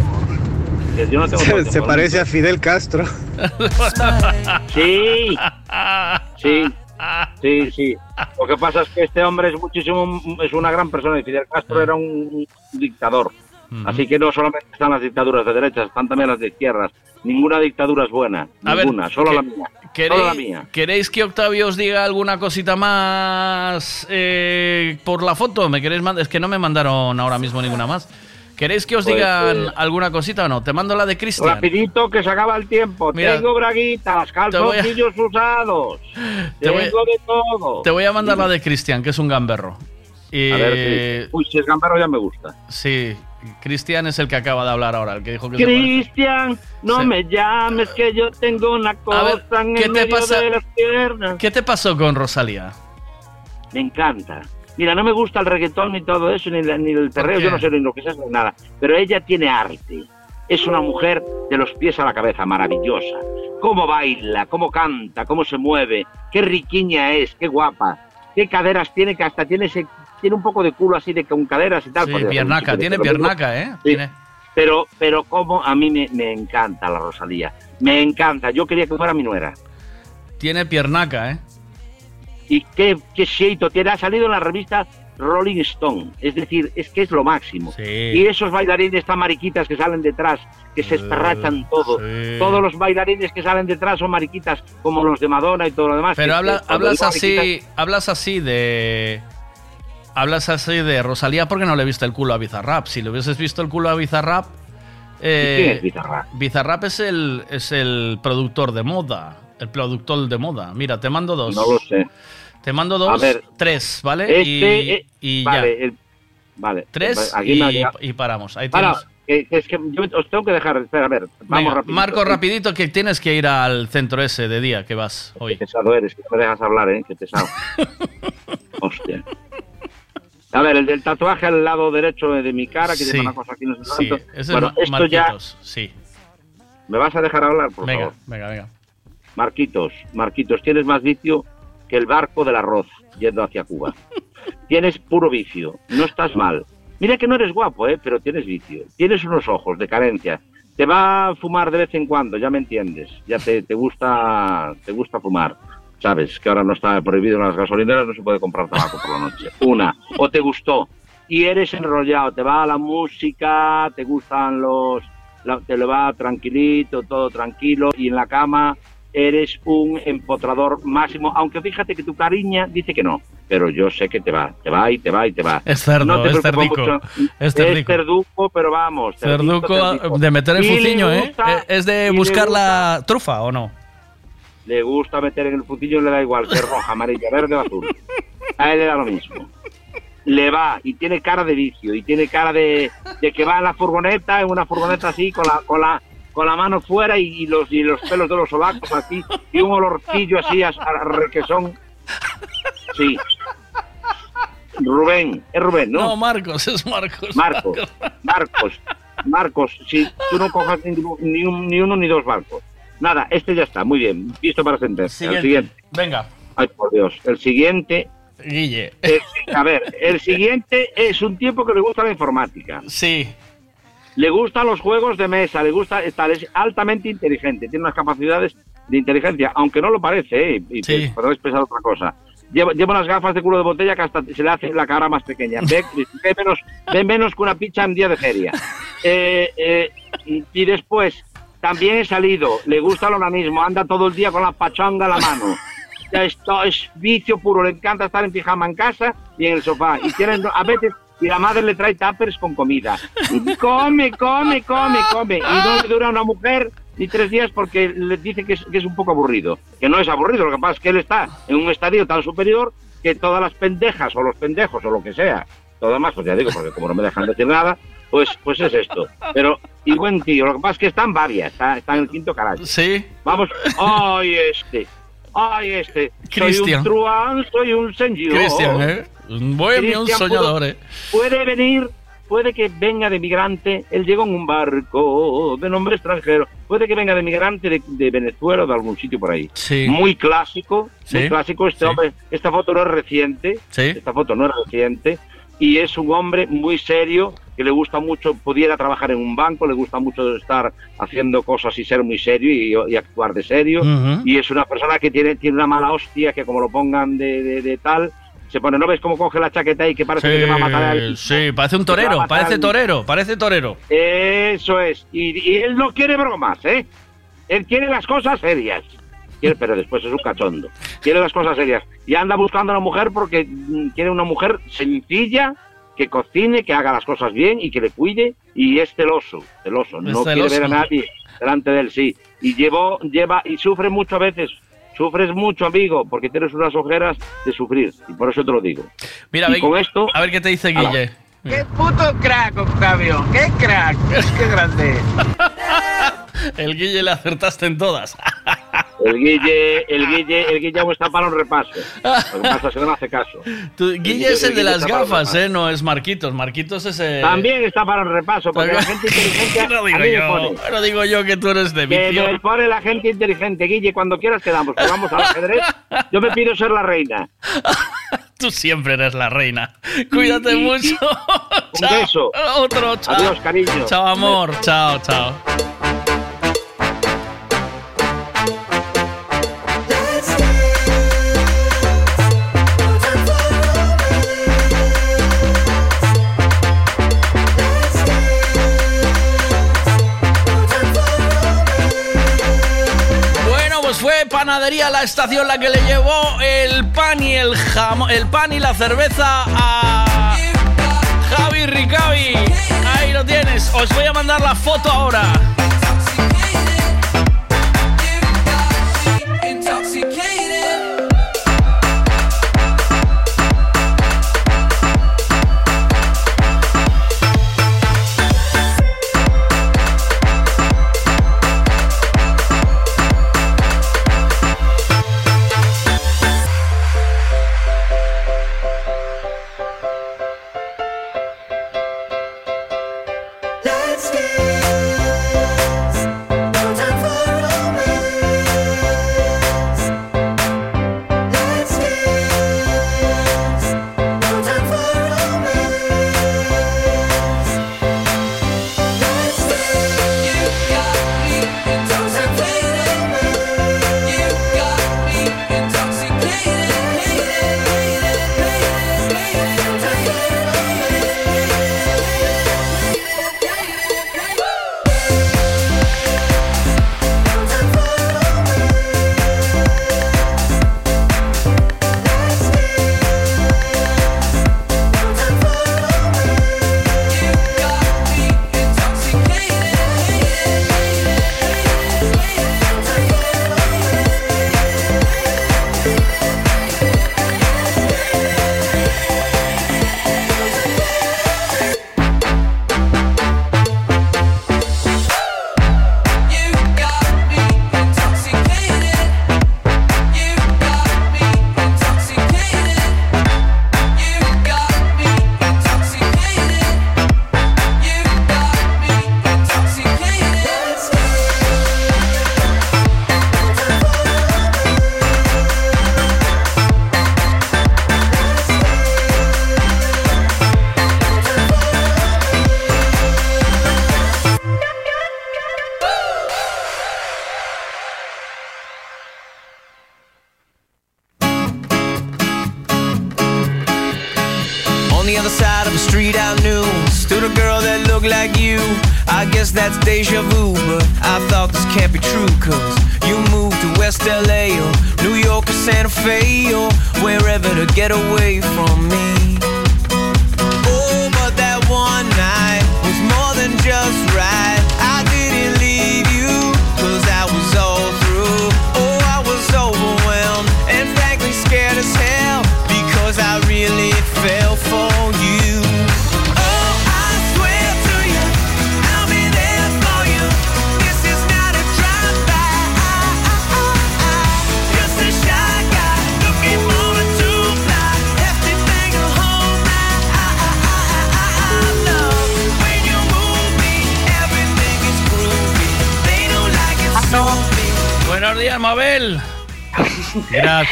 Que yo no tengo Se, foto, se ¿no? parece a Fidel Castro. Sí, sí, sí, sí. Lo que pasa es que este hombre es muchísimo, es una gran persona y Fidel Castro era un dictador. Así que no solamente están las dictaduras de derechas, están también las de izquierdas. Ninguna dictadura es buena, A ver, ninguna, solo que- la mía. Solo la ¿Queréis, mía. queréis que Octavio os diga alguna cosita más eh, por la foto? ¿Me queréis mandar? Es que no me mandaron ahora mismo ninguna más. ¿Queréis que os Pues, digan eh, alguna cosita o no? Te mando la de Cristian. Rapidito que se acaba el tiempo. Mira, Tengo braguitas, a- calzoncillos usados. Te voy Tengo de todo. Te voy a mandar la de Cristian, que es un gamberro. Y, A ver si... Uy, si es gambero ya me gusta. Sí, Cristian es el que acaba de hablar ahora, el que dijo que. Cristian, no Sí. me llames que yo tengo una cosa ver, en ¿qué el medio pasa? de las piernas. ¿Qué te pasó con Rosalía? Me encanta. Mira, no me gusta el reggaetón ni todo eso, ni, ni el perreo, qué? yo no sé ni lo que es eso, ni nada. Pero ella tiene arte. Es una mujer de los pies a la cabeza, maravillosa. Cómo baila, cómo canta, cómo se mueve, qué riquiña es, qué guapa, qué caderas tiene, que hasta tiene ese, tiene un poco de culo así de con caderas y tal. Sí, piernaca, tiene piernaca, ¿eh? Sí. Tiene- Pero, pero como a mí me, me encanta la Rosalía. Me encanta. Yo quería que fuera mi nuera. Tiene piernaca, ¿eh? Y qué, qué tiene. Ha salido en la revista Rolling Stone. Es decir, es que es lo máximo. Y esos bailarines tan mariquitas que salen detrás, que se esparrachan todo. Todos los bailarines que salen detrás son mariquitas, como los de Madonna y todo lo demás. Pero habla- hablas así, hablas así de. Hablas así de Rosalía porque no le viste el culo a Bizarrap. Si le hubieses visto el culo a Bizarrap. eh, ¿Quién es Bizarrap? Bizarrap es el, es el productor de moda. El productor de moda. Mira, te mando dos. No lo sé. Te mando dos, A ver. tres, ¿vale? Este, y eh, y vale, ya. el- vale. Tres Aquí y, paramos. Ahí que es que yo os tengo que dejar. Espera, a ver. Vamos Venga, rápido. Marco, rapidito que tienes que ir al centro ese de día que vas hoy. Qué pesado eres, que no me dejas hablar, ¿eh? Qué pesado. Hostia. A ver, el del tatuaje al lado derecho de mi cara, que Sí, tiene una cosa aquí, no sé sí, ese Bueno, es esto ya... Marquitos, sí. ¿Me vas a dejar hablar, por Venga, favor? venga, venga. Marquitos, Marquitos, tienes más vicio que el barco del arroz yendo hacia Cuba. tienes puro vicio, no estás mal. Mira que no eres guapo, ¿eh? pero tienes vicio. Tienes unos ojos de carencia. Te va a fumar de vez en cuando, ya me entiendes. Ya te, te gusta te gusta fumar. Sabes que ahora no está prohibido en las gasolineras, no se puede comprar tabaco por la noche. Una, o te gustó y eres enrollado, te va la música, te gustan los, la- te lo va tranquilito, todo tranquilo y en la cama eres un empotrador máximo, aunque fíjate que tu cariña dice que no, pero yo sé que te va, te va y te va y te va. Es cerdo, no te es cerdico, mucho. es cerdico. cerduco, pero vamos. Cerduco de meter el fuciño, ¿eh? gusta- Eh, ¿Es de buscar la trufa o no? Le gusta meter en el futillo, le da igual, que es roja, amarilla, verde o azul. A él le da lo mismo. Le va y tiene cara de vicio y tiene cara de, de que va en la furgoneta, en una furgoneta así, con la, con la, con la mano fuera y, y los, y los pelos de los sobacos así, y un olorcillo así a, a requesón. Sí. Rubén, es Rubén, ¿no? No, Marcos, es Marcos. Marcos, Marcos, Marcos, si tú no cojas ni, ni un- ni uno ni dos barcos. Nada, este ya está, muy bien, listo para sentencia. El siguiente. Venga. Ay, por Dios, el siguiente. Guille. el- a ver, el siguiente es un tipo que le gusta la informática. Sí. Le gustan los juegos de mesa, le gusta estar, es altamente inteligente, tiene unas capacidades de inteligencia, aunque no lo parece, ¿eh? Y Sí. podéis pensar otra cosa. Lleva, lleva unas gafas de culo de botella que hasta se le hace la cara más pequeña. Ve, ve menos, ve menos que una picha en día de feria. Eh, eh, y, y después, también he salido, le gusta lo mismo, anda todo el día con la pachanga en la mano. Esto es vicio puro, le encanta estar en pijama en casa y en el sofá. Y tiene, a veces, y la madre le trae tuppers con comida. Come, come, come, come. Y no le dura una mujer ni tres días porque le dice que es, que es un poco aburrido. Que no es aburrido, lo que pasa es que él está en un estadio tan superior que todas las pendejas o los pendejos o lo que sea, todo más, pues ya digo, porque como no me dejan decir nada, pues, pues es esto. Pero, buen tío, lo que pasa es que están varias, está, está en el quinto carácter. Sí. Vamos, ay este, ay este, soy Cristian. un truán, soy un señor. Cristian, ¿eh? Un bohemio, un soñador, ¿eh? Puede venir, puede que venga de migrante, él llegó en un barco de nombre extranjero, puede que venga de migrante de, de Venezuela o de algún sitio por ahí. Sí. Muy clásico, muy Sí, clásico este sí. hombre, esta foto no es reciente, Sí. esta foto no es reciente, y es un hombre muy serio, que le gusta mucho, pudiera trabajar en un banco, le gusta mucho estar haciendo cosas y ser muy serio y, y actuar de serio, y es una persona que tiene, tiene una mala hostia, que como lo pongan de, de- de tal, se pone, ¿no ves cómo coge la chaqueta y que parece que se va a matar a alguien? Sí, parece un torero, parece torero, parece torero. Eso es. Y, y él no quiere bromas, ¿eh? Él quiere las cosas serias. Quiere- pero después es un cachondo. Quiere las cosas serias. Y anda buscando a una mujer porque mm, quiere una mujer sencilla, que cocine, que haga las cosas bien y que le cuide. Y es celoso, celoso. No quiere ver a nadie delante de él, sí. Y llevó, lleva, y sufre mucho a veces. Sufres mucho, amigo, porque tienes unas ojeras de sufrir. Y por eso te lo digo. Mira, Y ve- con esto... a ver qué te dice. Guille. ¡Qué puto crack, Octavio! ¡Qué crack! ¡Qué grande! El Guille le acertaste en todas. El Guille, el Guille, el Guille aún está para un repaso. Lo que pasa es que no me hace caso. Tú- Guille es el de las gafas. ¿eh? No es Marquitos. Marquitos es el... También está para un repaso, porque la gente inteligente no digo yo, no digo yo que tú eres de Que vicio. me pone la gente inteligente, Guille, cuando quieras quedamos, jugamos al ajedrez. Yo me pido ser la reina. Tú siempre eres la reina. Cuídate Y- y- mucho. Un beso. Otro, chao. Adiós, cariño. Chao, amor. Chao, chao. Panadería La Estación la que le llevó el pan y el jamón, el pan y la cerveza a Javi Ricavi. Ahí lo tienes. Os voy a mandar la foto ahora.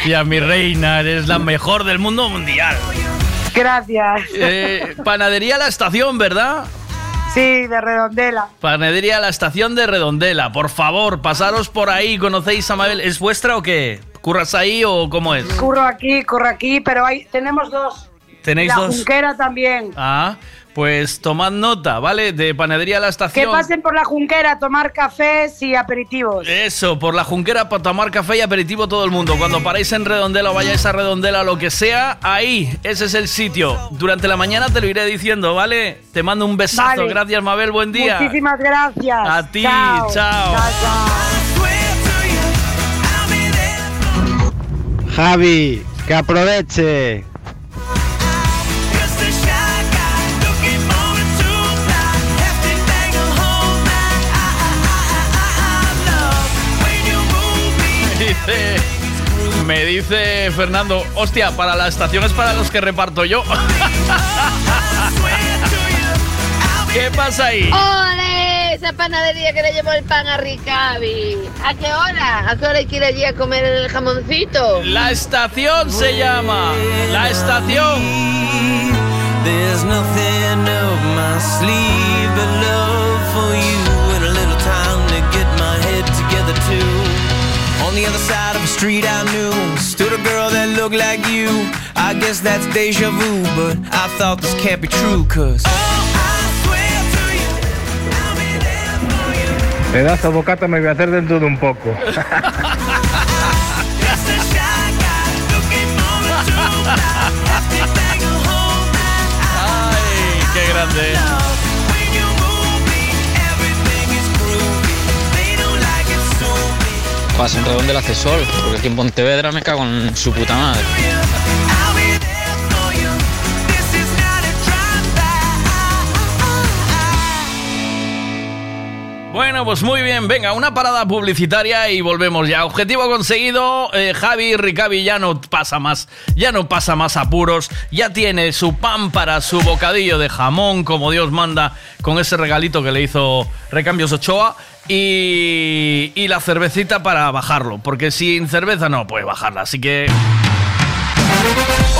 Gracias, mi reina. Eres la mejor del mundo mundial. Gracias. Eh, panadería La Estación, ¿verdad? Sí, de redondela. Panadería La Estación de Redondela. Por favor, pasaros por ahí. ¿Conocéis a Mabel? ¿Es vuestra o qué? ¿Curras ahí o cómo es? Curro aquí, curro aquí, pero hay, tenemos dos. ¿Tenéis la dos? Junquera también. Ah, pues tomad nota, ¿vale? De Panadería La Que Estación. pasen por la Junquera a tomar cafés y aperitivos. Eso, por la Junquera para tomar café y aperitivo todo el mundo. Cuando paráis en Redondela o vayáis a Redondela, lo que sea, ahí, ese es el sitio. Durante la mañana te lo iré diciendo, ¿vale? Te mando un besazo. Vale. Gracias, Mabel, buen día. Muchísimas gracias. A ti, Chao. chao. Javi, que aproveche. Me dice Fernando, hostia, para la estación es para los que reparto yo. ¿Qué pasa ahí? ¡Ole! Esa panadería que le llevó el pan a Ricavi. ¿A qué hora? ¿A qué hora hay que ir allí a comer el jamoncito? La estación se llama. La estación. There's nothing up my sleeve but love for you and a little time to get my head together too. On the other side street I knew stood a girl that looked like you. I guess that's deja vu, but I thought this can't be true, cause Pedazo bocata me voy a hacer dentro de un poco. Ay, qué grande. Vas en Redondela hace sol, porque aquí en Pontevedra me cago en su puta madre. Bueno, pues muy bien, venga, una parada publicitaria y volvemos ya. Objetivo conseguido, eh, Javi Ricavi ya no pasa más, ya no pasa más apuros, ya tiene su pan para su bocadillo de jamón, como Dios manda, con ese regalito que le hizo Recambios Ochoa. Y, y la cervecita para bajarlo, porque sin cerveza no puede bajarla, así que...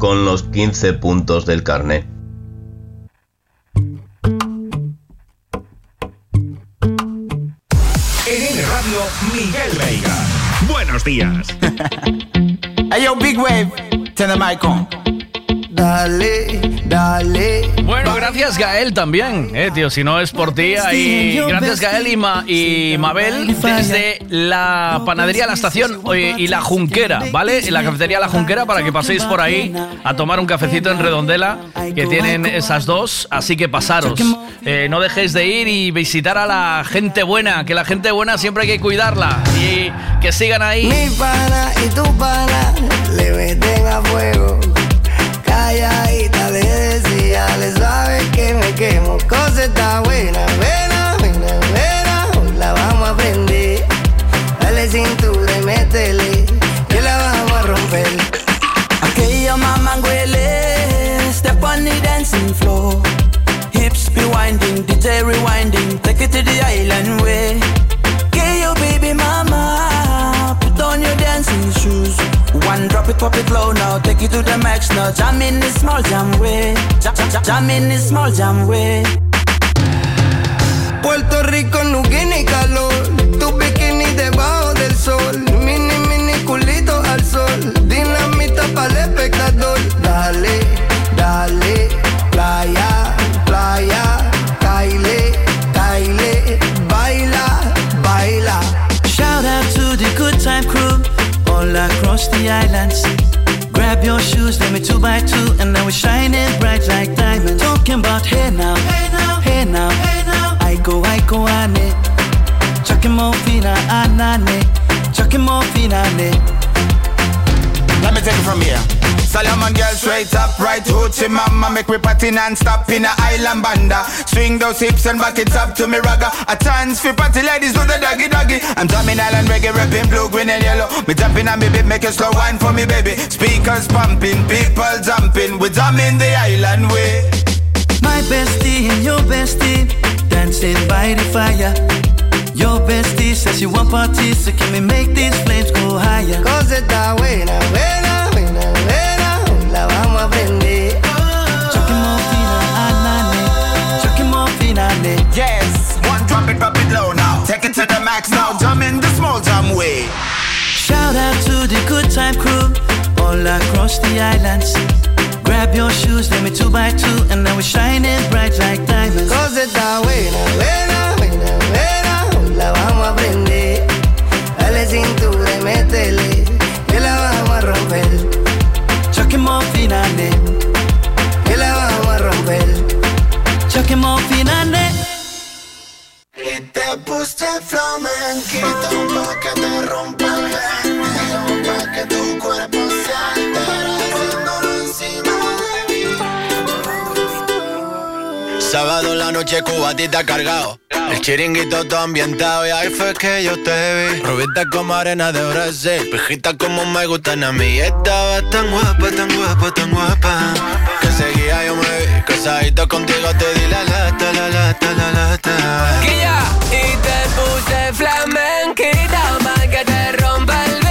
con los 15 puntos del carnet. En N Radio, Miguel Veiga. Buenos días. Hey yo, Big Wave, turn the mic on. Dale, dale. Bueno, gracias Gael también, eh, tío. Si no es por ti, ahí. Gracias Gael y, Ma- y Mabel desde la panadería La Estación eh, y la Junquera, ¿vale? La cafetería La Junquera para que paséis por ahí a tomar un cafecito en Redondela, que tienen esas dos. Así que pasaros. Eh, no dejéis de ir y visitar a la gente buena, que la gente buena siempre hay que cuidarla. Y que sigan ahí. Mi pana y tu pana le meten a fuego. Calladita le decía, le sabe que me quemo. Cosa está buena, buena, buena, buena. Hoy la vamos a prender. Dale cintura y métele, que la vamos a romper. Aquella mamá huele, step on the dancing floor. Hips be winding, DJ rewinding, take it to the island way. Drop it, pop it low now, take it to the max now. Jam in this small jam way, jam, jam, jam in this small jam way. Puerto Rico no tiene calor. Across the islands. Grab your shoes, let me two by two, and now we're shining bright like diamonds. Talking about hey now, hey now, hey now, hey now. I go, I go, ane. Chucking more fina, anane. Chucking more fina, ane. Let me take it from here. Solomon girl straight up, right hoochie mama. Make me party non-stop in a island banda. Swing those hips and back it up to me ragga. A chance for party ladies do the doggy doggy. I'm drumming island reggae, rapping blue, green and yellow. Me jumping on me beat, make a slow wine for me baby. Speakers pumping, people jumping. We drumming the island way. My bestie and your bestie dancing by the fire. Your bestie says you want parties, so can we make these flames go higher? Cosa está buena, buena, buena, ane. Yes, one drop it, drop it low now Take it to the max now, jump in the small jam way Shout out to the good time crew all across the islands. Grab your shoes, let me two by two, and now we're shining bright like diamonds. Cosa está buena, buena, buena, buena. Hoy la vamos a prender. Dale cintura y métele, Fina, ane. Y te puse flamenquito pa' que te rompa el pa' que tu cuerpo se altere. Haciéndolo encima de mí. Sábado en la noche cubatita cargado El chiringuito todo ambientado. Y ahí fue que yo te vi. Rubita como arena de Brasil. Pijita como me gustan a mí. Estaba tan guapa, tan guapa, tan guapa. Que seguía yo Casadito contigo te di la lata, la lata, la lata. Guía, y te puse flamenquita pa' que te rompa el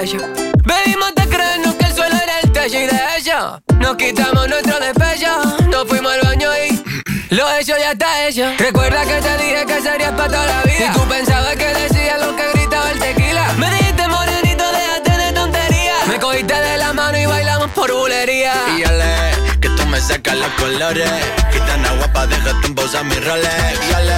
pecho. Bebimos de creernos que el suelo era el techo y de hecho nos quitamos nuestro despecho. Nos fuimos al baño y lo hecho ya está hecho. Recuerda que te dije que serías para toda la vida. Y tú pensabas que decía lo que gritaba el tequila. Me dijiste morenito, déjate de tonterías. Me cogiste de la mano y bailamos por bulería. Y ale, que tú me sacas los colores. Gitana guapa, déjate en pausa mis roles. Y ale,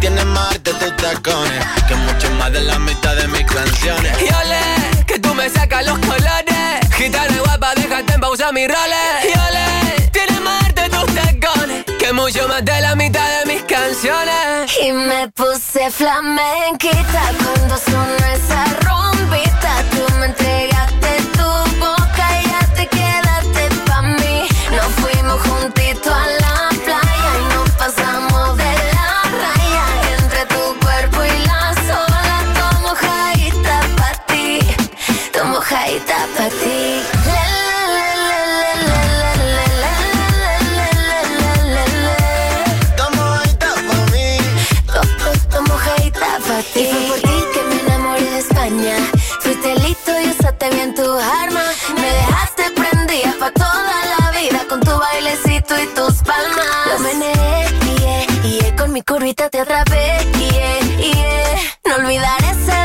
tienes más arte tus tacones. Que mucho más de la mitad de mis canciones. Y ole, que tú me sacas los colores. Gitana guapa, déjate en pausa mis roles. Y ole, tienes más arte tus tacones. Que mucho más de la mitad de mis canciones. Y me puse flamenquita cuando sonó esa rumbita. Tú me entregaste tu boca y ya te quedaste pa' mí. Nos fuimos juntitos a la pa' ti. Y fue por ti que me enamoré de España. Fuiste listo y usaste bien tu arma. Me dejaste prendida pa' toda la vida con tu bailecito y tus palmas. Lo meneé, yeah, yeah, con mi curvita te atrapé, yeah, yeah. No olvidaré ese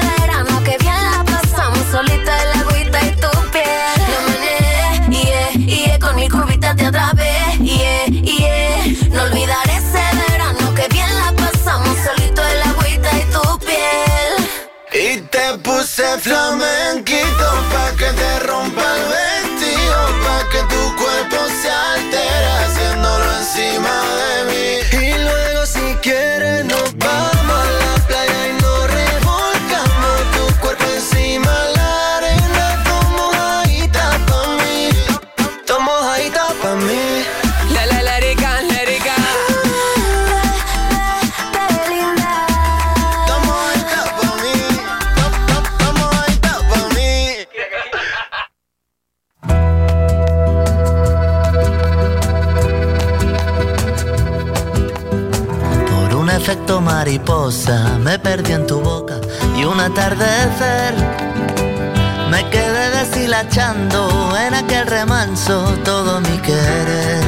te puse flamenquito pa' que te rompa el vestido, pa' que tu mariposa me perdí en tu boca y un atardecer me quedé deshilachando en aquel remanso todo mi querer.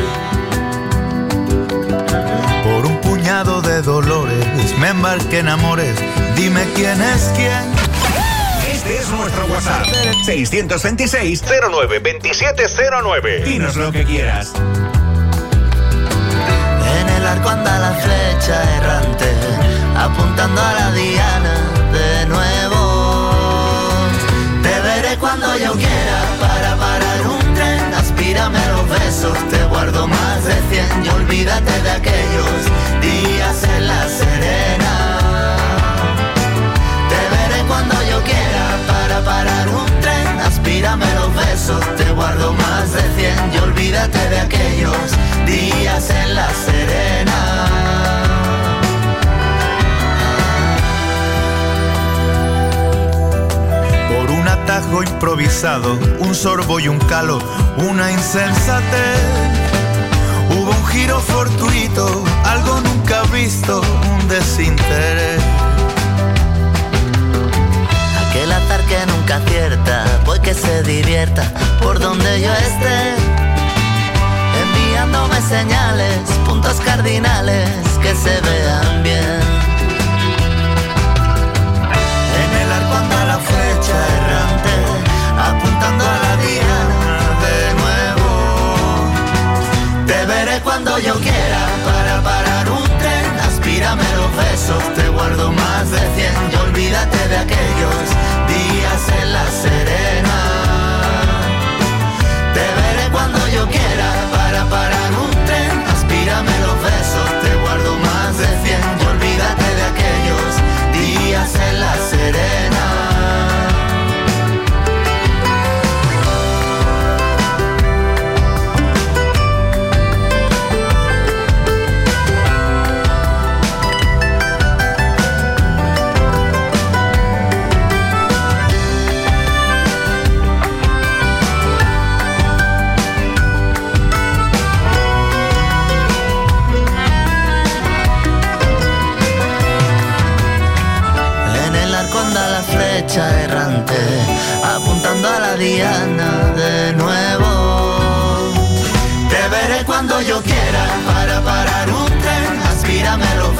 Por un puñado de dolores me embarqué en amores. Dime quién es quién. Este es nuestro WhatsApp. 626-092709. Dinos lo que quieras. El arco anda la flecha errante, apuntando a la diana de nuevo. Te veré cuando yo quiera para parar un tren. Aspírame los besos, te guardo más de cien y olvídate de aquellos días en la serena. Te veré cuando yo quiera para parar un tren. Aspírame los besos, olvídate de aquellos días en la serena. Por un atajo improvisado, un sorbo y un calo, una insensatez. Hubo un giro fortuito, algo nunca visto, un desinterés. Aquel azar que nunca acierta, voy que se divierta por donde yo esté. Enviándome señales, puntos cardinales que se vean bien. En el arco anda la flecha errante, apuntando a la diana de nuevo. Te veré cuando yo quiera para parar un tren. Aspírame los besos, te guardo más de cien y olvídate de aquellos días en la serena. Te veré cuando yo quiera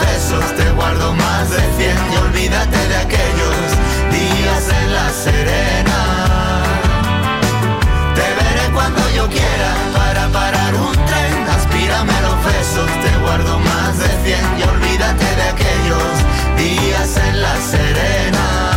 besos, te guardo más de cien y olvídate de aquellos días en la serena. Te veré cuando yo quiera para parar un tren. Aspírame los besos, te guardo más de cien y olvídate de aquellos días en la serena.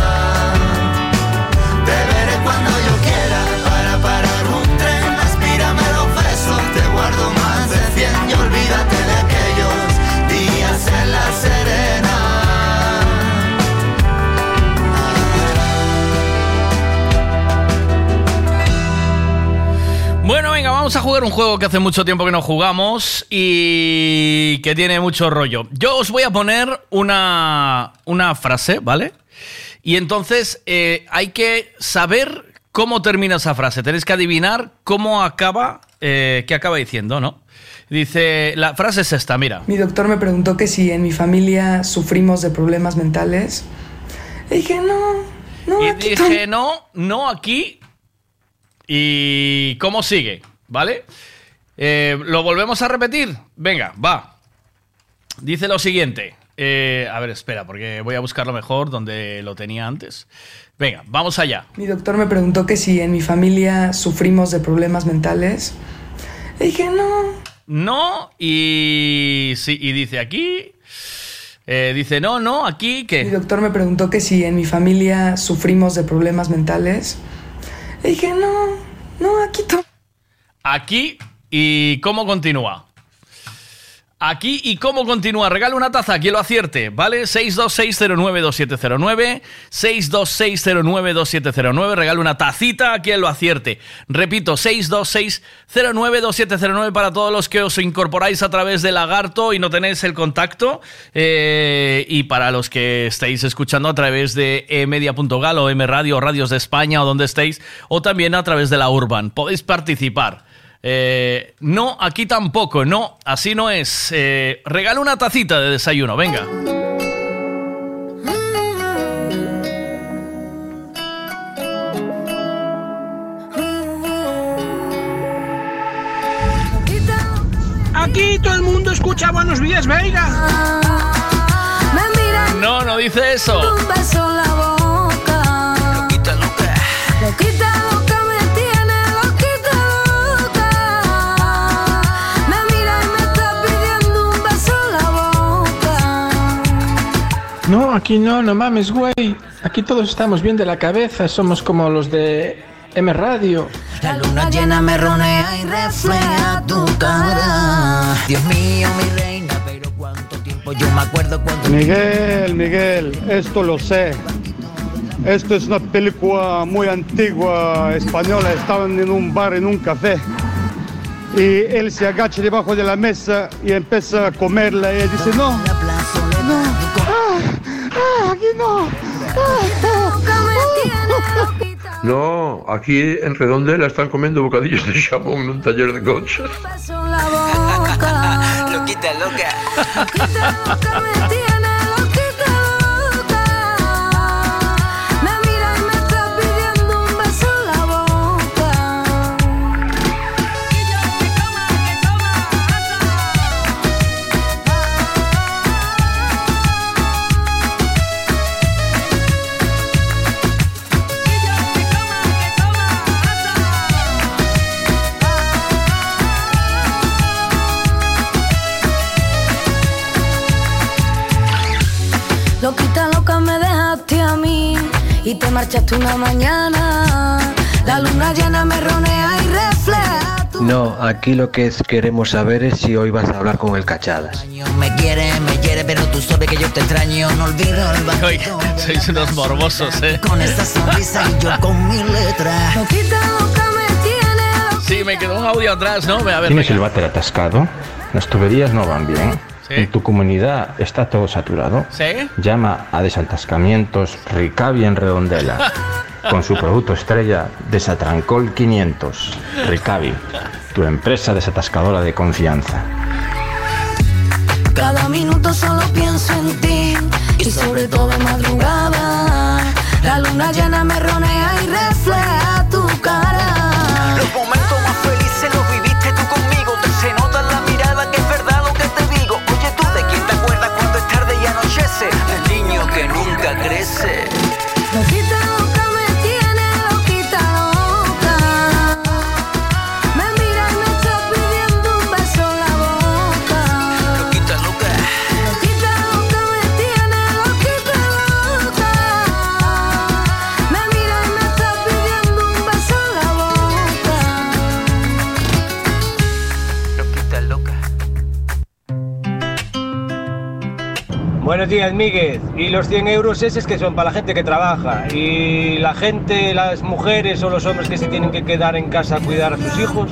Vamos a jugar un juego que hace mucho tiempo que no jugamos y que tiene mucho rollo. Yo os voy a poner una, una frase, ¿vale? Y entonces eh, hay que saber cómo termina esa frase. Tenéis que adivinar cómo acaba, eh, qué acaba diciendo, ¿no? Dice, la frase es esta, mira. Mi doctor me preguntó que si en mi familia sufrimos de problemas mentales. Y dije, no, no, y aquí dije, no, no aquí. ¿Y cómo sigue? ¿Vale? Eh, ¿Lo volvemos a repetir? Venga, va. Dice lo siguiente. Eh, a ver, espera, porque voy a buscarlo mejor donde lo tenía antes. Venga, vamos allá. Mi doctor me preguntó que si en mi familia sufrimos de problemas mentales. Dije, no, No, y sí, y dice aquí. eh, dice, no, no, aquí Mi que. doctor me preguntó que si en mi familia sufrimos de problemas mentales. Dije, no, no, aquí to- Aquí y cómo continúa. Aquí y cómo continúa. Regala una taza, quien lo acierte, ¿vale? 626092709. 626092709. Regala una tacita a quien lo acierte. Repito, 626092709 para todos los que os incorporáis a través de Lagarto y no tenéis el contacto. Eh, y para los que estáis escuchando a través de emedia.gal o M Radio, Radios de España o donde estéis, o también a través de la Urban. Podéis participar. Eh, no, aquí tampoco, no, así no es. Eh, regala una tacita de desayuno, venga. Aquí todo el mundo escucha Buenos Días, Veiga. No, no dice eso. Aquí no, no mames, güey. Aquí todos estamos bien de la cabeza, somos como los de M Radio. La luna llena me ronea y refleja tu cara. Dios mío, mi reina, pero cuánto tiempo yo me acuerdo cuando. Miguel, Miguel, esto lo sé. Esto es una película muy antigua española. Estaban en un bar, en un café. Y él se agacha debajo de la mesa y empieza a comerla. Y ella dice, no, ah, aquí no. No, aquí en Redondela están comiendo bocadillos de jamón en un taller de coches. Loquita loca. Y te marchaste una mañana. La luna llena me ronea y refleja. No, aquí lo que es- queremos saber es si hoy vas a hablar con el Cachadas. Me quiere, me quiere, pero tú sabes que yo te extraño. No olvido el sois unos morbosos, ¿eh? Con esa sonrisa y yo con mi letra. Sí, me quedó un audio atrás, ¿no? A ver, ¿Tienes el venga. váter atascado? Las tuberías no van bien. Sí. En tu comunidad está todo saturado. ¿Sí? Llama a Desatascamientos Ricavi en Redondela. Con su producto estrella Desatrancol 500. Ricavi, tu empresa desatascadora de confianza. Cada minuto solo pienso en ti y sobre todo de madrugada. La luna llena me ronea y refleja tu cara. Los momentos más felices los viviste niño que nunca crece. Buenos días, Miguel. Y los 100 euros esos que son para la gente que trabaja. Y la gente, las mujeres o los hombres que se tienen que quedar en casa a cuidar a sus hijos,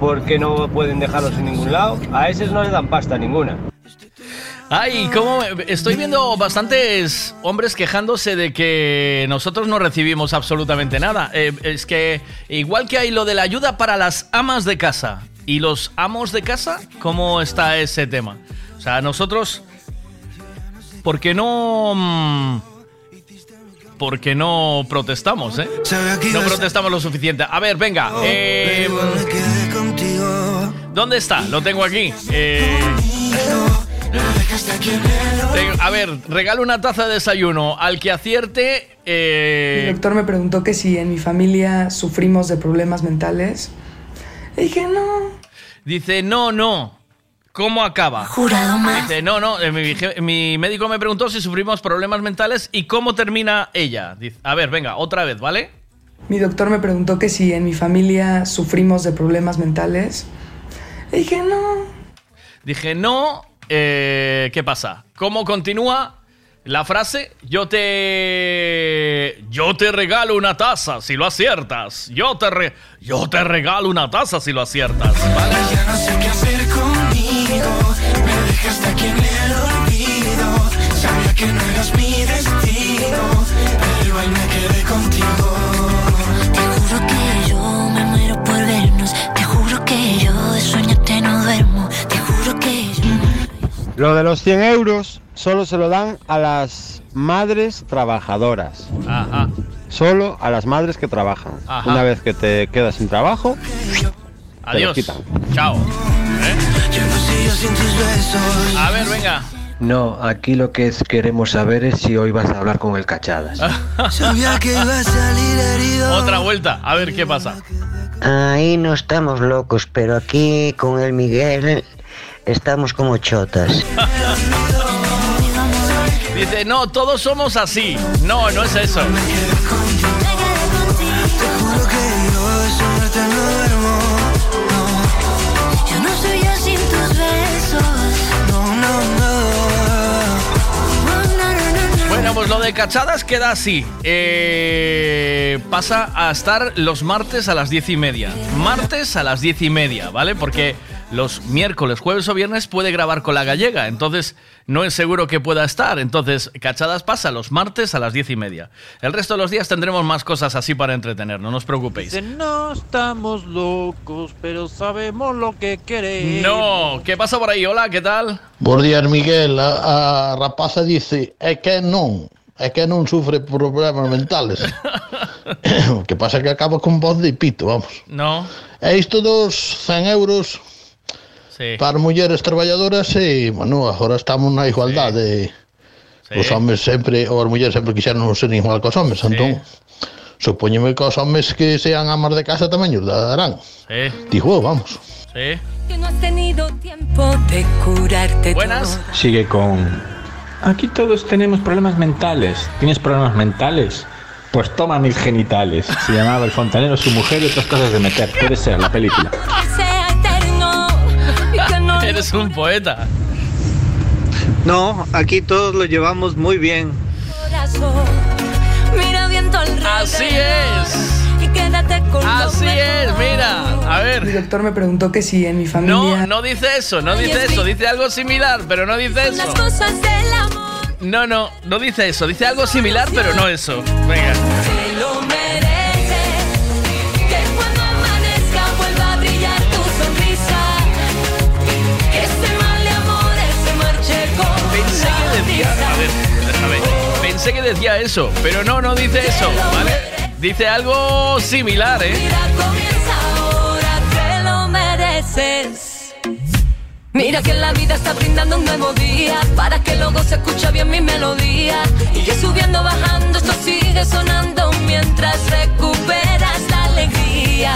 porque no pueden dejarlos en ningún lado, a esos no les dan pasta ninguna. Ay, cómo estoy viendo bastantes hombres quejándose de que nosotros no recibimos absolutamente nada. Eh, es que igual que hay lo de la ayuda para las amas de casa y los amos de casa, ¿cómo está ese tema? O sea, nosotros, ¿por qué no mm, porque no protestamos, ¿eh? No protestamos lo suficiente. A ver, venga. eh, ¿Dónde está? Lo tengo aquí. Eh, a ver, regalo una taza de desayuno al que acierte. Mi eh, doctor me preguntó que si en mi familia sufrimos de problemas mentales. Y dije, no. dice, no, no. ¿Cómo acaba? Jurado más. Dice, no, no. eh, mi, médico me preguntó si sufrimos problemas mentales y cómo termina ella. Dice, a ver, venga, otra vez, ¿vale? Mi doctor me preguntó que si en mi familia sufrimos de problemas mentales. Y dije, no. Dije, no, eh, ¿qué pasa? ¿Cómo continúa la frase? Yo te... Yo te regalo una taza si lo aciertas. Yo te, re- yo te regalo una taza si lo aciertas. ¿vale? Ya no sé qué hacer conmigo. Me dejaste aquí en el olvido. Sabía que no eras mi destino. Pero igual me quedé contigo. Te juro que yo me muero por vernos. Te juro que yo de sueñarte no duermo. Te juro que yo. Lo de los 100 euros solo se lo dan a las madres trabajadoras. Ajá. Solo a las madres que trabajan. Ajá. Una vez que te quedas sin trabajo, te Adiós. quitan. Chao. Yo no sé yo sin tus besos. A ver, venga. No, aquí lo que es- queremos saber es si hoy vas a hablar con el Cachadas. Sabía que iba a salir herido. Otra vuelta, a ver qué pasa. Ahí no estamos locos, pero aquí con el Miguel estamos como chotas. Dice, no, todos somos así. No, no es eso. Lo de cachadas queda así. Eh, pasa a estar los martes a las diez y media. Martes a las diez y media, ¿vale? Porque los miércoles, jueves o viernes puede grabar con la gallega. Entonces, no es seguro que pueda estar. Entonces, cachadas pasa los martes a las diez y media. El resto de los días tendremos más cosas así para entretener, no os preocupéis. Dice, no estamos locos, pero sabemos lo que queremos. No, ¿qué pasa por ahí? Hola, ¿qué tal? Buenos días, Miguel. A, a rapaza dice, é que non, é que non sufre problemas mentales. o que pasa é que acaba con voz de pito, vamos. No, E isto dos 100 euros sí. para mulleres traballadoras e, bueno, agora estamos na igualdade. Os homes sempre, ou as mulleres sempre quixeron ser igual que os homes, entón, supoñeme que os homes que sean amas de casa tamén os darán. Sí, Digo, vamos. sí. Que no has tenido tiempo de curarte Buenas. Sigue con... Aquí todos tenemos problemas mentales. ¿Tienes problemas mentales? Pues toma mis genitales. Se llamaba el fontanero, su mujer y otras cosas de meter. Puede ser la película. Eres un poeta. No, aquí todos lo llevamos muy bien. Así es. Quédate con Así es, mejor. mira. A ver. doctor me preguntó que si en mi No, familia. no dice eso, no dice eso. Dice algo similar, pero no dice eso. las cosas del amor. No, no, no dice eso. Dice algo similar, pero no eso. Venga. Pensé que decía eso, pero no, no dice eso, ¿vale? Dice algo similar, ¿eh? Mira, comienza ahora, te lo mereces. Mira que la vida está brindando un nuevo día Para que luego se escuche bien mi melodía Y yo subiendo, bajando, esto sigue sonando Mientras recuperas la alegría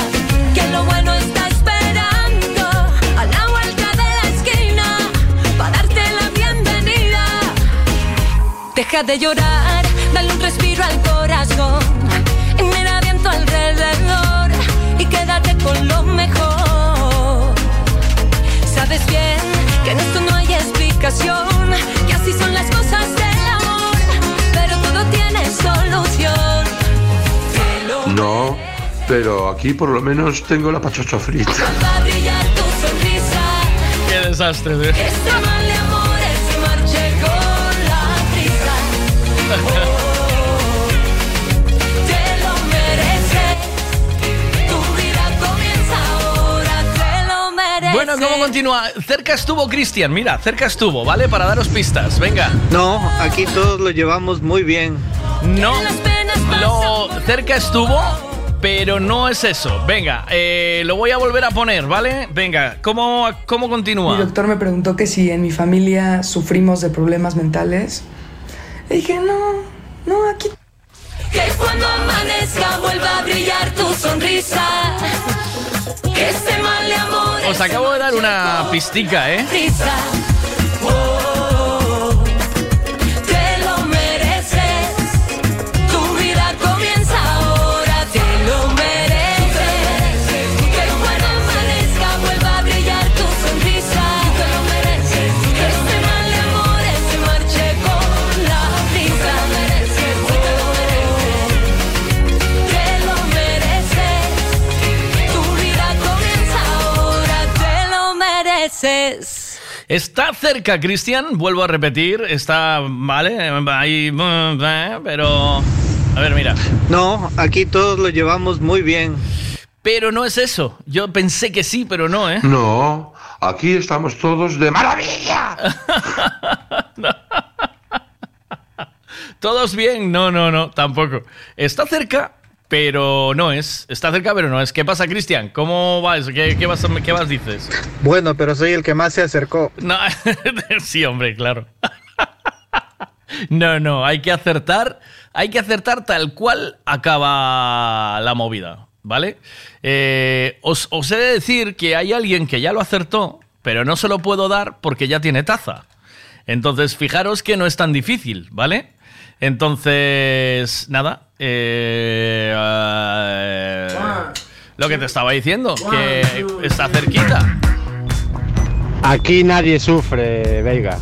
Que lo bueno está esperando A la vuelta de la esquina Para darte la bienvenida Deja de llorar, dale un respiro al corazón con lo mejor. Sabes bien que en esto no hay explicación, que así son las cosas del amor, pero todo tiene solución. No, pero aquí por lo menos tengo la pachocha frita. Qué desastre, ¿eh? ¿Cómo continúa? Cerca estuvo Cristian, mira, cerca estuvo, ¿vale? Para daros pistas, venga. No, aquí todos lo llevamos muy bien. No, lo cerca estuvo, pero no es eso. Venga, eh, lo voy a volver a poner, ¿vale? Venga, ¿cómo, cómo Mi continúa? doctor me preguntó que si en mi familia sufrimos de problemas mentales. Le dije, no, no, aquí Que cuando amanezca vuelva a brillar tu sonrisa. Os acabo de dar una pistica, ¿eh? Está cerca, Cristian, vuelvo a repetir, está, ¿vale? Ahí, eh, pero... A ver, mira. No, aquí todos lo llevamos muy bien. Pero no es eso. Yo pensé que sí, pero no, ¿eh? No, aquí estamos todos de maravilla. ¿Todos bien? No, no, no, tampoco. Está cerca, pero no es. Está cerca, pero no es. ¿Qué pasa, Cristian? ¿Cómo va eso? ¿Qué, qué, vas, ¿Qué vas dices? Bueno, pero soy el que más se acercó. No, sí, hombre, claro. No, no, hay que acertar, hay que acertar tal cual acaba la movida, ¿vale? Eh, os, os he de decir que hay alguien que ya lo acertó, pero no se lo puedo dar porque ya tiene taza. Entonces, fijaros que no es tan difícil, ¿vale? Entonces, nada. Eh, eh, lo que te estaba diciendo, que está cerquita. Aquí nadie sufre, Veiga.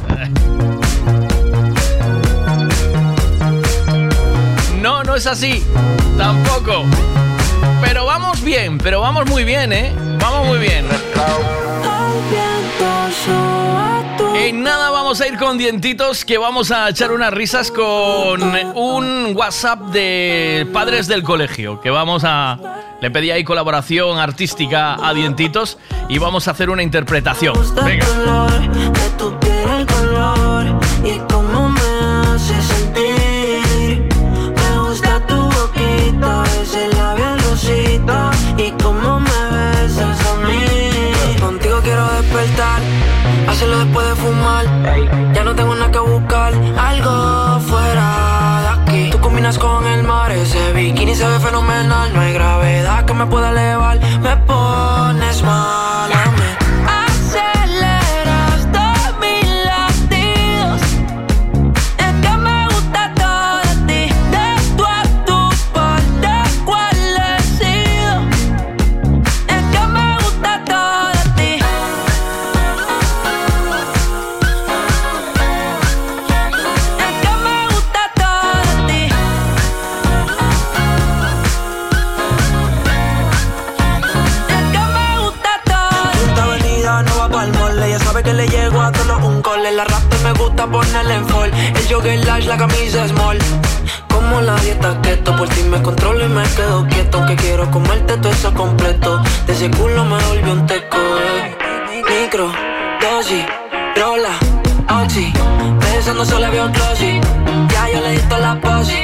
No, no es así. Tampoco. Pero vamos bien, pero vamos muy bien, ¿eh? Vamos muy bien. En nada vamos a ir con dientitos que vamos a echar unas risas con un WhatsApp de padres del colegio que vamos a le pedí ahí colaboración artística a dientitos y vamos a hacer una interpretación. Venga. Se ve fenomenal. No hay gravedad que me pueda elevar, me pones un cole. La rasta me gusta ponerle en fall. El jogger large, la camisa small. Como la dieta keto, por ti me controlo y me quedo quieto. Aunque quiero comerte todo eso completo. De ese culo me volvió un teco. eh. Micro, dosis, rola, oxi. Besando solo veo glossy. Ya yo le di toda la posi.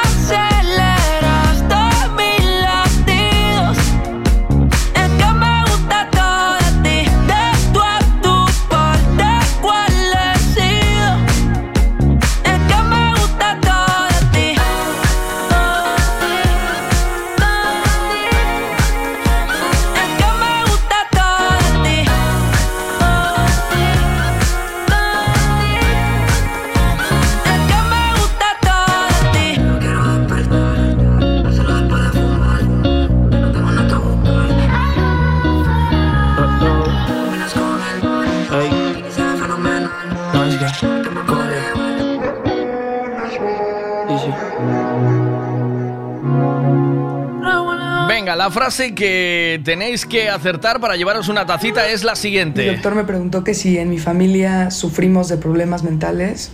Venga, la frase que tenéis que acertar para llevaros una tacita es la siguiente. doctor me preguntó que si en mi familia sufrimos de problemas mentales.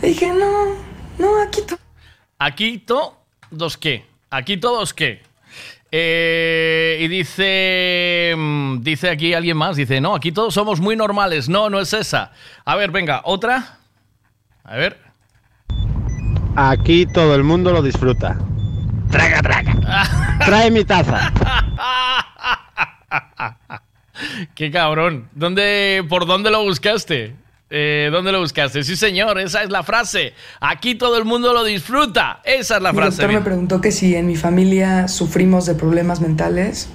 Le dije, no, no, aquí to- Aquí todos qué. Aquí todos qué. Eh, y dice, mm, dice aquí alguien más, dice, no, aquí todos somos muy normales. No, no es esa. A ver, venga, otra. A ver. Aquí todo el mundo lo disfruta. Traga, traga. Trae mi taza. Qué cabrón. ¿Dónde, ¿Por dónde lo buscaste? Eh, ¿Dónde lo buscaste? Sí, señor, esa es la frase. Aquí todo el mundo lo disfruta. Esa es la Mi frase. doctor me preguntó que si en mi familia sufrimos de problemas mentales.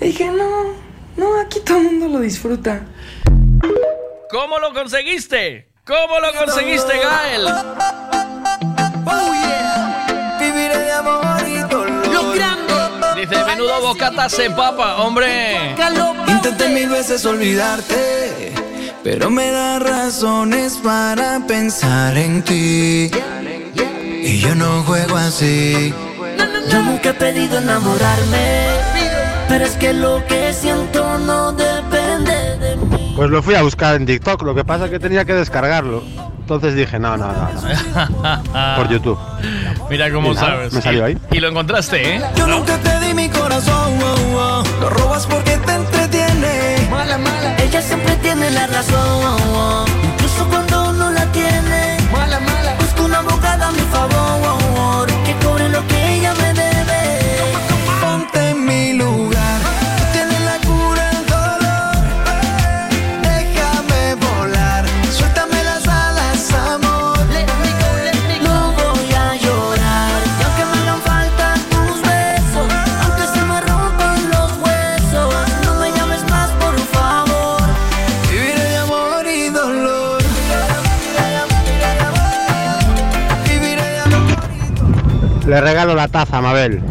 Le dije, no, no, aquí todo el mundo lo disfruta. ¿Cómo lo conseguiste? ¿Cómo lo conseguiste, Gael? Viviré de amor menudo bocata se papa, hombre. Intenté mil veces olvidarte, pero me da razones para pensar en ti. Y yo no juego así. Yo nunca he pedido enamorarme, pero es que lo que siento no depende de mí. Pues lo fui a buscar en TikTok, lo que pasa es que tenía que descargarlo. Entonces dije, no, no, no, no. Por YouTube. Mira cómo Y nada, sabes. me salió Y- ahí. Y lo encontraste, ¿eh? Yo nunca te di mi corazón, oh, oh. lo robas porque te entretiene. Mala, mala. Ella siempre tiene la razón, incluso Le regalo la taza, Mabel.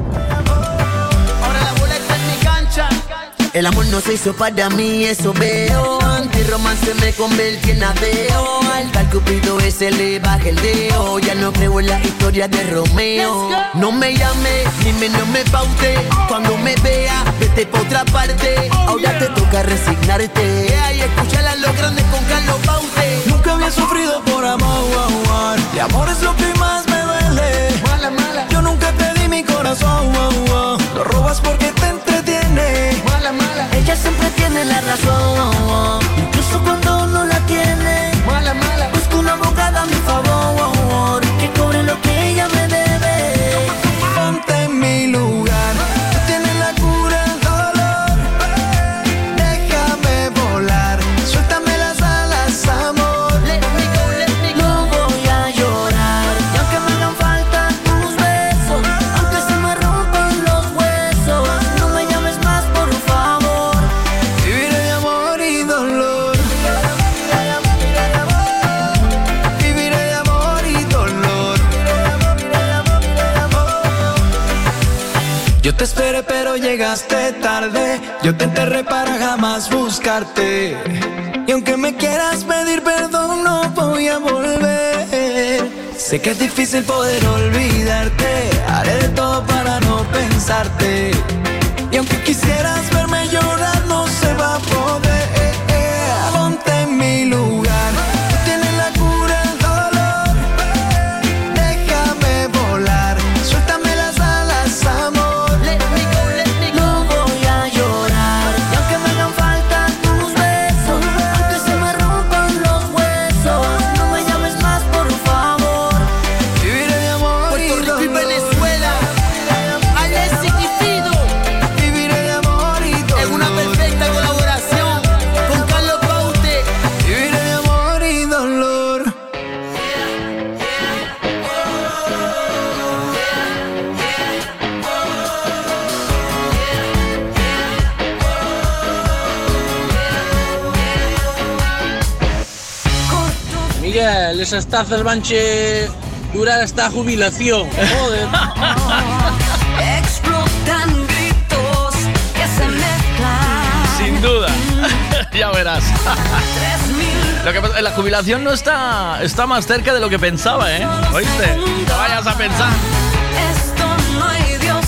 El amor no se hizo para mí, eso veo. Antirromance me convertí en ateo. Al tal cupido ese le baja el dedo. Ya no creo en la historia de Romeo. No me llame, ni menos me paute. Cuando me vea, vete pa' otra parte. Ahora te toca resignarte. Ay, escuchar a los grandes con Carlos Paute. Nunca había sufrido por amor. Y amor es lo que más me duele. Mi corazón. Lo robas porque te entretiene. Mala, mala. Ella siempre tiene la razón, incluso cuando no la tiene. Mala, mala. Busco una abogada a mi favor, Yo te enterré para jamás buscarte. Y aunque me quieras pedir perdón, no voy a volver. Sé que es difícil poder olvidarte. Haré de todo para no pensarte. Y aunque quisieras verme Miguel, esas tazas van che durar hasta jubilación. Joder. Explotan gritos que se mezclan. Sin duda. ya verás. Lo que pasa, la jubilación no está, está más cerca de lo que pensaba, ¿eh? ¿Oíste? No vayas a pensar. Esto no hay Dios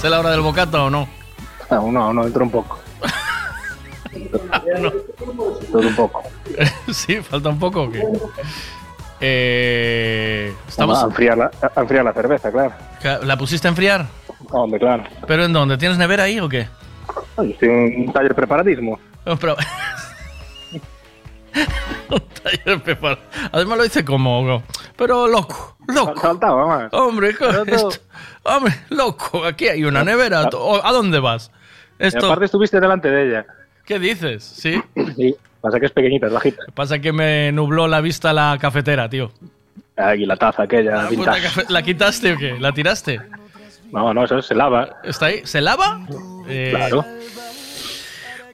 ¿Estás en la hora del bocato o no? Aún no, no, entro un poco. Todo un poco. sí, falta un poco. ¿o qué? Eh, estamos. a enfriar, la, a enfriar la cerveza, claro. ¿La pusiste a enfriar? Hombre, claro. ¿Pero en dónde? ¿Tienes nevera ahí o qué? Oye, estoy en un taller preparatismo. No, pero- Un taller prepar- Además lo dice como. Pero loco, loco. Faltaba más. Hombre, Pero esto- hombre, loco, aquí hay una nevera. ¿O- ¿A dónde vas? Y Esto, aparte estuviste delante de ella. ¿Qué dices? Sí. Sí, pasa que es pequeñita, es bajita. Pasa que me nubló la vista la cafetera, tío. Aquí la taza aquella, La, puta vintage. cafe- ¿La quitaste o qué? ¿La tiraste? No, no, eso se lava. ¿Está ahí? ¿Se lava? Eh, Claro.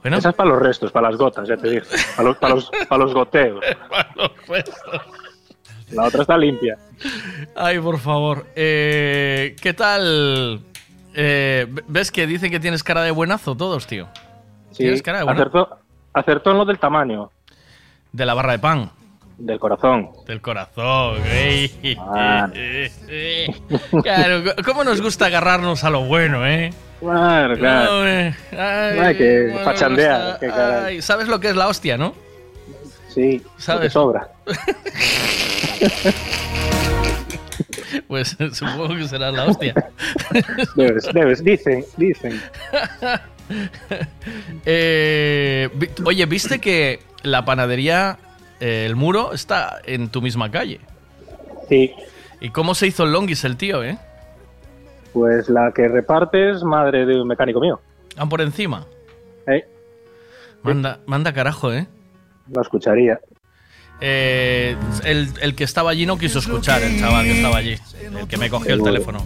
Bueno. Esa es para los restos, para las gotas, ya te digo. Para los, para los, para los goteos. La otra está limpia. Ay, por favor. Eh, ¿Qué tal? Eh, ¿Ves que dicen que tienes cara de buenazo todos, tío? Sí, Tienes cara de buenazo. acertó, en lo del tamaño. De la barra de pan. Del corazón. Del corazón. ey. Ah. Claro, ¿cómo nos gusta agarrarnos a lo bueno, eh? Claro, claro. Ay, Hay que fachandear. Ay, ¿Sabes lo que es la hostia, no? Sí, ¿Sabes? sobra. Pues supongo que será la hostia. Debes, debes, dicen, dicen. Eh, vi- oye, ¿viste que la panadería eh, El Muro está en tu misma calle? Sí. ¿Y cómo se hizo el longis el tío, eh? Pues la que reparte es madre de un mecánico mío. ¿Han por encima? ¿Eh? Manda, manda carajo, ¿eh? Lo escucharía. Eh, el, el que estaba allí no quiso escuchar, el chaval que estaba allí. El que me cogió el teléfono.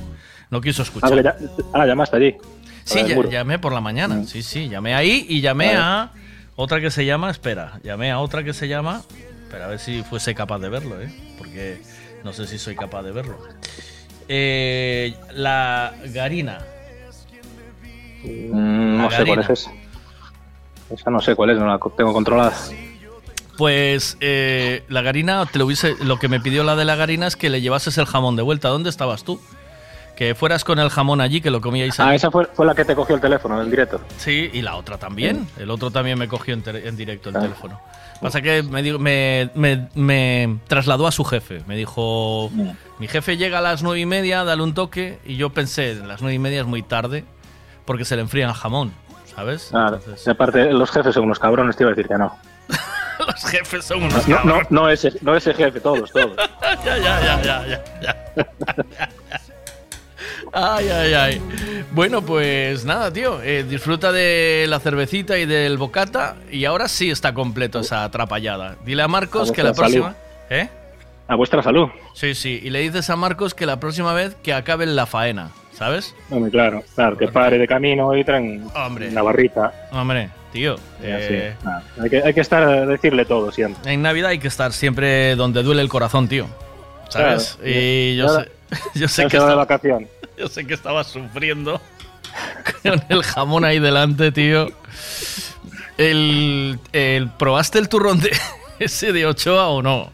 No quiso Ah, escuchar. porque ya- ah, llamaste allí. Sí, ya- llamé por la mañana. Sí, sí, llamé ahí y llamé a otra que se llama. Espera, llamé a otra que se llama. Pero a ver si fuese capaz de verlo, ¿eh? Porque no sé si soy capaz de verlo. Eh, la Garina. Mm, no sé cuál es esa. Esa no sé cuál es, no la tengo controlada. Pues eh, la Garina, te lo, hubiese- lo que me pidió la de la Garina es que le llevases el jamón de vuelta. ¿Dónde estabas tú? Que fueras con el jamón allí, que lo comíais Ah, allí. esa fue, fue la que te cogió el teléfono en el directo. Sí, y la otra también. El otro también me cogió en, en directo el Ah. teléfono. Pasa que me, me, me- me trasladó a su jefe. Me dijo, mi jefe llega a las nueve y media, dale un toque. Y yo pensé, las nueve y media es muy tarde porque se le enfrían el jamón, ¿sabes? Claro. Aparte, los jefes son unos cabrones, te iba a decir que no. Los jefes son unos No, no, no ese, no ese jefe, todos, todos. ya, ya, ya, ya, ya, ya. Ay, ay, ay. Bueno, pues nada, tío. eh, disfruta de la cervecita y del bocata. Y ahora sí está completo esa atrapallada. Dile a Marcos A que la próxima. salud. ¿Eh? A vuestra salud. Sí, sí. Y le dices a Marcos que la próxima vez que acaben la faena, ¿sabes? Hombre, claro, claro, que pare de camino y traen Hombre. una barrita. Hombre, tío. Eh, nada. hay, que, hay que estar a decirle todo siempre. en Navidad hay que estar siempre donde duele el corazón, tío. ¿Sabes? Claro. Y yo sé, yo sé que va de vacación. Yo sé que estaba sufriendo con el jamón ahí delante, tío. El, el- ¿Probaste el turrón de ese de Ochoa o no?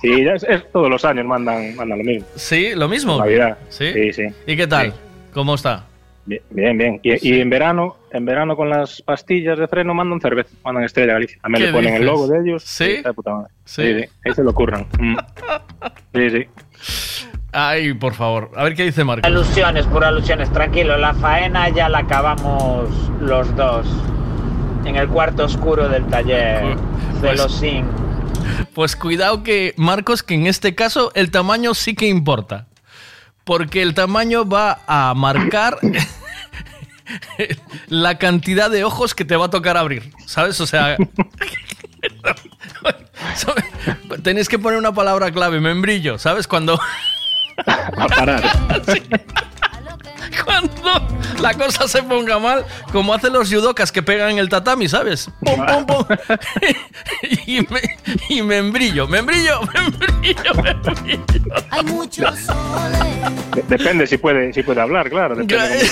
Sí, es, es- todos los años mandan, mandan lo mismo. Sí, lo mismo. Navidad. ¿Sí? Sí, sí. ¿Y qué tal? Sí. ¿Cómo está? Bien, bien. bien. Y, y en verano, en verano con las pastillas de freno mandan cerveza, mandan Estrella Galicia. A mí ¿Qué le ponen el logo de ellos. ¿Sí? está de puta madre. ¿Sí? Sí, sí. Ahí se lo curran. Mm. Sí, sí. Ay, por favor. A ver qué dice Marcos. Alusiones, por alusiones, tranquilo, la faena ya la acabamos los dos. En el cuarto oscuro del taller. Pues- Celosín. Pues cuidado que, Marcos, que en este caso el tamaño sí que importa. Porque el tamaño va a marcar la cantidad de ojos que te va a tocar abrir. ¿Sabes? O sea. Tenéis que poner una palabra clave, membrillo, ¿sabes? Cuando. A parar. Sí. Cuando la cosa se ponga mal, como hacen los judokas que pegan en el tatami, ¿sabes? Pum, pum, pum. y, me, y membrillo, membrillo, membrillo, membrillo. Hay muchos soles, De- depende si puede, si puede hablar, claro. Depende.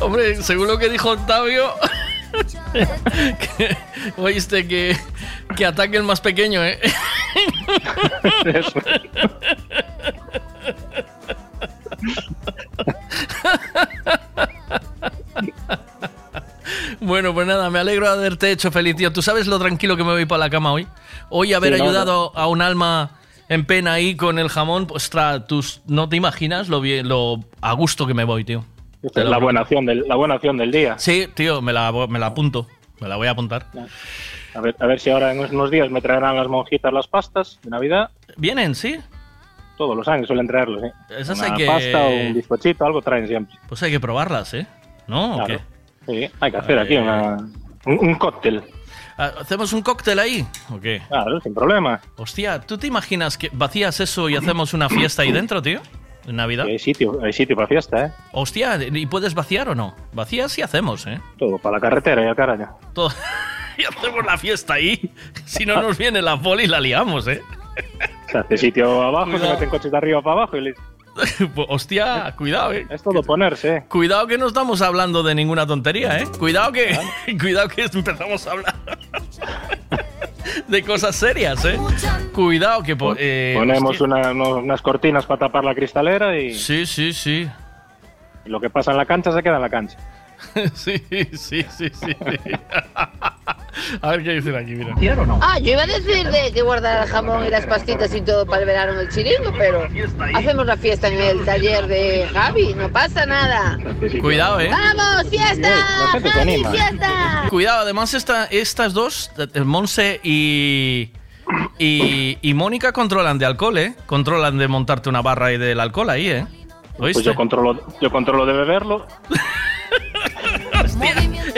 Hombre, según lo que dijo Octavio, que- oíste que, que ataque el más pequeño, ¿eh? Bueno, pues nada, me alegro de haberte hecho feliz, tío. ¿Tú sabes lo tranquilo que me voy para la cama hoy? Hoy haber Sí, no, ayudado a un alma en pena ahí con el jamón, pues, ostras, tú no te imaginas lo, bien, lo a gusto que me voy, tío. Lo La buena, acción del, la buena acción del día. Sí, tío, me la, me la apunto. Me la voy a apuntar. A ver, a ver si ahora en unos días me traerán las monjitas las pastas de Navidad. ¿Vienen, sí? Todos los años suelen traerlos, ¿sí? Esas Una hay que- pasta o un bizcochito, algo traen siempre. Pues hay que probarlas, ¿eh? ¿No? ¿O Claro. qué? Sí, hay que hacer aquí Eh. una- un, un cóctel. Ah, ¿Hacemos un cóctel ahí? ¿O qué? Claro, sin problema. Hostia, ¿tú te imaginas que vacías eso y hacemos una fiesta ahí dentro, tío? ¿En Navidad? Hay sitio, hay sitio para fiesta, ¿eh? Hostia, ¿y puedes vaciar o no? Vacías y hacemos, ¿eh? Todo para la carretera y a caraña. Todo- y hacemos la fiesta ahí. Si no nos viene la poli, la liamos, ¿eh? Se hace sitio abajo, Cuidado. se meten coches de arriba para abajo y listo. Pues, Hostia, cuidado, ¿eh? Es todo ponerse, ¿eh? Cuidado que no estamos hablando de ninguna tontería, ¿eh? Cuidado que, cuidado que empezamos a hablar de cosas serias, ¿eh? Cuidado que... po- eh, Ponemos una- unas cortinas para tapar la cristalera y, Sí, sí, sí. y lo que pasa en la cancha se queda en la cancha. sí, sí, sí, sí, sí. A ver qué dicen aquí, mira. Ah, yo iba a decir de que guardar el jamón y las pastitas y todo para el verano en el chiringo, pero hacemos la fiesta en el taller de Javi, no pasa nada. Cuidado, ¿eh? ¡Vamos, fiesta! ¡Javi, fiesta! Cuidado, además esta, estas dos, eh, Monse y, y, y Mónica controlan de alcohol, ¿eh? Controlan de montarte una barra y del alcohol ahí, ¿eh? Pues ¿Oíste? yo controlo, yo controlo de beberlo.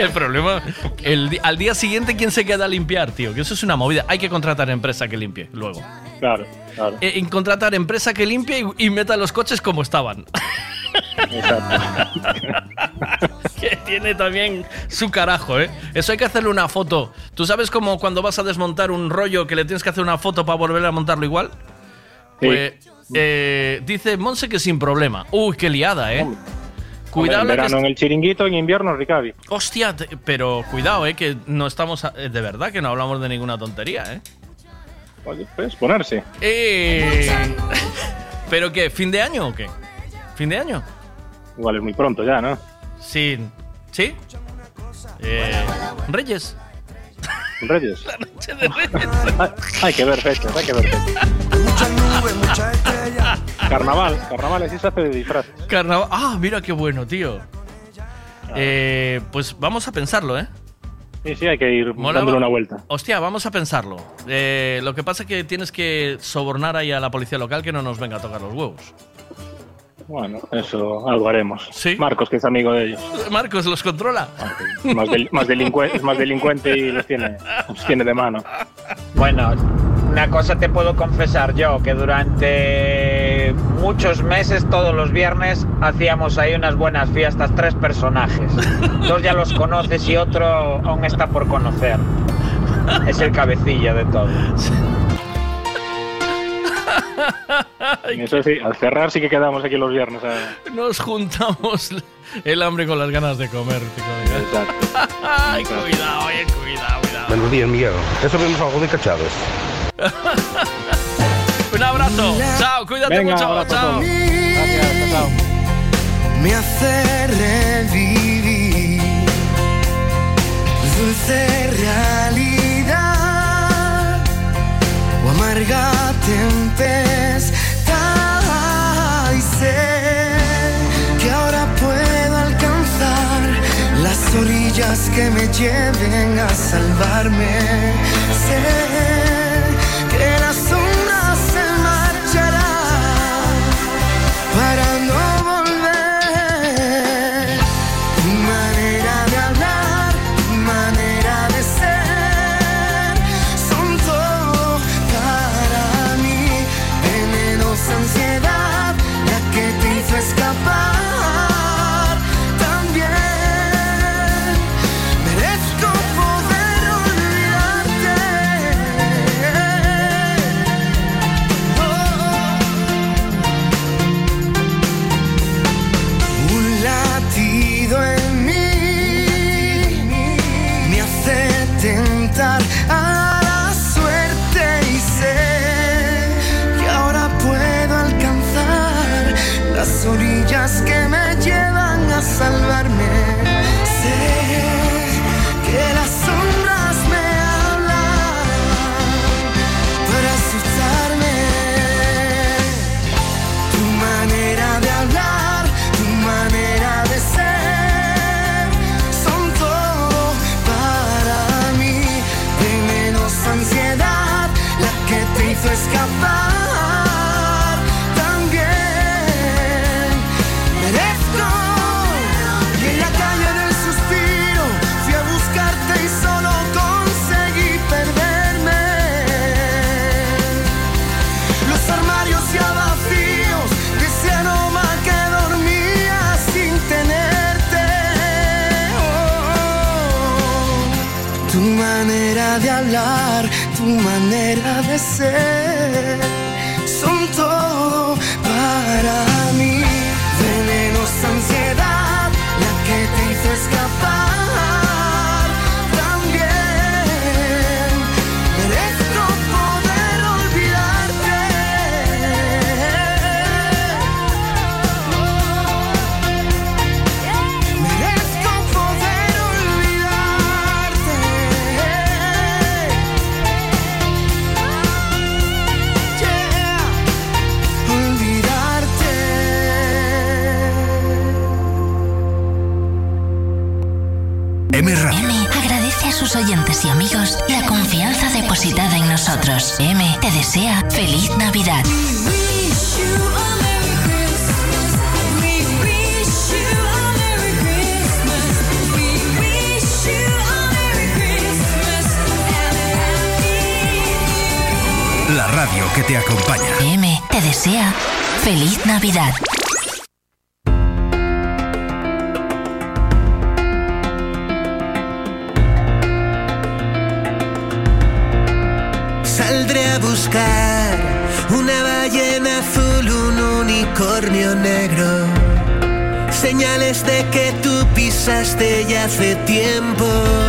El problema, el, al día siguiente, ¿quién se queda a limpiar, tío? Que eso es una movida. Hay que contratar empresa que limpie luego. Claro, claro. Eh, en contratar empresa que limpie y, y meta los coches como estaban. que tiene también su carajo, ¿eh? Eso hay que hacerle una foto. ¿Tú sabes como cuando vas a desmontar un rollo que le tienes que hacer una foto para volver a montarlo igual? Sí. Pues eh, dice Monse que sin problema. Uy, qué liada, ¿eh? Cuidado en verano en el chiringuito, en invierno Ricavi. Hostia, te- pero cuidado, eh, que no estamos. a- eh, de verdad que no hablamos de ninguna tontería, eh. Oye, pues ponerse. Eh, ¿Pero qué? ¿Fin de año o qué? ¿Fin de año? Igual es muy pronto ya, ¿no? Sí. ¿Sí? Eh, Reyes. Reyes. La noche de Reyes. Hay que ver fechas, hay que ver fechas. Carnaval, carnaval así se hace de disfraz. Carnaval. Ah, mira qué bueno, tío. Eh, pues vamos a pensarlo, ¿eh? Sí, sí, hay que ir Mola, dándole una vuelta. Hostia, vamos a pensarlo. Eh, lo que pasa es que tienes que sobornar ahí a la policía local que no nos venga a tocar los huevos. Bueno, eso algo haremos. Sí. Marcos, que es amigo de ellos. Marcos, ¿los controla? Más, del- más delincuente, es más delincuente y los tiene, los tiene de mano. Bueno, una cosa te puedo confesar yo, que durante muchos meses, todos los viernes, hacíamos ahí unas buenas fiestas, tres personajes. Dos ya los conoces y otro aún está por conocer. Es el cabecilla de todo. Eso sí, al cerrar sí que quedamos aquí los viernes. a- Nos juntamos el hambre con las ganas de comer, tío. Ay, cuidado, eh, cuidado, cuidado. Buenos días, Miguel. Eso vemos algo de cachadas. Un abrazo. Chao, cuídate Venga, mucho. abrazo Chao. Gracias, chao. me hace revivir dulce realidad amarga tempestad. Y sé que ahora puedo alcanzar las orillas que me lleven a salvarme. Sé que la manera sus oyentes y amigos la confianza depositada en nosotros. M te desea feliz Navidad. La radio que te acompaña. M te desea feliz Navidad. Hace tiempo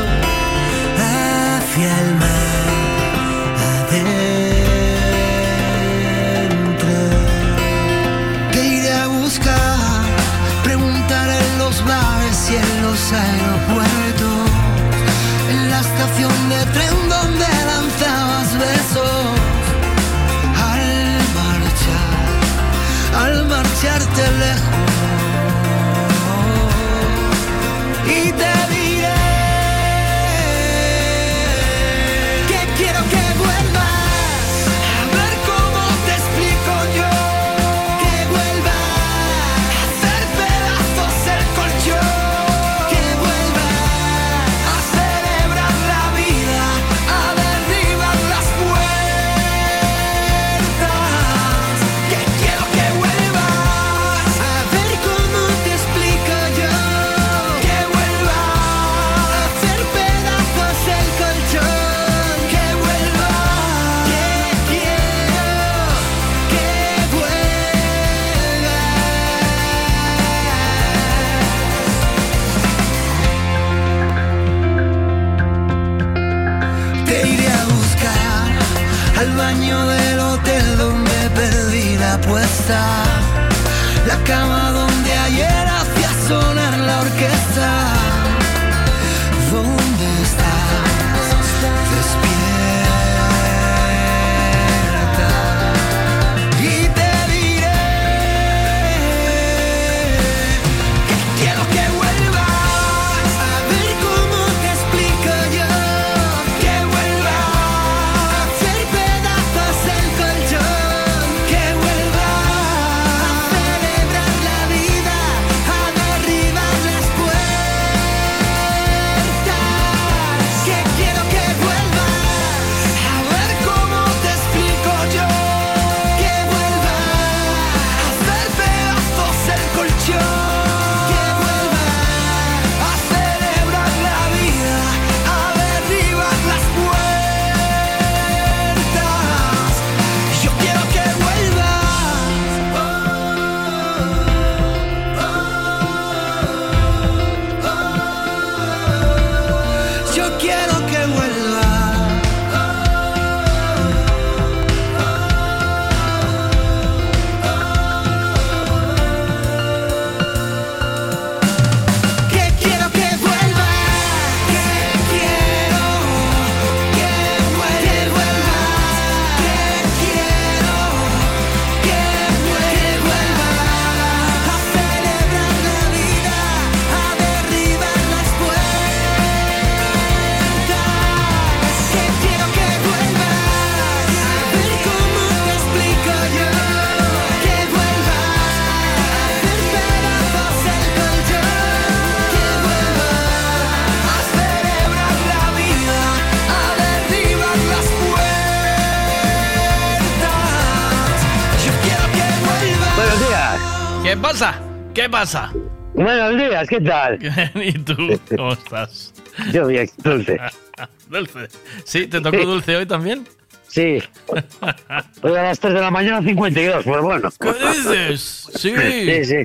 días, ¿qué tal? ¿Y tú? ¿Cómo estás? Yo bien, dulce. Dulce. ¿Sí? ¿Te tocó dulce hoy también? Sí. Hoy a las 3 de la mañana 52, pues bueno. ¿Qué dices? Sí. Sí, sí.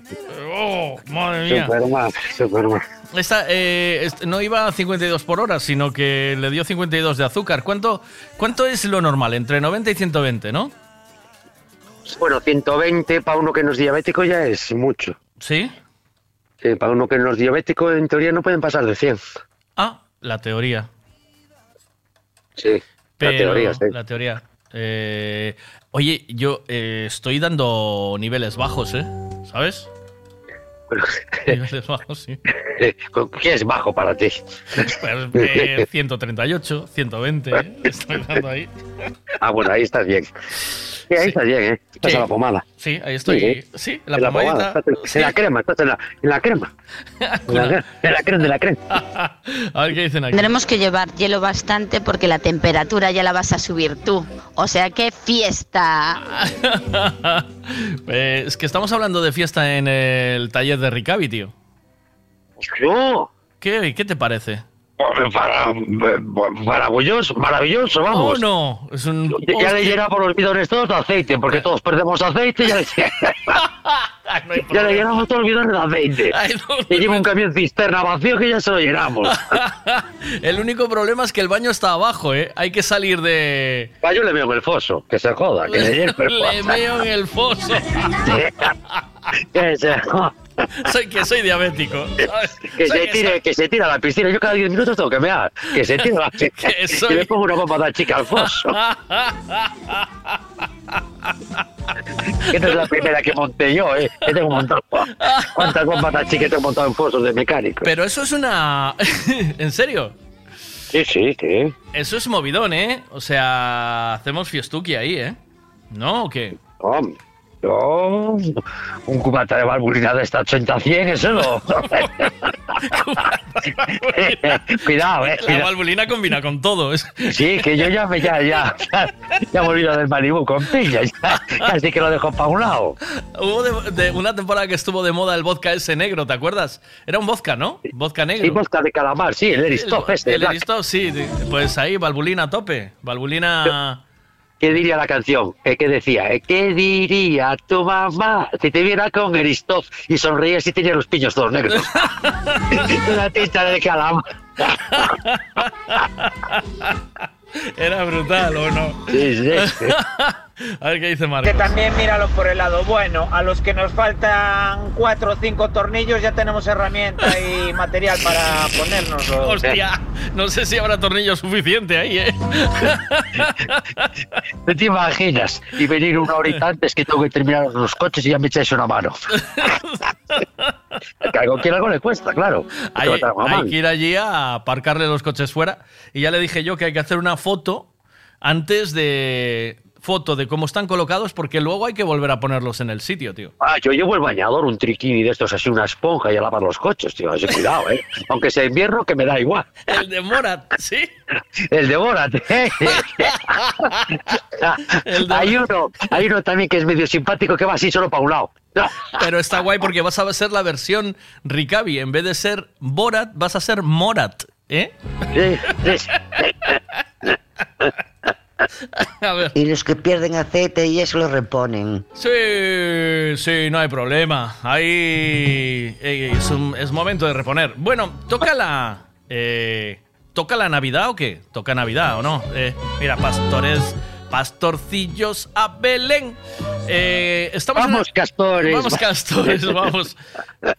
Oh, madre mía. Super más, super más. Esta, eh, no iba a 52 por hora, sino que le dio 52 de azúcar. ¿Cuánto, ¿Cuánto es lo normal? Entre 90 y 120, ¿no? Bueno, 120 para uno que no es diabético ya es mucho. ¿Sí? Para uno que no es diabético, en teoría no pueden pasar de 100. Ah, la teoría. Sí, Pero, la teoría, sí. La teoría. Eh, oye, yo eh, estoy dando niveles bajos, ¿eh? ¿Sabes? niveles bajos, sí. ¿Qué es bajo para ti? Pues, eh, 138, 120, ¿eh? estoy dando ahí. Ah, bueno, ahí estás bien. Sí, ahí estás bien, ¿eh? Estás Sí. a la pomada. Sí, ahí estoy. Sí, ¿eh? en la En la pomada, estás en, en la crema, estás en la, en la crema. En la, en la crema de la crema. A ver qué dicen aquí. Tendremos que llevar hielo bastante porque la temperatura ya la vas a subir tú. O sea, qué fiesta. Eh, es que estamos hablando de fiesta en el taller de Ricavi, tío. ¡Yo! ¿Qué, ¿Qué te parece? Para- maravilloso, maravilloso, vamos. Oh, no. Es un. Ya, le llena por los bidones todos de aceite, porque todos perdemos aceite y ya le, ya le llenamos todos los bidones de aceite. Y lleva un camión cisterna vacío que ya se lo llenamos. El único problema es que el baño está abajo, ¿eh? Hay que salir de. Pa, yo le veo en el foso, que se joda, que le llene el Le meo en el foso. Que se joda. soy que soy diabético. Que se, tire, que se tire a la piscina. Yo cada 10 minutos tengo que mear. Que se tire a la piscina. Que Que, soy- le pongo una bomba de chica al foso. Que no es la primera que monté yo, ¿eh? Que tengo montado. ¿Cuántas bombas de chica tengo montado en fosos de mecánico? Pero eso es una... ¿En serio? Sí, sí, sí. Eso es movidón, ¿eh? O sea, hacemos fiestuki ahí, ¿eh? ¿No o qué? Hombre, yo... Un cubata de valvulina de esta 80-100, eso no. cuidado, eh. La valvulina combina con todo. Sí, que yo ya me ya, ya, ya, ya me olvido del Malibu con piña, ya, así que lo dejo para un lado. Hubo de, de una temporada que estuvo de moda el vodka ese negro, ¿te acuerdas? Era un vodka, ¿no? Vodka negro. Sí, vodka de calamar, sí, el Eristop este. El. Eristop, sí. Pues ahí, valvulina a tope. Valvulina... ¿Qué diría la canción? Eh, ¿Qué decía? Eh, ¿Qué diría tu mamá si te viera con Eristop y sonreías y tenía los piños todos negros? Una tinta de calamar. Era brutal, ¿o no? Sí, sí. A ver qué dice Que Marcos. también míralo por el lado bueno. A los que nos faltan cuatro o cinco tornillos ya tenemos herramienta y material para ponernos. Hostia, no sé si habrá tornillo suficiente ahí, ¿eh? ¿No te imaginas? Y venir una horita antes que tengo que terminar los coches y ya me echáis una mano. Que algo que algo le cuesta, claro. Hay, que ir allí a aparcarle los coches fuera. Y ya le dije yo que hay que hacer una foto antes de. Foto de cómo están colocados, porque luego hay que volver a ponerlos en el sitio, tío. Ah, yo llevo el bañador, un triquini de estos así, una esponja y a lavar los coches, tío. Así cuidado, ¿eh? Aunque sea invierno, que me da igual. El de Morat, ¿sí? El de Borat. ¿eh? hay uno, hay uno también que es medio simpático que va así solo para un lado. Pero está guay porque vas a ser la versión Rikabi. En vez de ser Borat, vas a ser Morat, ¿eh? Sí, sí. A ver. Y los que pierden aceite y eso lo reponen. Sí, sí, no hay problema. Ahí es, un- es momento de reponer. Bueno, toca la. eh, ¿Toca la Navidad o qué? ¿Toca Navidad o no? Eh, mira, pastores, pastorcillos a Belén. Eh, estamos en- Vamos, castores. Vamos, castores, vamos.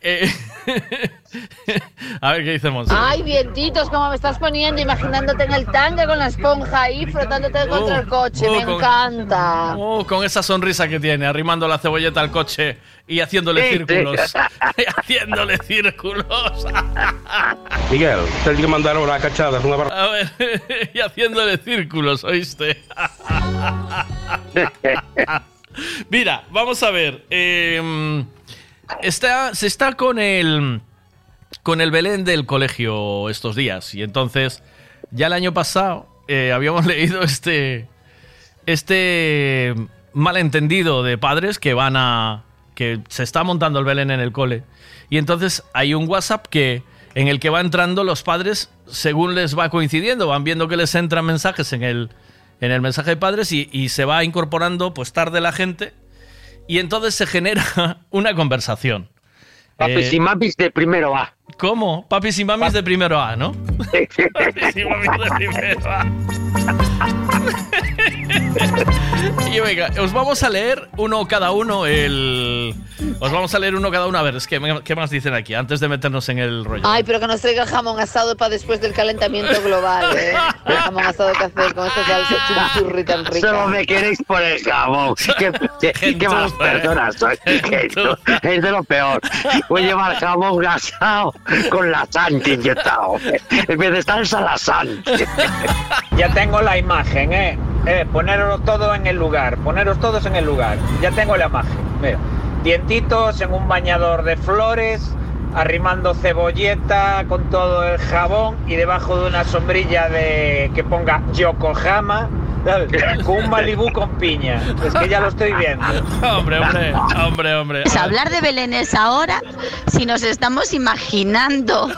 Eh, a ver qué dice Monse. Ay, vientitos, como me estás poniendo, imaginándote en el tanque con la esponja ahí, frotándote contra el coche. oh, me con- encanta. Oh, con esa sonrisa que tiene, arrimando la cebolleta al coche y haciéndole círculos. Y haciéndole círculos. Miguel, tens que mandar una cachada, unha barra... A ver, y haciéndole círculos, ¿oíste? Mira, vamos a ver. eh, está, se está con el, con el Belén del colegio estos días. Y entonces, ya el año pasado eh, habíamos leído este, este malentendido de padres que van a. que se está montando el Belén en el cole. Y entonces hay un WhatsApp que. En el que va entrando los padres según les va coincidiendo, van viendo que les entran mensajes en el, en el mensaje de padres y, y se va incorporando pues tarde la gente y entonces se genera una conversación. Papis Eh, y mamis de primero A. ¿Cómo? Papis y mamis de primero A, ¿no? Papis y mamis de primero A. Y venga, os vamos a leer uno cada uno el... Os vamos a leer uno cada uno. A ver, es que, ¿qué más dicen aquí? Antes de meternos en el rollo. Ay, pero que nos traiga jamón asado para después del calentamiento global, ¿eh? El jamón asado que hace con esta salsa chimichurri tan rica. Solo me queréis por el jamón. ¿Qué, qué, qué malas personas sois? Es de lo peor. Voy a llevar jamón gasado con la Santi inyectado. En vez de salsa, la Santi. Ya tengo la imagen, ¿eh? Eh poneros todo en el lugar, poneros todos en el lugar. Ya tengo la imagen. Mira, dientitos en un bañador de flores, arrimando cebolleta con todo el jabón y debajo de una sombrilla de que ponga Yokohama, ¿sabes? con un Malibú con piña. Es que ya lo estoy viendo. hombre, hombre, hombre, hombre. Pues hablar de Belénes ahora, si nos estamos imaginando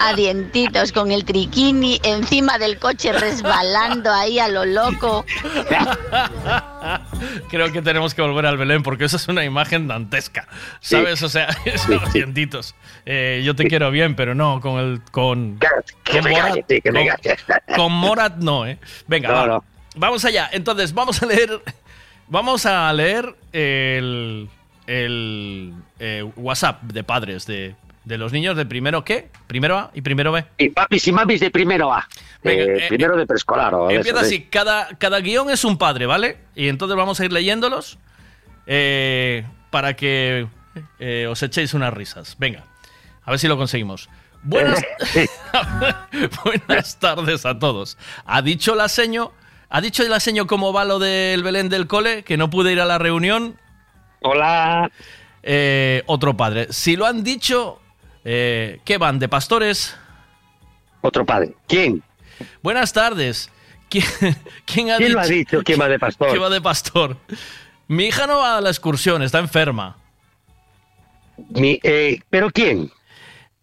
a dientitos con el triquini encima del coche resbalando ahí a lo loco. Creo que tenemos que volver al Belén porque esa es una imagen dantesca. ¿Sabes? O sea, esos dientitos. Eh, yo te quiero bien, pero no con el. con. que Morat, que con- calles. con Morat no, ¿eh? Venga, No, va. no. Vamos allá. Entonces, vamos a leer. Vamos a leer el, el eh, WhatsApp de padres de, de los niños de primero qué? Primero A y primero B. Y papis y mamis de primero A. Venga, Eh, eh, primero de preescolar. o Empieza eso, así, cada, cada guion es un padre, ¿vale? Y entonces vamos a ir leyéndolos para que os echéis unas risas. Venga, a ver si lo conseguimos. Buenas, buenas tardes a todos. Ha dicho la seño, ha dicho la seño cómo va lo del Belén del cole, que no pude ir a la reunión. Hola. Eh, otro padre. Si lo han dicho, eh, ¿qué van? ¿De pastores? Otro padre. ¿Quién? Buenas tardes. ¿Quién, quién ha ¿Quién dicho? lo ha dicho? ¿Quién va de pastor? Que va de pastor. Mi hija no va a la excursión, está enferma. Mi, eh, ¿Pero quién?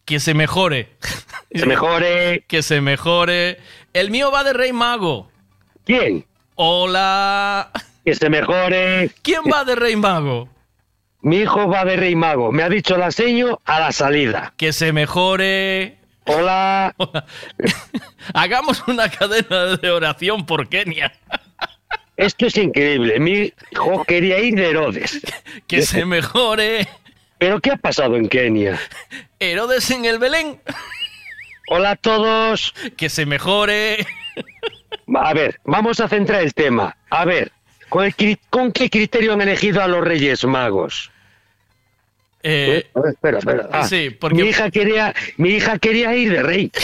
Que se mejore. Que se mejore. Que se mejore. El mío va de Rey Mago. ¿Quién? Hola. Que se mejore. ¿Quién va de Rey Mago? Mi hijo va de Rey Mago. Me ha dicho la seño a la salida. Que se mejore. Hola. Hagamos una cadena de oración por Kenia. Esto es increíble. Mi hijo quería ir de Herodes. Que se mejore. ¿Pero qué ha pasado en Kenia? Herodes en el Belén. Hola a todos. Que se mejore. A ver, vamos a centrar el tema. A ver, ¿con, el con qué criterio han elegido a los Reyes Magos? Eh, A ver, espera, espera. Ah, sí, porque- mi hija quería, mi hija quería ir de rey.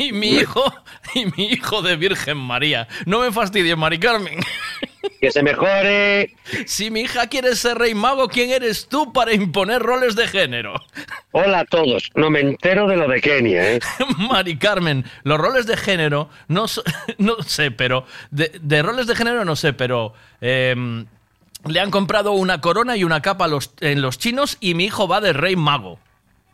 Y mi hijo, y mi hijo de Virgen María. No me fastidies, Mari Carmen. Que se mejore. Si mi hija quiere ser rey mago, ¿quién eres tú para imponer roles de género? Hola a todos. No me entero de lo de Kenia, ¿eh? Mari Carmen, los roles de género, no, no sé, pero. De, de roles de género no sé, pero. em, le han comprado una corona y una capa a los, en los chinos y mi hijo va de rey mago.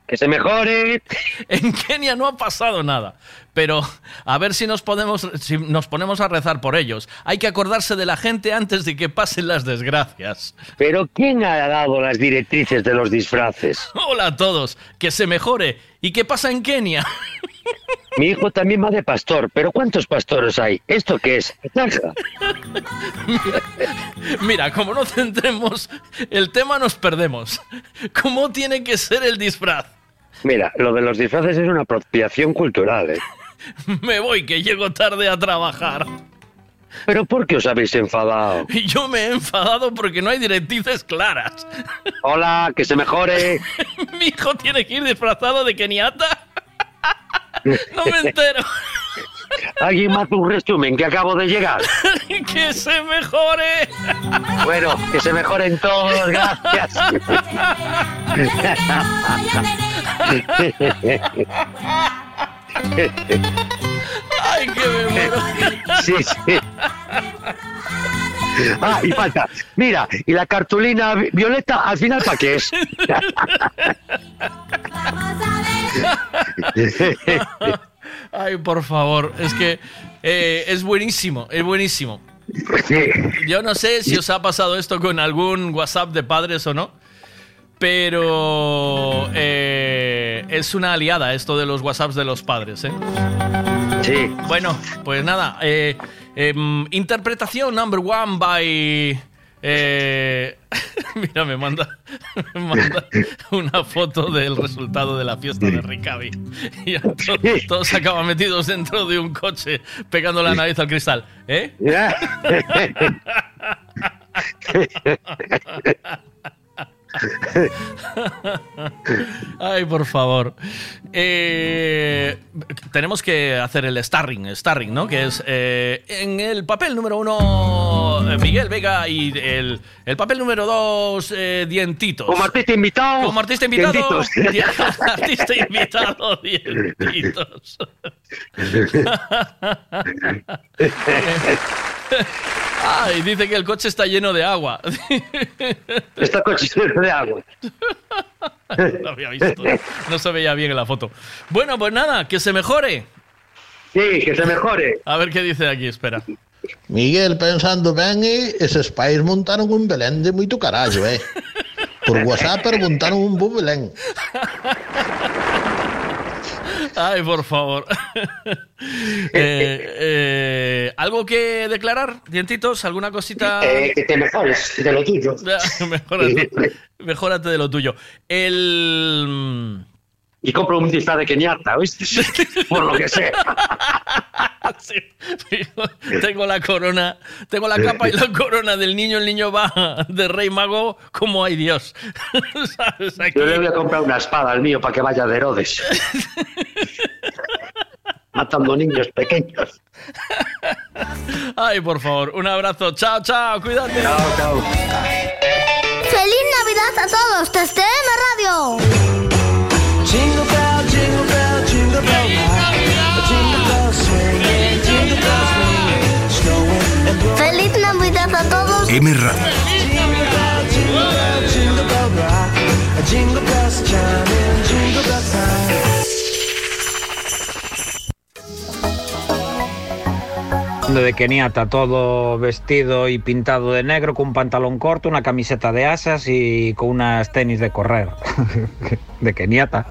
Que se mejore. En Kenia no ha pasado nada, pero a ver si nos, podemos, si nos ponemos a rezar por ellos. Hay que acordarse de la gente antes de que pasen las desgracias. Pero ¿quién ha dado las directrices de los disfraces? Hola a todos, que se mejore. ¿Y qué pasa en Kenia? Mi hijo también va de pastor, pero ¿cuántos pastores hay? ¿Esto qué es? ¿Zanja? Mira, como no centremos el tema, nos perdemos. ¿Cómo tiene que ser el disfraz? Mira, lo de los disfraces es una apropiación cultural, ¿eh? Me voy, que llego tarde a trabajar. ¿Pero por qué os habéis enfadado? Yo me he enfadado porque no hay directrices claras. Hola, que se mejore. Mi hijo tiene que ir disfrazado de keniata. No me entero. ¿Alguien más un resumen que acabo de llegar? que se mejore. Bueno, que se mejoren todos, gracias. Ay, que me muero. Sí, sí. Ah, y falta. Mira, y la cartulina vi- violeta, al final, ¿para qué es? Ay, por favor, es que eh, es buenísimo, es buenísimo. Yo no sé si os ha pasado esto con algún WhatsApp de padres o no, pero eh, es una aliada esto de los WhatsApps de los padres, ¿eh? Sí. Bueno, pues nada, eh, em, interpretación number one by... eh, mira, me manda, me manda una foto del resultado de la fiesta de Ricavi. Y ya to- todos acaban metidos dentro de un coche pegando la nariz al cristal. ¿Eh? Ay, por favor. Eh, tenemos que hacer el starring, starring, ¿no? Que es eh, en el papel número uno eh, Miguel Vega y el, el papel número dos eh, Dientitos. Como artista invitado. Como artista invitado. Dientitos. Di- artista invitado Dientitos. Ay, dice que el coche está lleno de agua. Está coche lleno de agua. No lo había visto. No se veía bien en la foto. Bueno, pues nada, que se mejore. Sí, que se mejore. A ver qué dice aquí, espera. Miguel, pensando ben, eses pais montaron un Belén de moito carallo, eh. Por WhatsApp montaron un bo Belén. Ay, por favor. Eh, eh, ¿Algo que declarar, dientitos? ¿Alguna cosita? Eh, que te mejores de lo tuyo. mejórate, mejórate de lo tuyo. El. Y compro un disfraz de Kenyatta, ¿viste? Por lo que sea. Sí, tengo la corona, tengo la capa y la corona del niño. El niño va de rey mago como hay Dios. ¿Sabes? Aquí- Yo le voy a comprar una espada al mío para que vaya de Herodes. Matando niños pequeños. Ay, por favor, un abrazo. Chao, chao, cuídate. Chao, chao. ¡Feliz Navidad a todos desde M Radio! Jingle bell, jingle bell, jingle bell ¡Feliz Navidad a todos! M Radio. De Keniata, todo vestido y pintado de negro, con un pantalón corto, una camiseta de asas y con unas tenis de correr. de Keniata.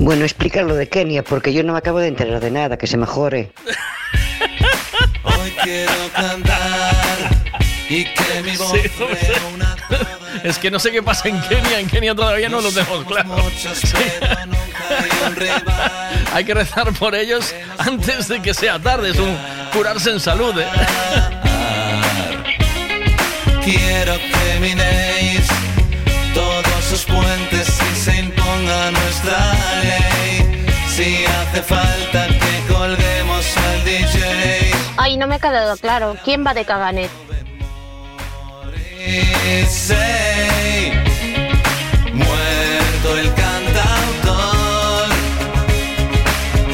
Bueno, explica lo de Kenia, porque yo no me acabo de enterar de nada, que se mejore. Hoy quiero cantar y que mi voz Sí, no sé. Es que no sé qué pasa en Kenia. En Kenia todavía no lo tenemos claro. Sí. Hay que rezar por ellos antes de que sea tarde. Es un curarse en salud. ¿eh? Quiero que minéis todos sus puentes nuestra ley. Si hace falta que colguemos al DJ. Ay, no me ha quedado claro. ¿Quién va de caganet? Muerto el cantautor.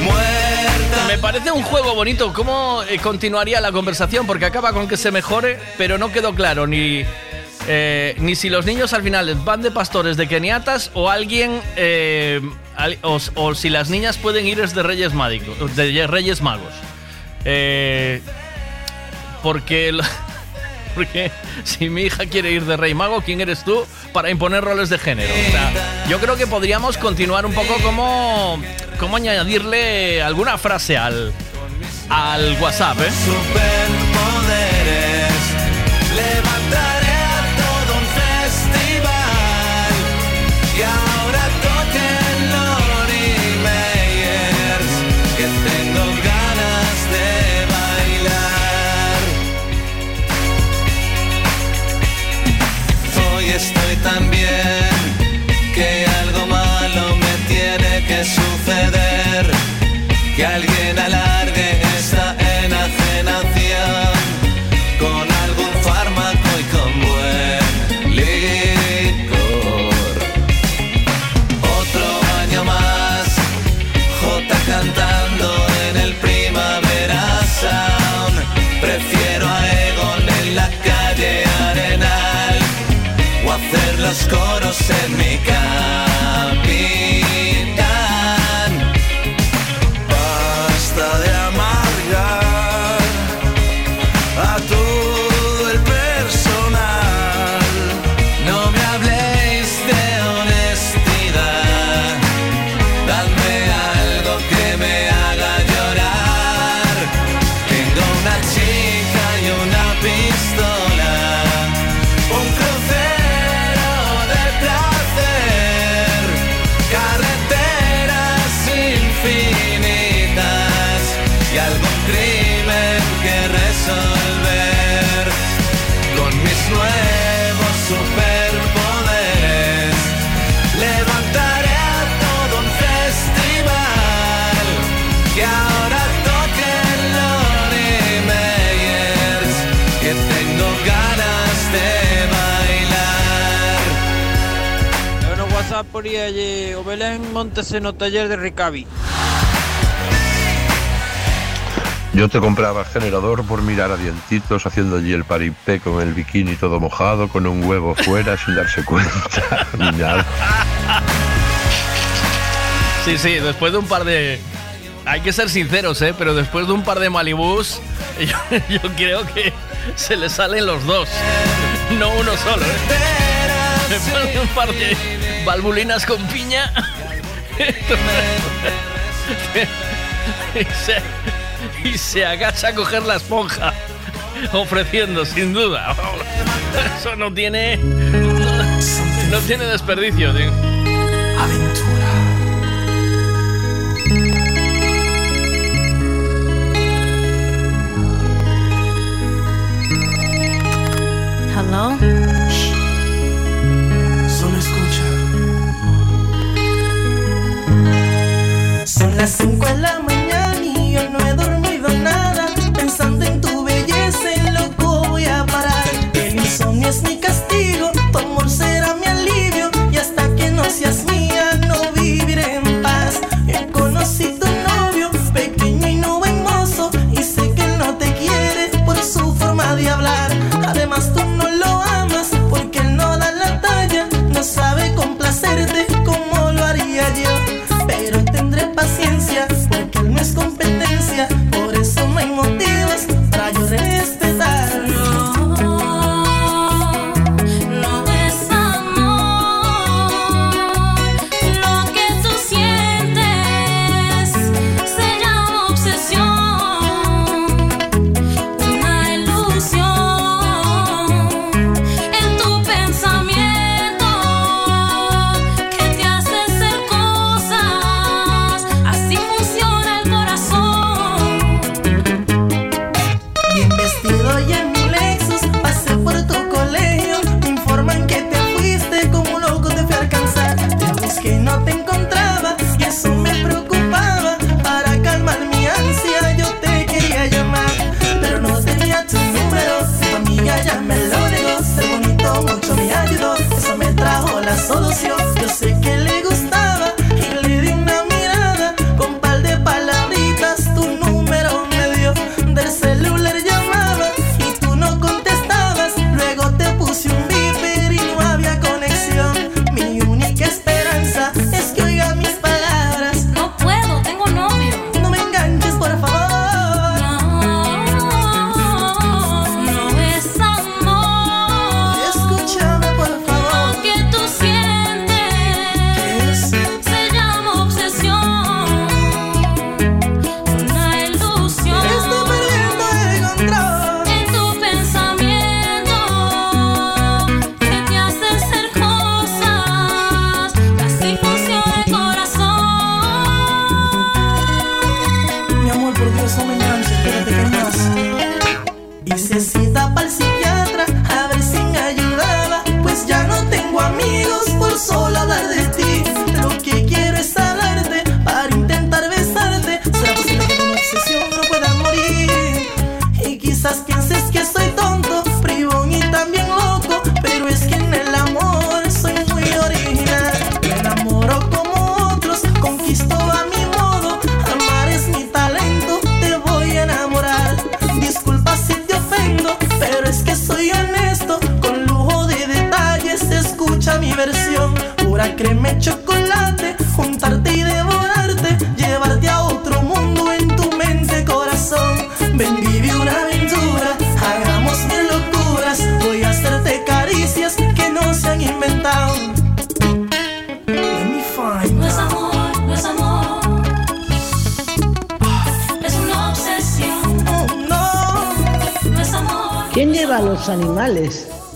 Muerta. Me parece un juego bonito. ¿Cómo eh, continuaría la conversación? Porque acaba con que se mejore, pero no quedó claro ni, eh, ni si los niños al final van de pastores de keniatas o alguien. eh, o, si las niñas pueden ir es de Reyes, de Reyes Magos. Eh, porque. Porque si mi hija quiere ir de Rey Mago, ¿quién eres tú para imponer roles de género? Yo creo que podríamos continuar un poco como, como añadirle alguna frase al, al WhatsApp, ¿eh? poríalle o Belén montase no taller de Ricavi. Yo te compraba el generador por mirar a dientitos haciendo allí el paripé con el bikini todo mojado, con un huevo fuera sin darse cuenta ni nada. Sí, sí, después de un par de. Hay que ser sinceros, ¿eh? Pero después de un par de Malibús, yo, creo que se le salen los dos. No uno solo, ¿eh? Después de un par de Valvulinas con piña. y, se, agacha a coger la esponja. Ofreciendo, sin duda. Eso no tiene. No, tiene desperdicio. Aventura. Hello? Las cinco en la mañana y hoy no he dormido nada. Pensando en tu belleza, loco voy a parar. El insomnio es mi casa.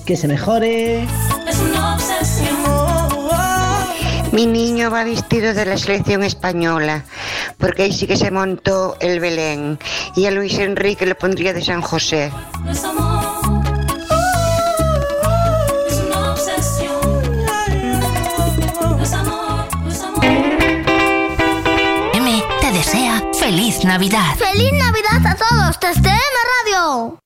Que se mejore. Mi niño va vestido de la selección española, porque ahí sí que se montó el Belén. Y a Luis Enrique lo pondría de San José. M te desea feliz Navidad. ¡Feliz Navidad a todos! ¡Desde M Radio!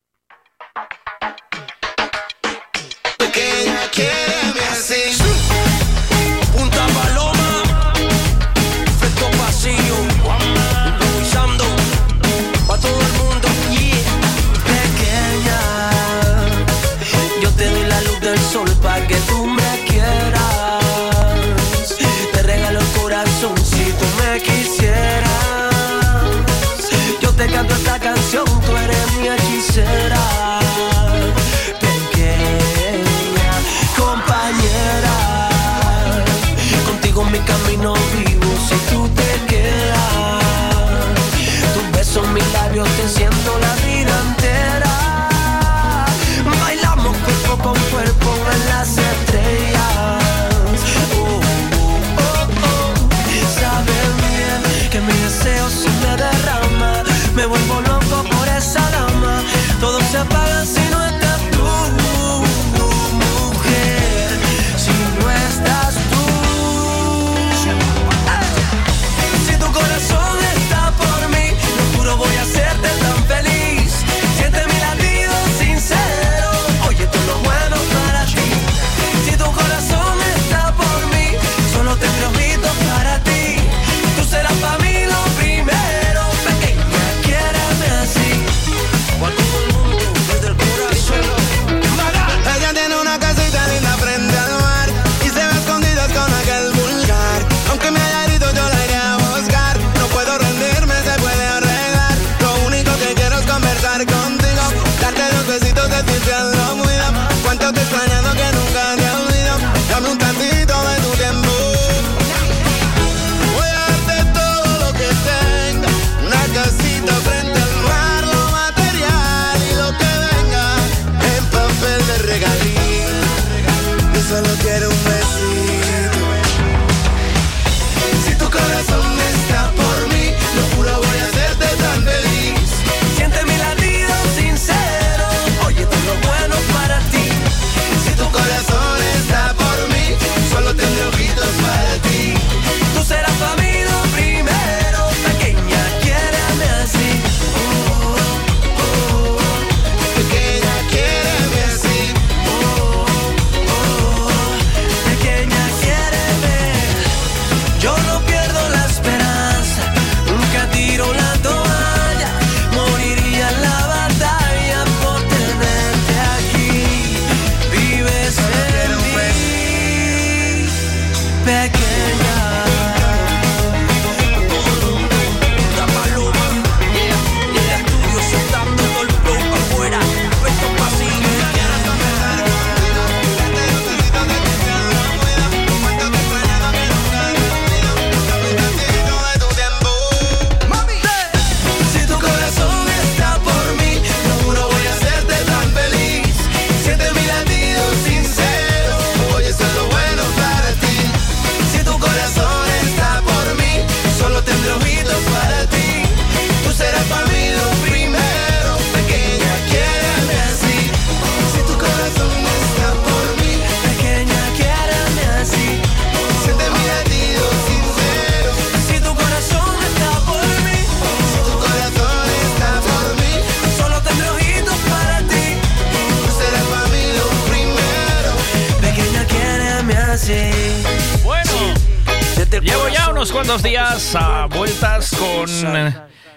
Unos cuantos días a vueltas con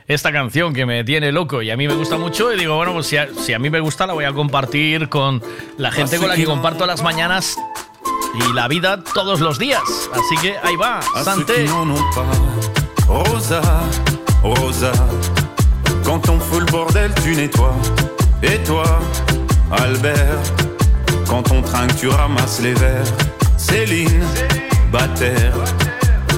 esta canción que me tiene loco y a mí me gusta mucho y digo, bueno, pues si a, si a mí me gusta la voy a compartir con la gente con la que comparto las mañanas y la vida todos los días. Así que ahí va, Santé. Rosa, Rosa, quand on fout le bordel, tu nettoies. Et toi, Albert, quand on trinque, tu ramasses les verres. Céline, Bataire,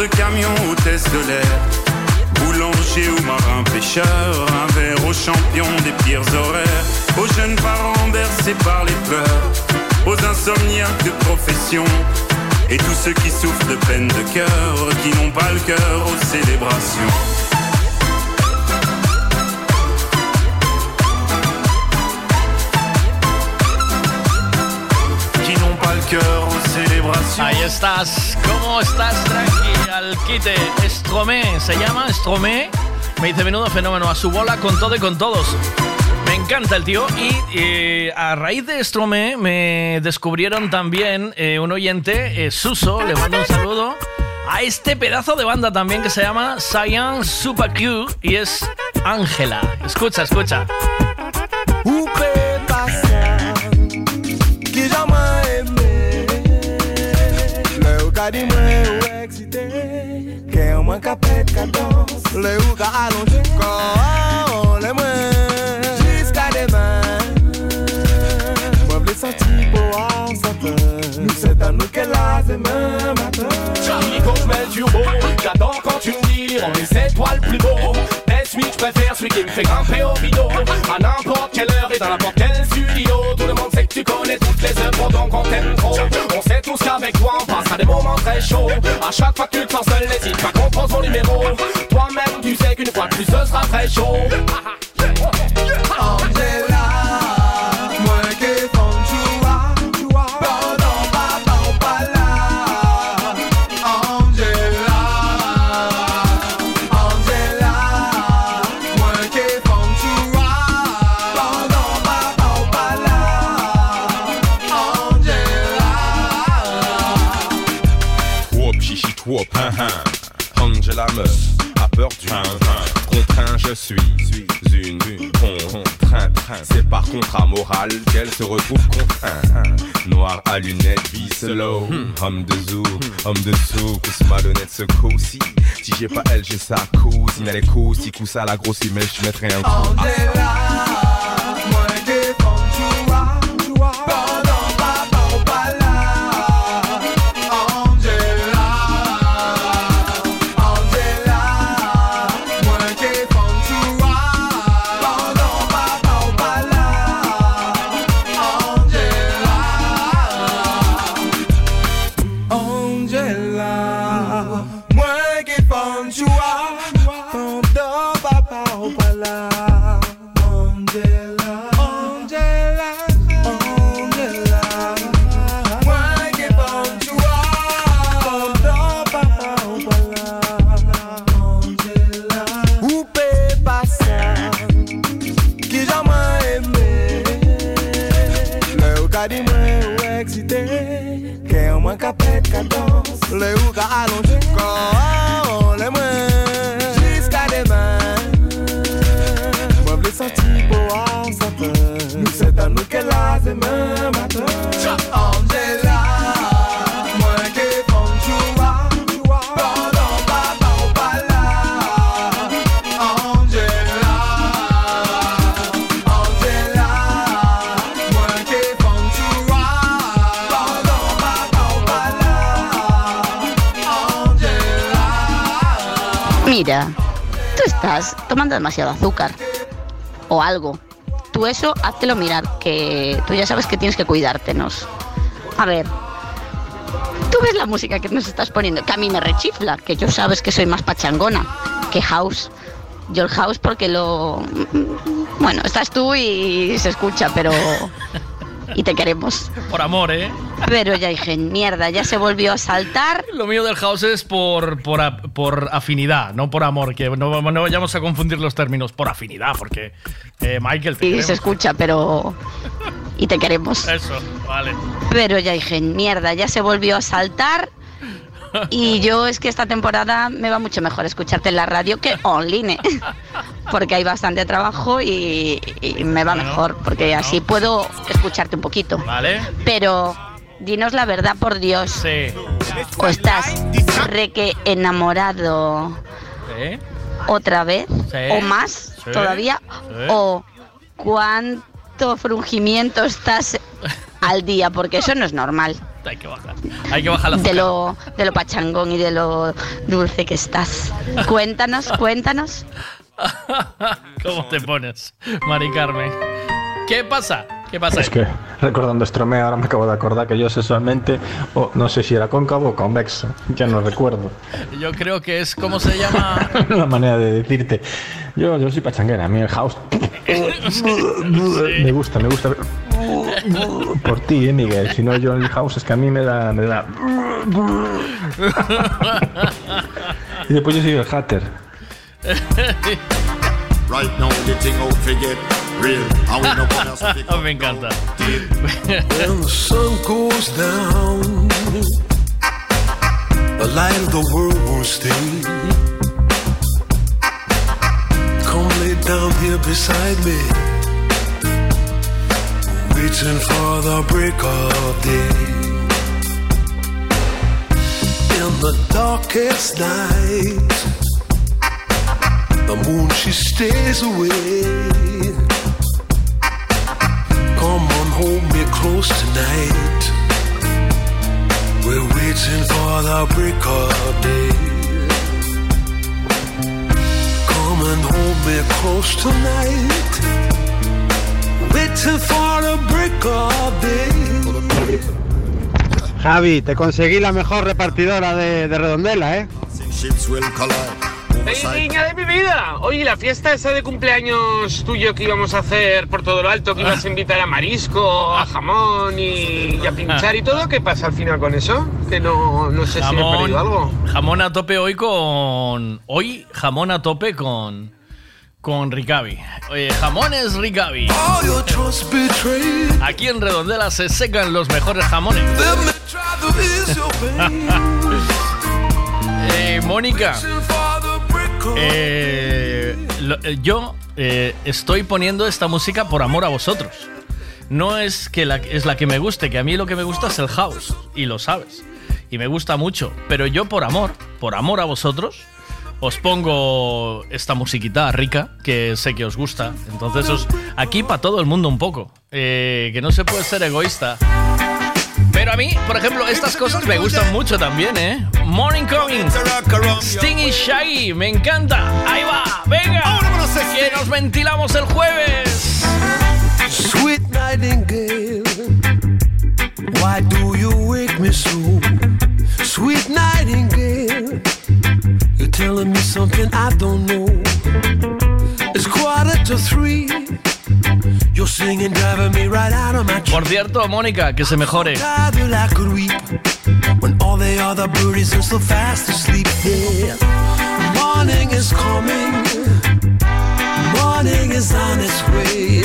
De camion, hôtesse de l'air, boulanger ou marin pêcheur, un verre aux champions des pires horaires, aux jeunes parents bercés par les pleurs, aux insomniaques de profession, et tous ceux qui souffrent de peine de cœur, qui n'ont pas le cœur aux célébrations. Ahí estás. ¿Cómo estás, Tranqui? Al quite. Stromé, ¿se llama Stromé? Me dice menudo fenómeno. A su bola con todo y con todos. Me encanta el tío. Y eh, a raíz de Stromé me descubrieron también eh, un oyente, eh, Suso, le mando un saludo. A este pedazo de banda también que se llama Science Super Q y es Ángela. Escucha, escucha. cadence. Le allongés, allongé quand les mains jusqu'à demain. Moi, les sentis pour en senteur. Nous, c'est à nous qu'elle a demain matin. Charlie Goldman Turbo, j'adore quand tu me dis on est sept toiles plus beau. Tel celui je préfère, celui qui me fait grimper au rideau. À n'importe quelle heure et dans n'importe quel studio. Tout le monde sait que tu connais toutes les œuvres, donc on t'aime trop tous qu'avec toi on passera des moments très chauds. À chaque fois que tu te sens seul, n'hésite pas qu'on prend son numéro. Toi-même tu sais qu'une fois de plus ce sera très chaud. Angela meuf a peur du. Contraint, je suis une contraint, train. C'est par contrat moral qu'elle se retrouve contrainte. Noir à lunettes, vie slow. Homme de zoo, homme de souk, ce malhonnête ce coup-ci. Si j'ai pas elle, j'ai sa cousine. Elle est coussi, coussa la grosse mais je mettrai un coup. Tomando demasiado azúcar o algo. Tú eso, háztelo mirar, que tú ya sabes que tienes que cuidártenos. A ver, tú ves la música que nos estás poniendo, que a mí me rechifla, que yo sabes que soy más pachangona que house. Yo el house porque lo... Bueno, estás tú y se escucha, pero y te queremos. Por amor, ¿eh? Pero ya dije, mierda, ya se volvió a saltar. Lo mío del house es por, por, por afinidad, no por amor, que no, no vayamos a confundir los términos, por afinidad, porque eh, Michael, te Y queremos. se escucha, pero... Y te queremos. Eso, vale. Pero ya dije, mierda, ya se volvió a saltar. Y yo es que esta temporada me va mucho mejor escucharte en la radio que online. Porque hay bastante trabajo y, y me va mejor, porque así puedo escucharte un poquito. Vale. Pero dinos la verdad, por Dios. Sí. ¿O estás re que enamorado ¿Eh? otra vez? Sí. ¿O más Sí. todavía? ¿O cuánto frungimiento estás al día? Porque eso no es normal. Hay que bajar. Hay que bajar la De lo, de lo pachangón y de lo dulce que estás. Cuéntanos, cuéntanos. ¿Cómo te pones, Mari Carmen? ¿Qué pasa? ¿Qué pasa? Es que recordando Stromé ahora me acabo de acordar que yo sexualmente, o no sé si era cóncavo o convexo, ya no recuerdo Yo creo que es, ¿cómo se llama? la manera de decirte. Yo, yo soy pachanguera, a mí el house me gusta, me gusta. Por ti, eh, Miguel. Si no, yo el house es que a mí me da. Me da... Y después yo soy el hatter. Right now the thing out to get real. And we no gonna speak up Me encanta. When the sun goes down, the light of the world won't stay. Come lay down here beside me, waiting for the break of day. In the darkest night, the moon she stays away. Come on, hold me close tonight. We're waiting for the break of day. Come and hold me close tonight. Javi, te conseguí la mejor repartidora de, de Redondela, ¿eh? ¡Ey, niña de mi vida! Oye, la fiesta esa de cumpleaños tuyo que íbamos a hacer por todo lo alto, que ibas a invitar a marisco, a jamón y, y a pinchar y todo, ¿qué pasa al final con eso? Que no, no sé si he Jamón, perdido algo. jamón a tope hoy con. Hoy jamón a tope con. Con Ricavi. Oye, jamones Ricavi. Aquí en Redondela se secan los mejores jamones. Eh, Mónica. eh, eh, yo eh, estoy poniendo esta música por amor a vosotros. No es que es la que me guste, que a mí lo que me gusta es el house, y lo sabes. Y me gusta mucho. Pero yo por amor, por amor a vosotros, os pongo esta musiquita rica, que sé que os gusta. Entonces, os, aquí para todo el mundo un poco. Eh, que no se puede ser egoísta. Pero a mí, por ejemplo, estas cosas me gustan mucho también, ¿eh? Morning Coming, Stingy Shaggy, me encanta. Ahí va, venga, que nos ventilamos el jueves. Sweet nightingale, why do you wake me so? Sweet nightingale, you're telling me something I don't know. It's quarter to three, you're singing, driving me right out of my Por cierto, Mónica, que se mejore. I could weep when all the other birdies are so fast asleep. Yeah, morning is coming, morning is on its way.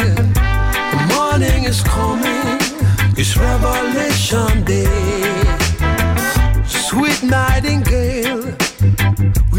Morning is coming, it's Revelation Day. Sweet nightingale,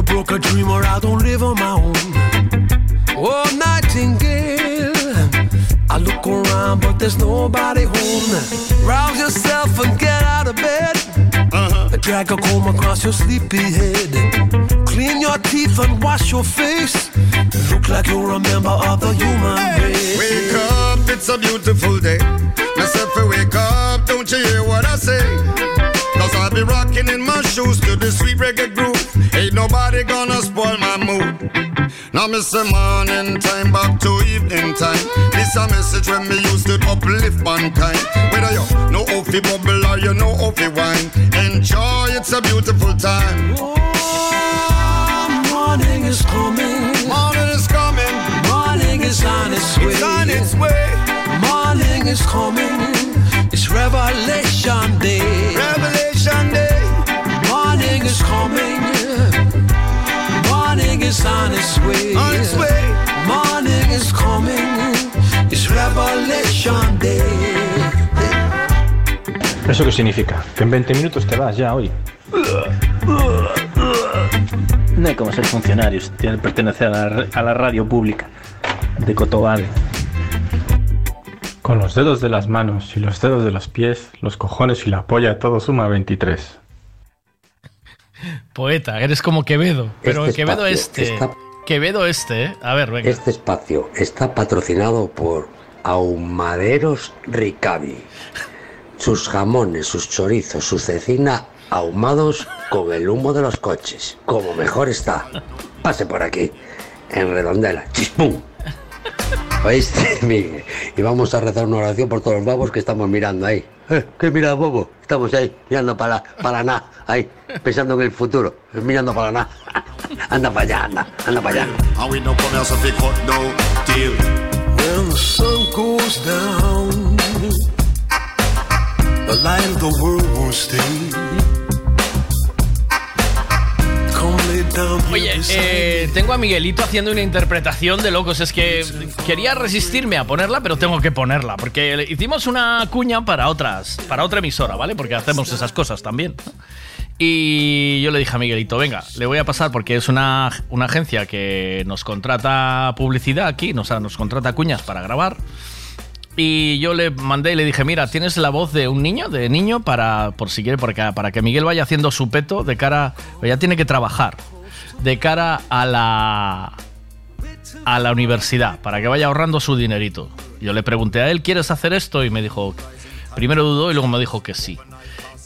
little broke a dreamer, I don't live on my own. Oh, nightingale, I look around, but there's nobody home. Rouse yourself and get out of bed. Uh-huh. Drag a comb across your sleepy head Clean your teeth and wash your face. Look like you're a member of the human race. Wake up, it's a beautiful day. Myself, wake up, don't you hear what I say? Cause I'll be rocking in my shoes to the sweet reggae groove. Ain't nobody gonna spoil my mood. Now me say morning time back to evening time. This a message when me used to uplift mankind. Whether you know how fi bubble or you know how fi wine, enjoy. It's a beautiful time. It's way. Morning is coming. It's Revelation Day. Revelation Day. Morning is coming. Morning is on its way. On its way. Morning is coming. It's Revelation Day. ¿Eso qué significa? Que en 20 minutos te vas ya hoy. No hay como ser funcionarios, tiene que pertenecer a la, a la radio pública de Cotobade. Con los dedos de las manos y los dedos de los pies, los cojones y la polla, todo suma 23. Poeta, eres como Quevedo. Pero Este Quevedo espacio este. está- Quevedo este, ¿eh? A ver, venga. Este espacio está patrocinado por Ahumaderos Ricavi. Sus jamones, sus chorizos, su cecina ahumados con el humo de los coches. Como mejor está. Pase por aquí, en Redondela. ¡Chispum! ¿Oíste? Y vamos a rezar una oración por todos los babos que estamos mirando ahí. Eh, ¿Qué mira, bobo? Estamos ahí, mirando para, para nada, ahí, pensando en el futuro, mirando para nada. Anda para allá, anda, anda para allá. And we no come here so fi cut no deal. When the sun goes down, the light of the world won't stay. Oye, eh, tengo a Miguelito haciendo una interpretación de locos. Es que quería resistirme a ponerla, pero tengo que ponerla. Porque hicimos una cuña para otras, para otra emisora, ¿vale? Porque hacemos esas cosas también. ¿no? Y yo le dije a Miguelito, venga, le voy a pasar porque es una, una agencia que nos contrata publicidad aquí, nos, nos contrata cuñas para grabar. Y yo le mandé y le dije, mira, tienes la voz de un niño, de niño, para, por si quiere, porque, para que Miguel vaya haciendo su peto de cara, ya tiene que trabajar, de cara a la, a la universidad, para que vaya ahorrando su dinerito. Yo le pregunté a él, ¿quieres hacer esto? Y me dijo, primero dudó y luego me dijo que sí.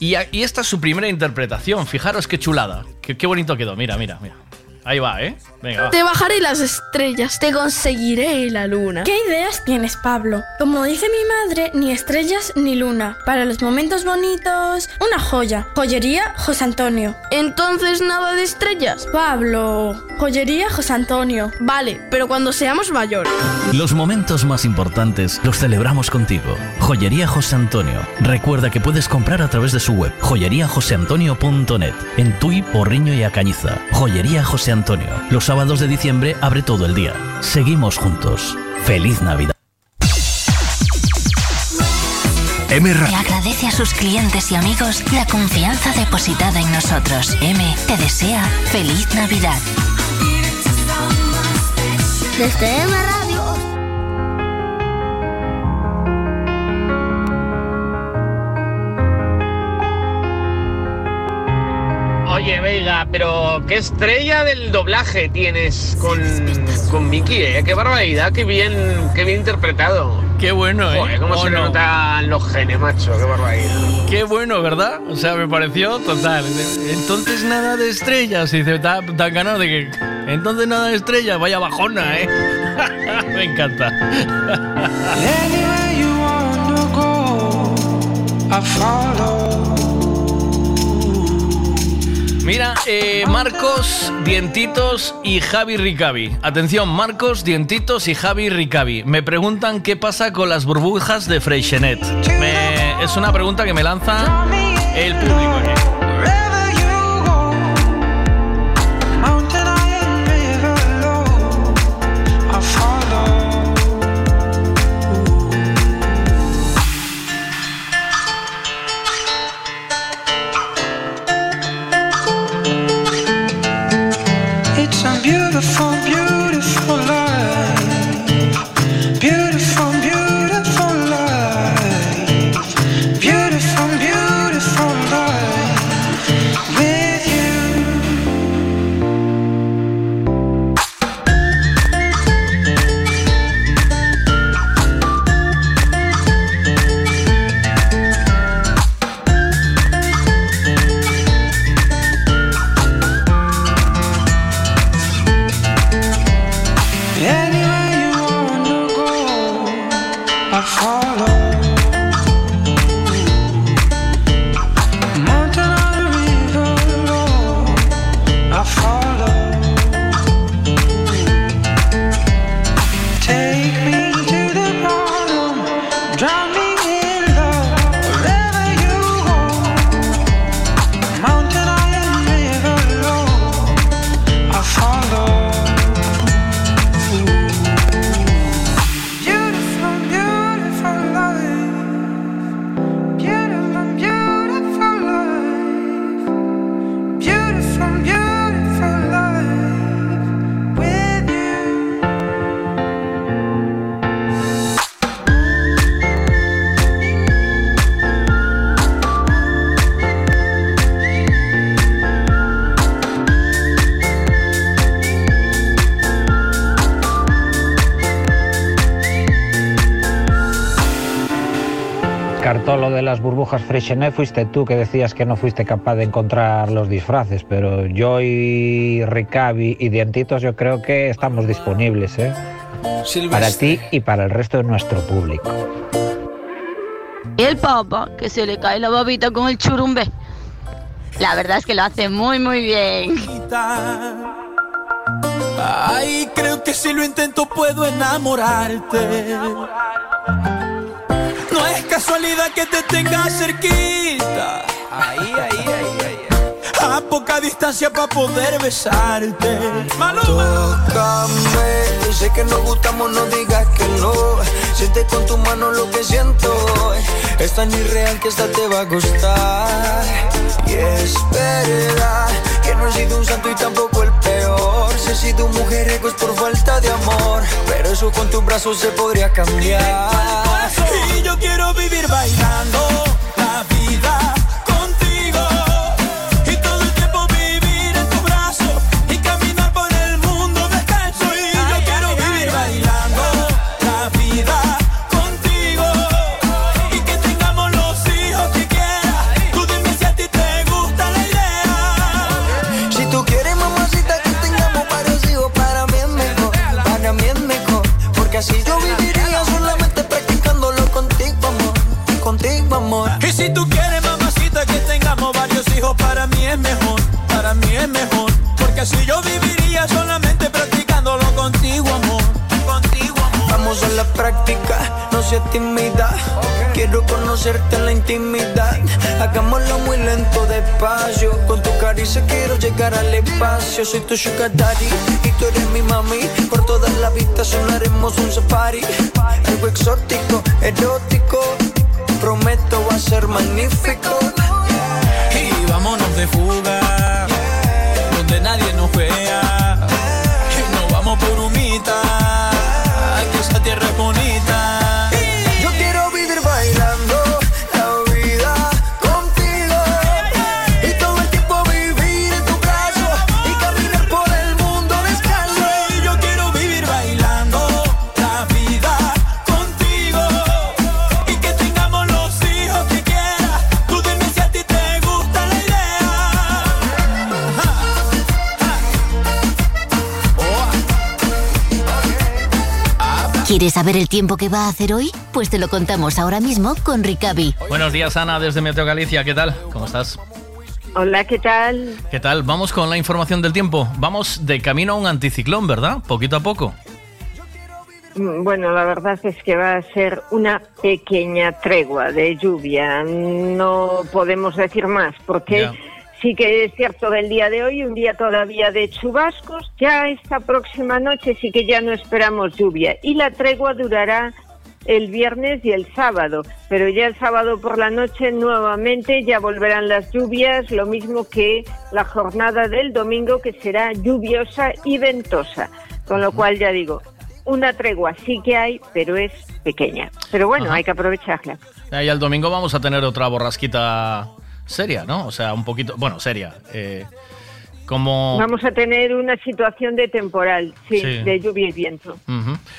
Y, esta es su primera interpretación, fijaros qué chulada, qué, qué bonito quedó, mira, mira, mira. Ahí va, ¿eh? Venga, va. Te bajaré las estrellas, te conseguiré la luna. ¿Qué ideas tienes, Pablo? Como dice mi madre, ni estrellas ni luna. Para los momentos bonitos, una joya. Joyería José Antonio. Entonces nada de estrellas. Pablo, joyería José Antonio. Vale, pero cuando seamos mayores. Los momentos más importantes los celebramos contigo. Joyería José Antonio. Recuerda que puedes comprar a través de su web joyeríajoseantonio.net en Tui, Porriño y Acañiza. Joyería José Antonio. Los sábados de diciembre abre todo el día. Seguimos juntos. Feliz Navidad. Le agradece a sus clientes y amigos la confianza depositada en nosotros. M te desea feliz Navidad. Desde M Radio. Oye, Veiga, pero qué estrella del doblaje tienes con, con Mickey, ¿eh? Qué barbaridad, qué bien, qué bien interpretado. Qué bueno, ¿eh? Joder, cómo ¿O se no? notan los genes, macho, qué barbaridad. Qué bueno, ¿verdad? O sea, me pareció total. Entonces nada de estrellas. Y dice, tan, tan ganado de que. Entonces nada de estrellas, vaya bajona, ¿eh? me encanta. I follow. Mira, eh, Marcos, Dientitos y Javi Ricavi. Atención, Marcos, Dientitos y Javi Ricavi. Me preguntan qué pasa con las burbujas de Freixenet. Es una pregunta que me lanza el público. Burbujas Freixenet fuiste tú que decías que no fuiste capaz de encontrar los disfraces, pero yo y Ricavi y Dientitos yo creo que estamos disponibles, ¿eh? Para ti y para el resto de nuestro público. Y el papa, que se le cae la babita con el churumbe. La verdad es que lo hace muy, muy bien. Ay, creo que si lo intento puedo enamorarte. Casualidad que te tenga cerquita. Ahí, ahí, ahí, ahí. A poca distancia para poder besarte. Tócame, sé que nos gustamos, no digas que no. Siente con tu mano lo que siento. Es tan irreal que esta te va a gustar. Y es verdad que no he sido un santo y tampoco el he sido mujeriego es por falta de amor. Pero eso con tus brazos se podría cambiar. Y yo quiero vivir bailando tímida. Quiero conocerte en la intimidad. Hagámoslo muy lento, despacio. Con tu caricia quiero llegar al espacio. Soy tu sugar daddy y tú eres mi mami. Por todas las vistas sonaremos un safari. Algo exótico, erótico. Prometo va a ser magnífico. Y vámonos de fuga, donde nadie nos vea. ¿Quieres saber el tiempo que va a hacer hoy? Pues te lo contamos ahora mismo con Ricavi. Buenos días, Ana, desde Meteo Galicia. ¿Qué tal? ¿Cómo estás? Hola, ¿qué tal? ¿Qué tal? Vamos con la información del tiempo. Vamos de camino a un anticiclón, ¿verdad? Poquito a poco. Mm, Bueno, la verdad es que va a ser una pequeña tregua de lluvia. No podemos decir más, porque Ya. Sí que es cierto del día de hoy, un día todavía de chubascos. Ya esta próxima noche sí que ya no esperamos lluvia. Y la tregua durará el viernes y el sábado, pero ya el sábado por la noche nuevamente ya volverán las lluvias, lo mismo que la jornada del domingo que será lluviosa y ventosa. Con lo cual ya digo, una tregua sí que hay, pero es pequeña. Pero bueno, Ajá. hay que aprovecharla. Y el domingo vamos a tener otra borrasquita seria, ¿no? O sea, un poquito, bueno, seria. eh, como... Vamos a tener una situación de temporal, sí, Sí. de lluvia y viento.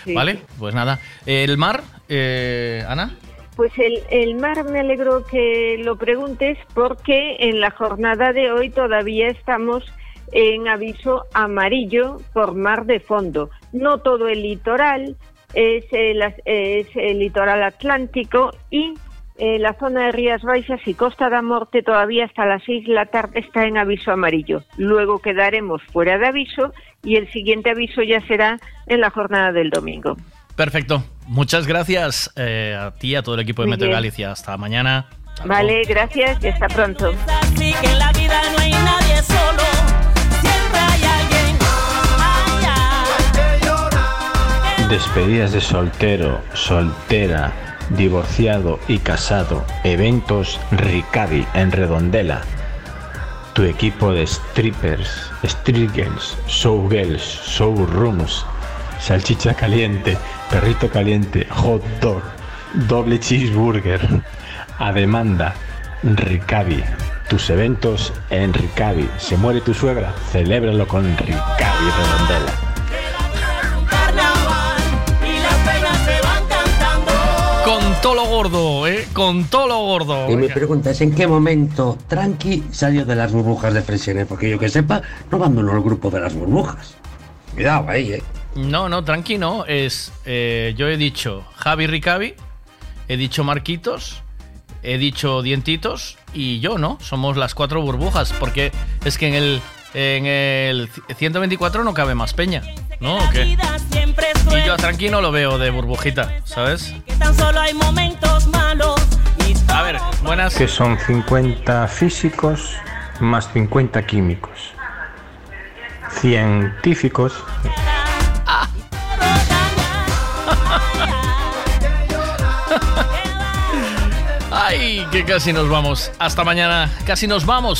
Sí, vale, sí. pues nada. El mar, eh, Ana. Pues el, el mar me alegro que lo preguntes porque en la jornada de hoy todavía estamos en aviso amarillo por mar de fondo. no todo el litoral, es el, es el litoral atlántico y eh, la zona de Rías Baixas y Costa da Morte todavía hasta las 6 de la tarde está en aviso amarillo. Luego quedaremos fuera de aviso y el siguiente aviso ya será en la jornada del domingo. Perfecto. Muchas gracias eh, a ti y a todo el equipo de Meteo. Galicia. Hasta mañana. Hasta Vale, gracias y hasta pronto. Despedidas de soltero, soltera, divorciado y casado. Eventos Ricavi en Redondela. Tu equipo de strippers, street girls, showgirls, showrooms, salchicha caliente, perrito caliente, hot dog, doble cheeseburger. A demanda, Ricavi. Tus eventos en Ricavi. Se muere tu suegra, celébralo con Ricavi Redondela. Todo lo gordo, ¿eh? Con todo lo gordo. Y mi pregunta es, ¿en qué momento Tranqui salió de las burbujas de Freixenet? Porque yo que sepa, no abandonó el grupo de las burbujas. Cuidado ahí, ¿eh? No, no, tranqui, no. Es, eh, yo he dicho Javi Ricavi, he dicho Marquitos, he dicho Dientitos y yo, ¿no? Somos las cuatro burbujas, porque es que en el, en el 124 no cabe más peña, ¿no? ¿O qué? Y yo a Tranqui no lo veo de burbujita, ¿sabes? A ver, buenas. Que son 50 físicos más 50 químicos. Científicos. Ay, que casi nos vamos. Hasta mañana, casi nos vamos.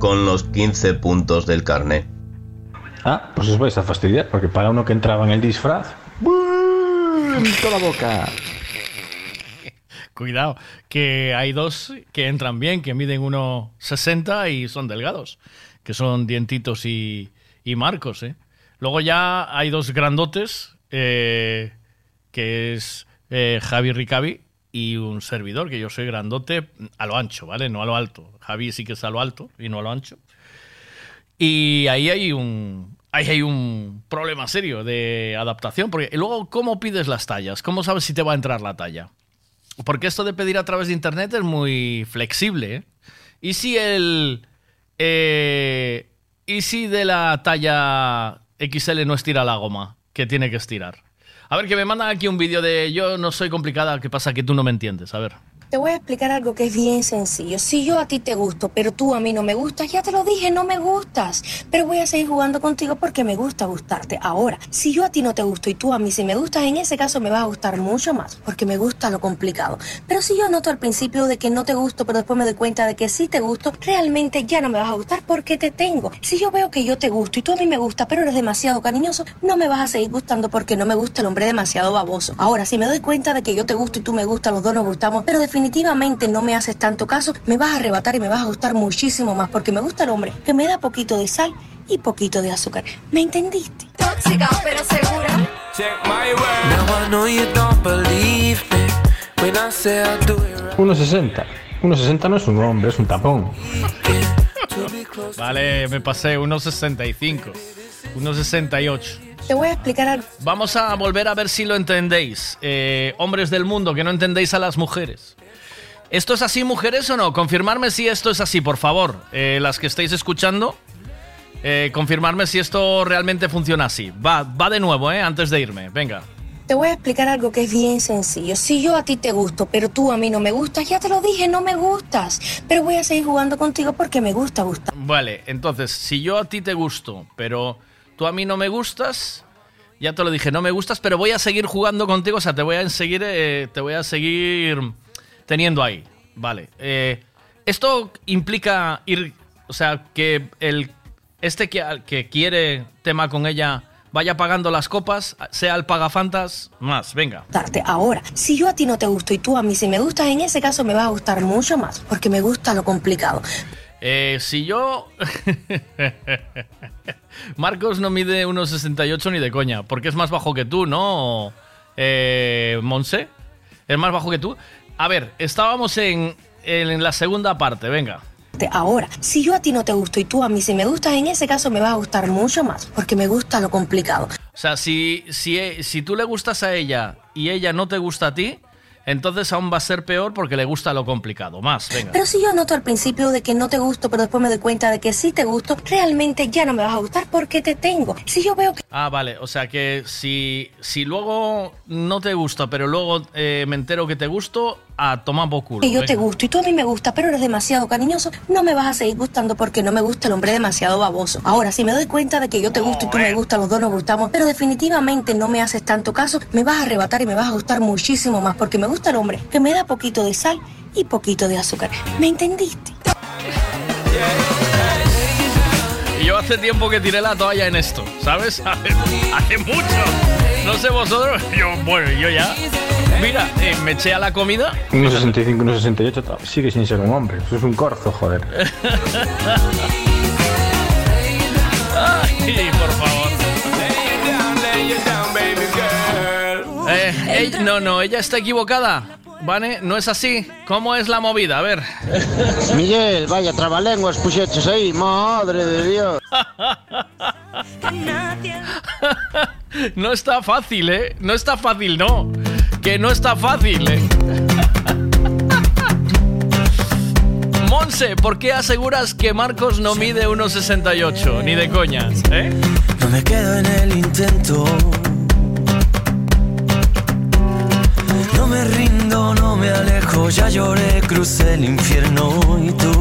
con los 15 puntos del carné. Ah, pues os vais a fastidiar, porque para uno que entraba en el disfraz. ¡bum! Toda la boca. Cuidado, que hay dos que entran bien, que miden 1,60 y son delgados, que son Dientitos y, y Marcos. ¿eh? Luego ya hay dos grandotes, eh, que es eh, Javi Ricavi y un servidor, que yo soy grandote a lo ancho, ¿vale? No a lo alto. Javi sí que es a lo alto y no a lo ancho. Y ahí hay un, ahí hay un problema serio de adaptación, porque luego, ¿cómo pides las tallas? ¿Cómo sabes si te va a entrar la talla? Porque esto de pedir a través de internet es muy flexible. ¿eh? ¿Y si el. eh, ¿Y si de la talla XL no estira la goma que tiene que estirar? A ver, que me mandan aquí un vídeo de yo no soy complicada, ¿qué pasa? Que tú no me entiendes. A ver. Te voy a explicar algo que es bien sencillo. Si yo a ti te gusto, pero tú a mí no me gustas, ya te lo dije, no me gustas. Pero voy a seguir jugando contigo porque me gusta gustarte. Ahora, si yo a ti no te gusto y tú a mí sí me gustas, en ese caso me va a gustar mucho más porque me gusta lo complicado. Pero si yo noto al principio de que no te gusto, pero después me doy cuenta de que sí te gusto, realmente ya no me vas a gustar porque te tengo. Si yo veo que yo te gusto y tú a mí me gusta, pero eres demasiado cariñoso, no me vas a seguir gustando porque no me gusta el hombre demasiado baboso. Ahora, si me doy cuenta de que yo te gusto y tú me gustas, los dos nos gustamos, pero definitivamente no me haces tanto caso, me vas a arrebatar y me vas a gustar muchísimo más porque me gusta el hombre que me da poquito de sal y poquito de azúcar. ¿Me entendiste? Tóxica, pero segura. Check my word. Now I know you don't believe me when I say I do it 1,60. 1,60 no es un hombre, es un tapón. Vale, me pasé 1.65. 1.68. Te voy a explicar algo. Vamos a volver a ver si lo entendéis. Eh, hombres del mundo, que no entendéis a las mujeres. ¿Esto es así, mujeres, o no? Confirmarme si esto es así, por favor. Eh, las que estáis escuchando, eh, confirmarme si esto realmente funciona así. Va, va de nuevo, ¿eh? Antes de irme. Venga. Te voy a explicar algo que es bien sencillo. Si yo a ti te gusto, pero tú a mí no me gustas, ya te lo dije, no me gustas. Pero voy a seguir jugando contigo porque me gusta gustar. Vale, entonces, si yo a ti te gusto, pero tú a mí no me gustas, ya te lo dije, no me gustas, pero voy a seguir jugando contigo, o sea, te voy a seguir, eh, te voy a seguir teniendo ahí. Vale. Eh, esto implica ir, o sea, que el este que, que quiere tema con ella vaya pagando las copas, sea el pagafantas más, venga. Darte ahora. Si yo a ti no te gusto y tú a mí sí me gustas, en ese caso me va a gustar mucho más porque me gusta lo complicado. Eh, si yo... Marcos no mide 1,68 ni de coña, porque es más bajo que tú, ¿no? Eh, Monse, es más bajo que tú. A ver, estábamos en, en la segunda parte, venga. Ahora, si yo a ti no te gusto y tú a mí sí me gustas, en ese caso me va a gustar mucho más porque me gusta lo complicado. O sea, si, si, si tú le gustas a ella y ella no te gusta a ti, entonces aún va a ser peor porque le gusta lo complicado. Más, venga. Pero si yo noto al principio de que no te gusto, pero después me doy cuenta de que sí te gusto, realmente ya no me vas a gustar porque te tengo. Si yo veo que... Ah, vale. O sea que si, si luego no te gusta, pero luego eh, me entero que te gusto, a tomar por culo. Que yo te gusto y tú a mí me gusta, pero eres demasiado cariñoso, no me vas a seguir gustando porque no me gusta el hombre demasiado baboso. Ahora, si me doy cuenta de que yo te gusto y tú me gustas, los dos nos gustamos, pero definitivamente no me haces tanto caso, me vas a arrebatar y me vas a gustar muchísimo más porque me gusta el hombre que me da poquito de sal y poquito de azúcar. ¿Me entendiste? Y yo hace tiempo que tiré la toalla en esto, ¿sabes? Hace, hace mucho. No sé vosotros, yo, bueno, yo ya. Mira, eh, me eché a la comida. 1,65, 1,68, ta- sigue sin ser un hombre. Eso es un corzo, joder. Ay, por favor. Eh, ella- no, no, ella está equivocada. ¿Vale? No es así. ¿Cómo es la movida? A ver. Miguel, vaya trabalenguas puxeches aí, madre de Dios. No está fácil, ¿eh? No está fácil, no. Que no está fácil, ¿eh? Monse, ¿por qué aseguras que Marcos no mide 1,68? Ni de coña, ¿eh? No me quedo en el intento. Me rindo, no me alejo. Ya lloré, crucé el infierno y tú.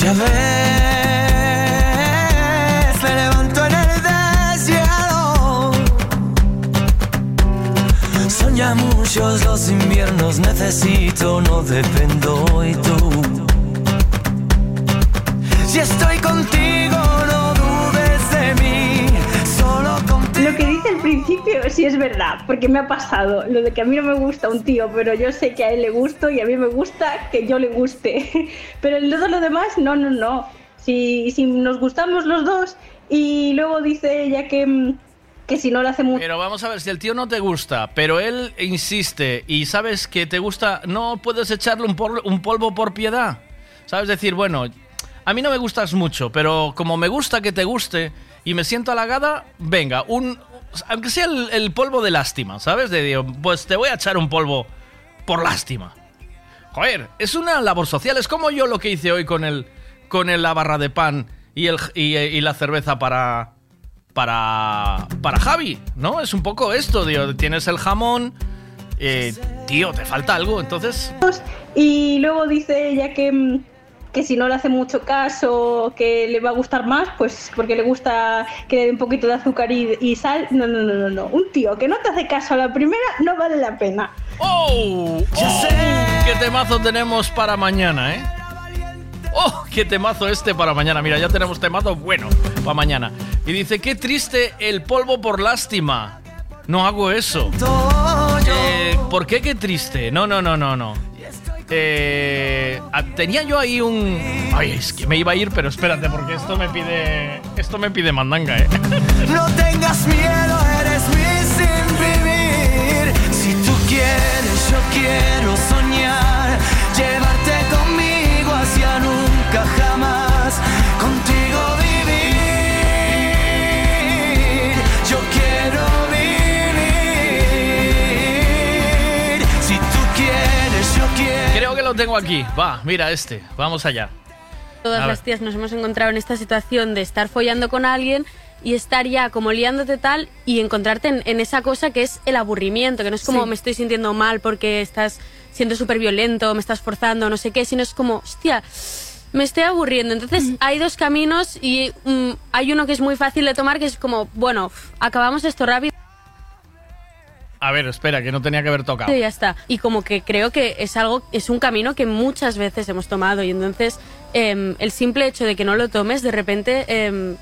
Ya ves, me levanto en el desierto. Son ya muchos los inviernos, necesito, no dependo y tú. Si estoy contigo, no al principio sí es verdad, porque me ha pasado. Lo de que a mí no me gusta un tío, pero yo sé que a él le gusto y a mí me gusta que yo le guste. Pero todo lo demás, no, no, no. Si, si nos gustamos los dos y luego dice ella que, mm, que si no le hace mucho. Pero vamos a ver, si el tío no te gusta, pero él insiste y sabes que te gusta, no puedes echarle un, pol- un polvo por piedad. ¿Sabes? Decir, bueno, a mí no me gustas mucho, pero como me gusta que te guste y me siento halagada, venga, un. Aunque sea el, polvo de lástima, ¿sabes? De digo, pues te voy a echar un polvo por lástima. Joder, es una labor social. Es como yo lo que hice hoy con el con el, la barra de pan y, el, y, la cerveza para, para, para Javi, ¿no? Es un poco esto, digo, tienes el jamón, eh, tío, ¿te falta algo? Entonces... Y luego dice ella que, mm, que si no le hace mucho caso, que le va a gustar más, pues porque le gusta que le dé un poquito de azúcar y, y sal. No, no, no, no, no. Un tío que no te hace caso a la primera no vale la pena. ¡Oh! ¡Oh! ¡Qué temazo tenemos para mañana, eh! ¡Oh! ¡Qué temazo este para mañana! Mira, ya tenemos temazo bueno para mañana. Y dice, qué triste el polvo por lástima. No hago eso. Eh, ¿Por qué qué triste? No, no, no, no, no. Eh, ah, tenía yo ahí un... Ay, es que me iba a ir, pero espérate, porque esto me pide... Esto me pide mandanga, ¿eh? No tengas miedo, eres mi sin vivir. Si tú quieres, yo quiero lo tengo aquí. Va, mira este. Vamos allá. Todas las tías nos hemos encontrado en esta situación de estar follando con alguien y estar ya como liándote tal y encontrarte en, en esa cosa que es el aburrimiento, que no es como Sí. me estoy sintiendo mal porque estás siendo súper violento, me estás forzando, no sé qué, sino es como, hostia, me estoy aburriendo. Entonces hay dos caminos y mm, hay uno que es muy fácil de tomar, que es como, bueno, acabamos esto rápido. A ver, espera, que no tenía que haber tocado. Y ya está. Y como que creo que es algo, es un camino que muchas veces hemos tomado. Y entonces, em, el simple hecho de que no lo tomes, de repente, em,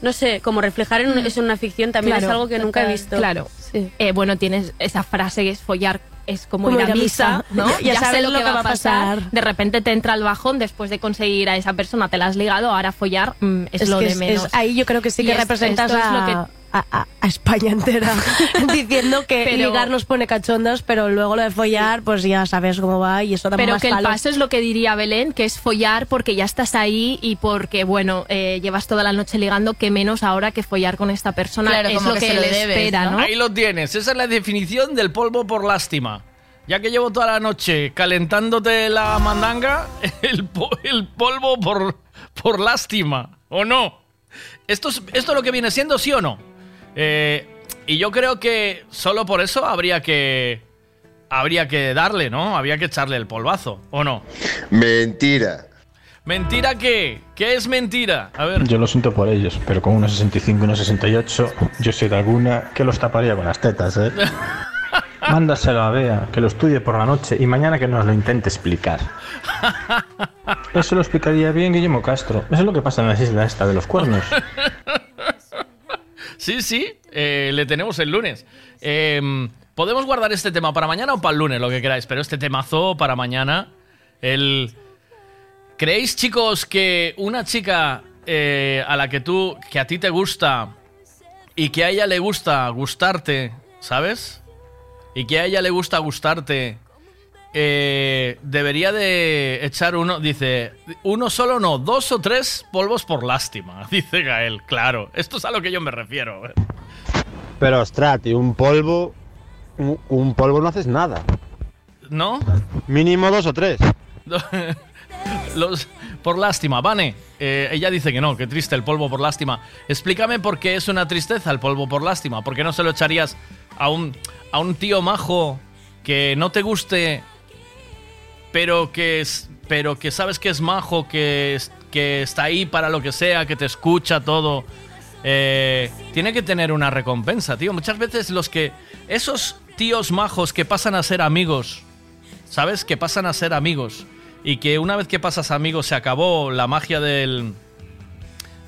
no sé, como reflejar en, eso en una ficción también es Claro, algo que nunca he visto. Claro. Eh, bueno, tienes esa frase que es follar es como, Como ir a misa, ¿no? Ya sabes lo que va a pasar. De repente te entra el bajón después de conseguir a esa persona, te la has ligado, ahora follar mm, es, Es lo que de es- menos. es- ahí yo creo que sí Y que es- representas esto es lo que- a- a- a España entera diciendo que Pero- ligar nos pone cachondos, pero luego lo de follar, pues ya sabes cómo va y eso da Pero más que el palos. paso es lo que diría Belén, que es follar porque ya estás ahí y porque, bueno, eh, llevas toda la noche ligando, que menos ahora que follar con esta persona Claro, es como lo que que, se debes, espera, ¿no? Ahí lo tienes. Esa es la definición del polvo por lástima. Ya que llevo toda la noche calentándote la mandanga, el, po- el polvo por, por lástima. ¿O no? ¿Esto es, ¿Esto es lo que viene siendo, sí o no? Eh, y yo creo que solo por eso habría que. Habría que darle, ¿no? Habría que echarle el polvazo, ¿o no? Mentira. ¿Mentira qué? ¿Qué es mentira? A ver. Yo lo siento por ellos, pero con unos 65 y unos 68, yo soy de alguna que los taparía con las tetas, ¿eh? Mándaselo a Bea, que lo estudie por la noche y mañana que nos lo intente explicar. Eso lo explicaría bien Guillermo Castro. Eso es lo que pasa en las islas esta de los cuernos. Sí, sí, eh, le tenemos el lunes. Eh, Podemos guardar este tema para mañana o para el lunes, lo que queráis, pero este temazo para mañana. El... ¿Creéis, chicos, que una chica eh, a la que tú, que a ti te gusta y que a ella le gusta gustarte, ¿sabes? Y que a ella le gusta gustarte, eh, debería de echar uno, dice, uno solo no, dos o tres polvos por lástima, dice Gael, claro, esto es a lo que yo me refiero. Pero ostras, tío, un polvo. Un, un polvo no haces nada. ¿No? Mínimo dos o tres. Los, por lástima, Vane. eh, ella dice que no, que triste el polvo por lástima. Explícame por qué es una tristeza el polvo por lástima. ¿Por qué no se lo echarías a un, a un tío majo que no te guste, pero que, es, pero que sabes que es majo, que, que está ahí para lo que sea, que te escucha todo? Eh, tiene que tener una recompensa, tío. Muchas veces los que. Esos tíos majos que pasan a ser amigos, ¿sabes? Que pasan a ser amigos. Y que una vez que pasas amigos se acabó la magia del.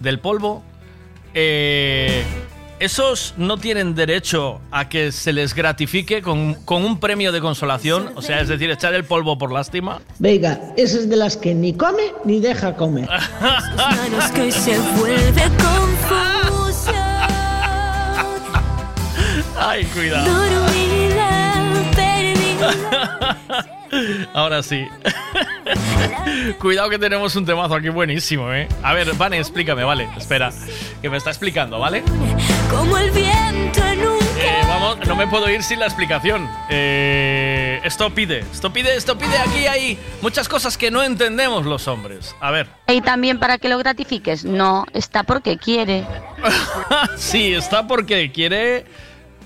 del polvo. eh, esos no tienen derecho a que se les gratifique con, con un premio de consolación, o sea, es decir, echar el polvo por lástima. Venga, esa es de las que ni come ni deja comer. manos que se vuelve confusión. Ay, cuidado. Ahora sí. Cuidado que tenemos un temazo aquí buenísimo, ¿eh? A ver, Vane, explícame, vale. Espera, que me está explicando, ¿vale? Como el viento en un Eh, vamos, no me puedo ir sin la explicación. Eh, esto pide, esto pide, esto pide. Aquí hay muchas cosas que no entendemos los hombres. A ver. Y también para que lo gratifiques. No, está porque quiere. sí, está porque quiere.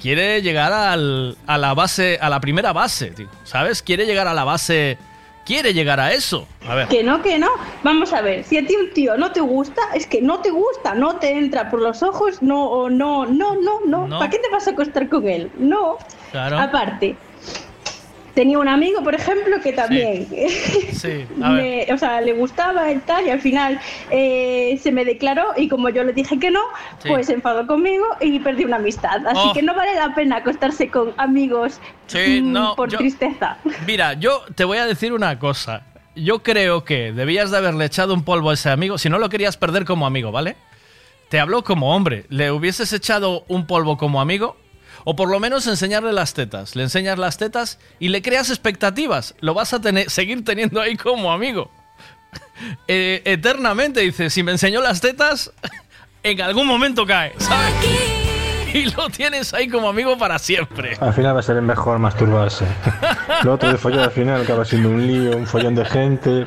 Quiere llegar al- a la base, a la primera base, tío. ¿Sabes? Quiere llegar a la base. Quiere llegar a eso. A ver. Que no, que no. Vamos a ver, si a ti un tío no te gusta, es que no te gusta, no te entra por los ojos, no, no, no, no, no. No. ¿Para qué te vas a acostar con él? No. Claro. Aparte, tenía un amigo, por ejemplo, que también, Sí, a ver. me- o sea, le gustaba el tal y al final eh, se me declaró y como yo le dije que no, Sí. pues se enfadó conmigo y perdí una amistad. Así Oh. que no vale la pena acostarse con amigos Sí, mm, no, por yo- tristeza. Mira, yo te voy a decir una cosa. Yo creo que debías de haberle echado un polvo a ese amigo, si no lo querías perder como amigo, ¿vale? Te habló como hombre. ¿Le hubieses echado un polvo como amigo? O por lo menos enseñarle las tetas. Le enseñas las tetas y le creas expectativas. Lo vas a tener, seguir teniendo ahí como amigo. Eh, eternamente, dice, si me enseñó las tetas, en algún momento cae, ¿sabes? Y lo tienes ahí como amigo para siempre. Al final va a ser mejor masturbarse. Lo otro de follar al final acaba siendo un lío, un follón de gente.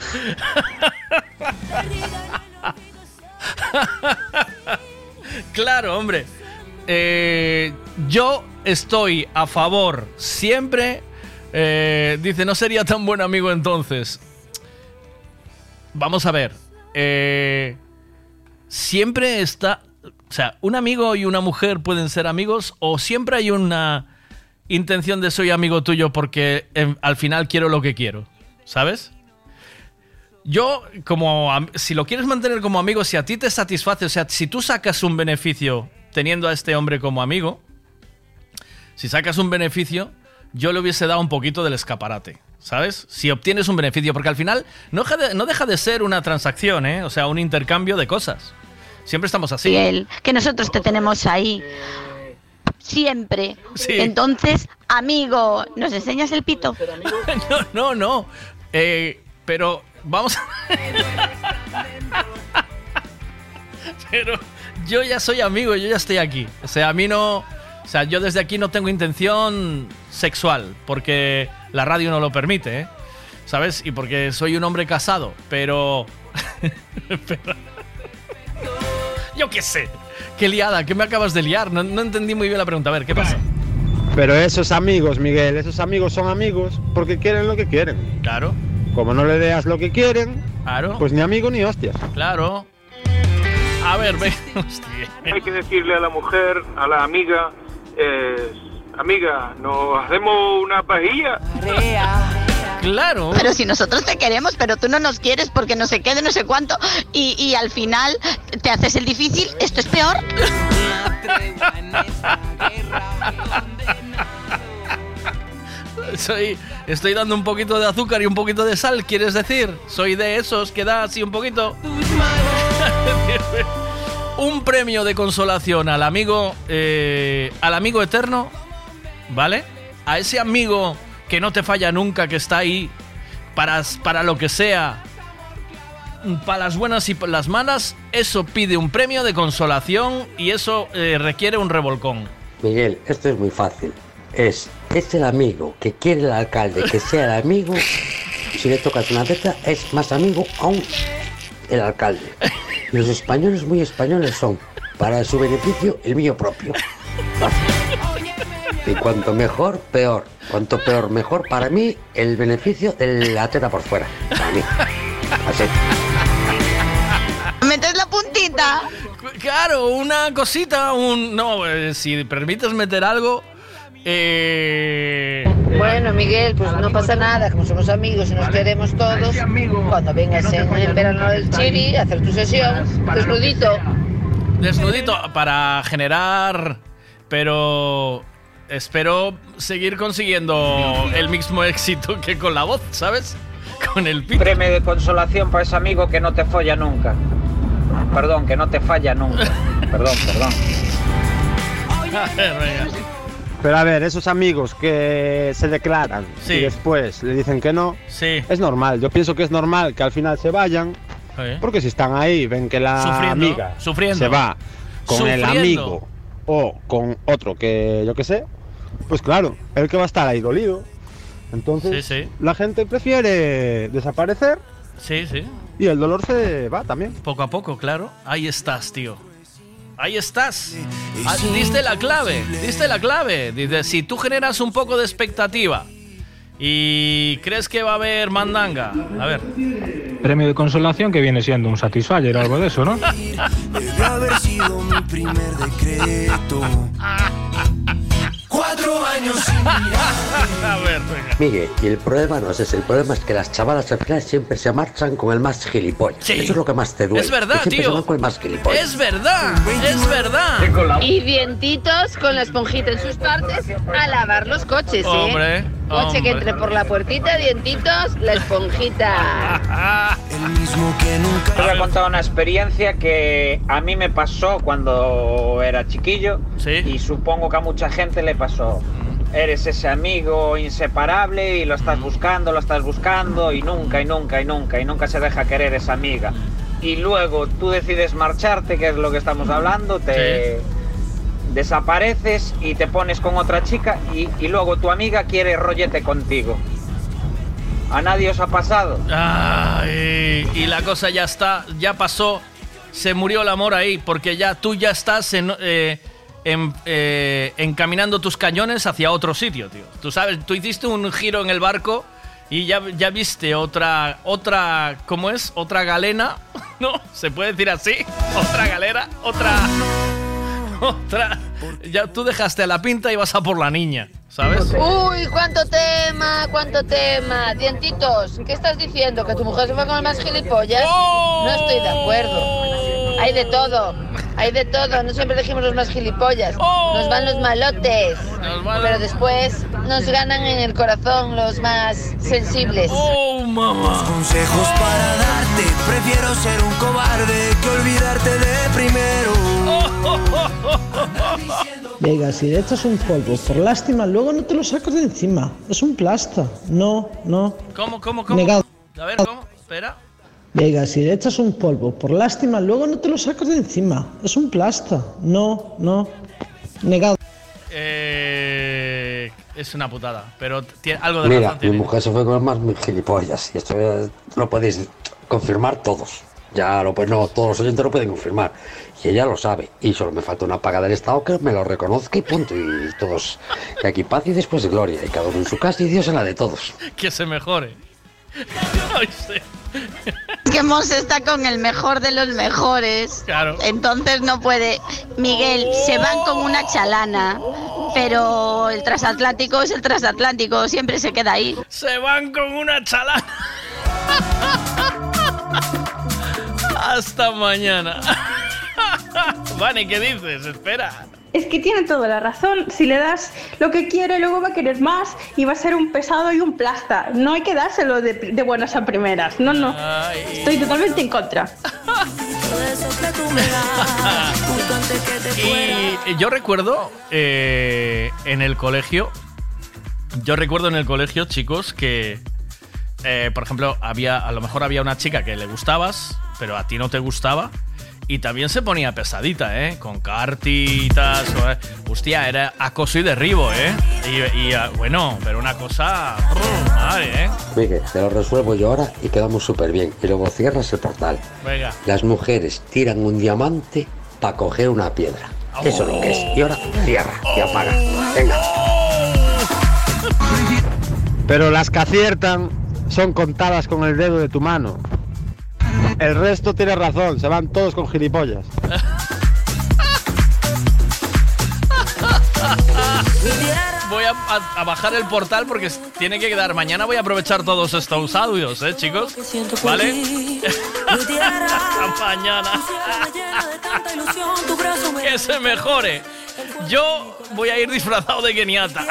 Claro, hombre. Eh, yo estoy a favor siempre. eh, dice, no sería tan buen amigo entonces. Vamos a ver. eh, siempre está. O sea, un amigo y una mujer pueden ser amigos o siempre hay una intención de soy amigo tuyo porque em, al final quiero lo que quiero. ¿Sabes? Yo, como si lo quieres mantener como amigo, si a ti te satisface, o sea, si tú sacas un beneficio teniendo a este hombre como amigo, si sacas un beneficio, yo le hubiese dado un poquito del escaparate, ¿sabes? Si obtienes un beneficio, porque al final no deja de, no deja de ser una transacción, ¿eh? O sea, un intercambio de cosas. Siempre estamos así. Que nosotros te tenemos ahí siempre. Sí. Entonces, amigo, ¿nos enseñas el pito? no, no, no. Eh, pero vamos a... pero yo ya soy amigo, yo ya estoy aquí. O sea, a mí no... O sea, yo desde aquí no tengo intención sexual, porque la radio no lo permite, ¿eh? ¿Sabes? Y porque soy un hombre casado, pero... pero- Yo qué sé. Qué liada, ¿qué me acabas de liar? No, no entendí muy bien la pregunta. A ver, ¿qué pasa? Pero esos amigos, Miguel, esos amigos son amigos porque quieren lo que quieren. Claro. Como no le deas lo que quieren, Claro. pues ni amigo ni hostias. Claro. A ver, ve. Hostia. Hay que decirle a la mujer, a la amiga, eh, amiga, ¿nos hacemos una pajilla? Claro. Pero si nosotros te queremos, pero tú no nos quieres porque no sé qué, de no sé cuánto, y, y al final te haces el difícil, esto es peor. Soy, estoy dando un poquito de azúcar y un poquito de sal, ¿quieres decir? Soy de esos que da así un poquito. un premio de consolación al amigo, eh, al amigo eterno, ¿vale? A ese amigo que no te falla nunca, que está ahí para, para lo que sea, para las buenas y para las malas, eso pide un premio de consolación y eso eh, requiere un revolcón. Miguel, esto es muy fácil. Es, es el amigo que quiere el alcalde que sea el amigo. Si le tocas una teta, es más amigo aún el alcalde. Los españoles muy españoles son, para su beneficio, el mío propio. Y cuanto mejor, peor. Cuanto peor, mejor. Para mí, el beneficio de la teta por fuera. Para mí. Así. Metes la puntita. Claro, una cosita, un... No, eh, si permites meter algo... Eh... Bueno, Miguel, pues no pasa nada, como somos amigos y nos queremos todos, cuando vengas en el verano del Chiri a hacer tu sesión, desnudito. Desnudito para generar... Pero... Espero seguir consiguiendo el mismo éxito que con la voz, ¿sabes? Con el pito. Premio de consolación para ese amigo que no te folla nunca. Perdón, que no te falla nunca. Perdón, perdón. Pero a ver, esos amigos que se declaran Sí. y después le dicen que no, Sí. es normal. Yo pienso que es normal que al final se vayan, Sí. porque si están ahí, ven que la Sufriendo, amiga sufriendo. se va con el amigo o con otro que yo que sé, pues claro, el que va a estar ahí dolido. Entonces, la gente prefiere desaparecer Sí, sí. y el dolor se va también. Poco a poco, claro. Ahí estás, tío. Ahí estás. Ah, diste la clave, diste la clave. Dice, si tú generas un poco de expectativa y crees que va a haber mandanga, a ver. Premio de consolación que viene siendo un Satisfyer o algo de eso, ¿no? Debe haber sido mi primer decreto. Años sin A ver, venga. Miguel, y el problema no es ese, el problema es que las chavalas al final siempre se marchan con el más gilipollas. Sí. Eso es lo que más te duele. Es verdad, que siempre tío. se van con el más gilipollas. Es verdad, es verdad. Y dientitos con la esponjita en sus partes a lavar los coches, ¿eh? Hombre, Coche que hombre. entre por la puertita, dientitos, la esponjita. Te voy a contar una experiencia que a mí me pasó cuando era chiquillo y supongo que a mucha gente le pasó. Eres ese amigo inseparable y lo estás buscando, lo estás buscando y nunca y nunca y nunca y nunca se deja querer esa amiga. Y luego tú decides marcharte, que es lo que estamos hablando, te desapareces y te pones con otra chica y, y luego tu amiga quiere rollete contigo. ¿A nadie os ha pasado? Ay, y la cosa ya está, ya pasó, se murió el amor ahí, porque ya tú ya estás en, eh, en- eh, encaminando tus cañones hacia otro sitio, tío. Tú sabes, tú hiciste un giro en el barco y ya, ya viste otra, otra, ¿cómo es? Otra galena, ¿no? ¿Se puede decir así? Otra galera, otra, otra. Ya tú dejaste a la pinta y vas a por la niña, ¿sabes? Uy, cuánto tema, cuánto tema. Dientitos, ¿qué estás diciendo? ¿Que tu mujer se fue con el más gilipollas? No estoy de acuerdo. Hay de todo, hay de todo. No siempre elegimos los más gilipollas. Nos van los malotes. Pero después nos ganan en el corazón los más sensibles. ¡Oh, mamá! consejos para darte. Prefiero ser un cobarde que olvidarte de primero. Venga, si le echas un polvo por lástima, luego no te lo sacas de encima. Es un plasta. No, no. ¿Cómo, cómo, cómo? Negado. A ver, ¿cómo? Espera. Venga, si le echas un polvo por lástima, luego no te lo sacas de encima. Es un plasta. No, no. Negado. Eh, es una putada, pero tiene algo de Mira, razón mi tiene. mujer se fue con más gilipollas y esto eh, lo podéis confirmar todos. Ya lo pues no, todos los oyentes lo pueden confirmar. Y ella lo sabe. Y solo me falta una paga del Estado que me lo reconozca y punto. Y todos. Y aquí paz y después gloria. Y cada uno en su casa y Dios en la de todos. Que se mejore. Que Mons está con el mejor de los mejores. Claro. Entonces no puede. Miguel, se van con una chalana. Pero el transatlántico es el transatlántico, siempre se queda ahí. Se van con una chalana. Hasta mañana. Vale, ¿qué dices? Espera. Es que tiene toda la razón. Si le das lo que quiere, luego va a querer más y va a ser un pesado y un plasta. No hay que dárselo de, de buenas a primeras. No, no. Estoy totalmente en contra. Y yo recuerdo eh, en el colegio, yo recuerdo en el colegio, chicos, que, eh, por ejemplo, había, a lo mejor había una chica que le gustabas, pero a ti no te gustaba. Y también se ponía pesadita, ¿eh? Con cartitas. o- Hostia, era acoso y derribo, ¿eh? Y, y, ah, bueno, pero una cosa. brr, Madre, ¿eh? Miguel, te lo resuelvo yo ahora y quedamos súper bien. Y luego cierras el portal. Venga. Las mujeres tiran un diamante para coger una piedra. Eso es lo que es. Y ahora cierra y apaga. Venga. Pero las que aciertan son contadas con el dedo de tu mano. El resto tiene razón, se van todos con gilipollas. Voy a, a- a bajar el portal porque tiene que quedar. Mañana voy a aprovechar todos estos audios, ¿eh, chicos? ¿Vale? Mañana. que se mejore. Yo voy a ir disfrazado de geniata.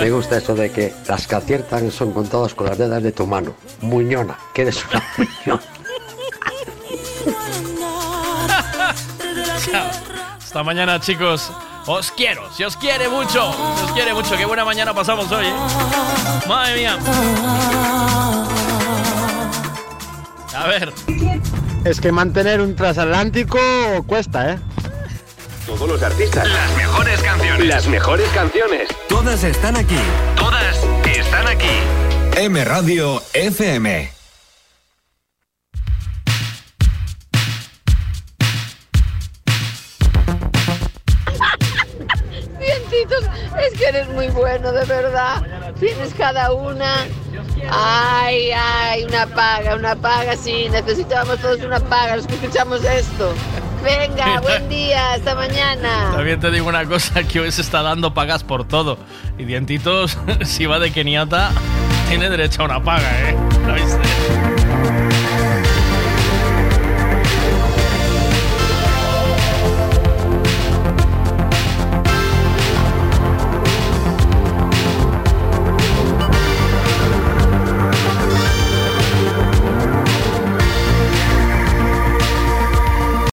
Me gusta eso de que las que aciertan son contadas con las dedas de tu mano. Muñona, que eres una muñona. Hasta mañana, chicos. Os quiero, si os quiere mucho. Si os quiere mucho. Qué buena mañana pasamos hoy, ¿eh? Madre mía. A ver. Es que mantener un transatlántico cuesta, ¿eh? Todos los artistas. Las mejores canciones. Las mejores canciones. Todas están aquí. Todas están aquí. M Radio FM. Cientitos, es que eres muy bueno, de verdad. Tienes cada una. Ay, ay, una paga, una paga, sí. Necesitábamos todos una paga los que escuchamos esto. Venga, buen día, hasta mañana. También te digo una cosa, que hoy se está dando pagas por todo. Y Dientitos, si va de Keniata, tiene derecho a una paga, ¿eh? ¿Lo viste?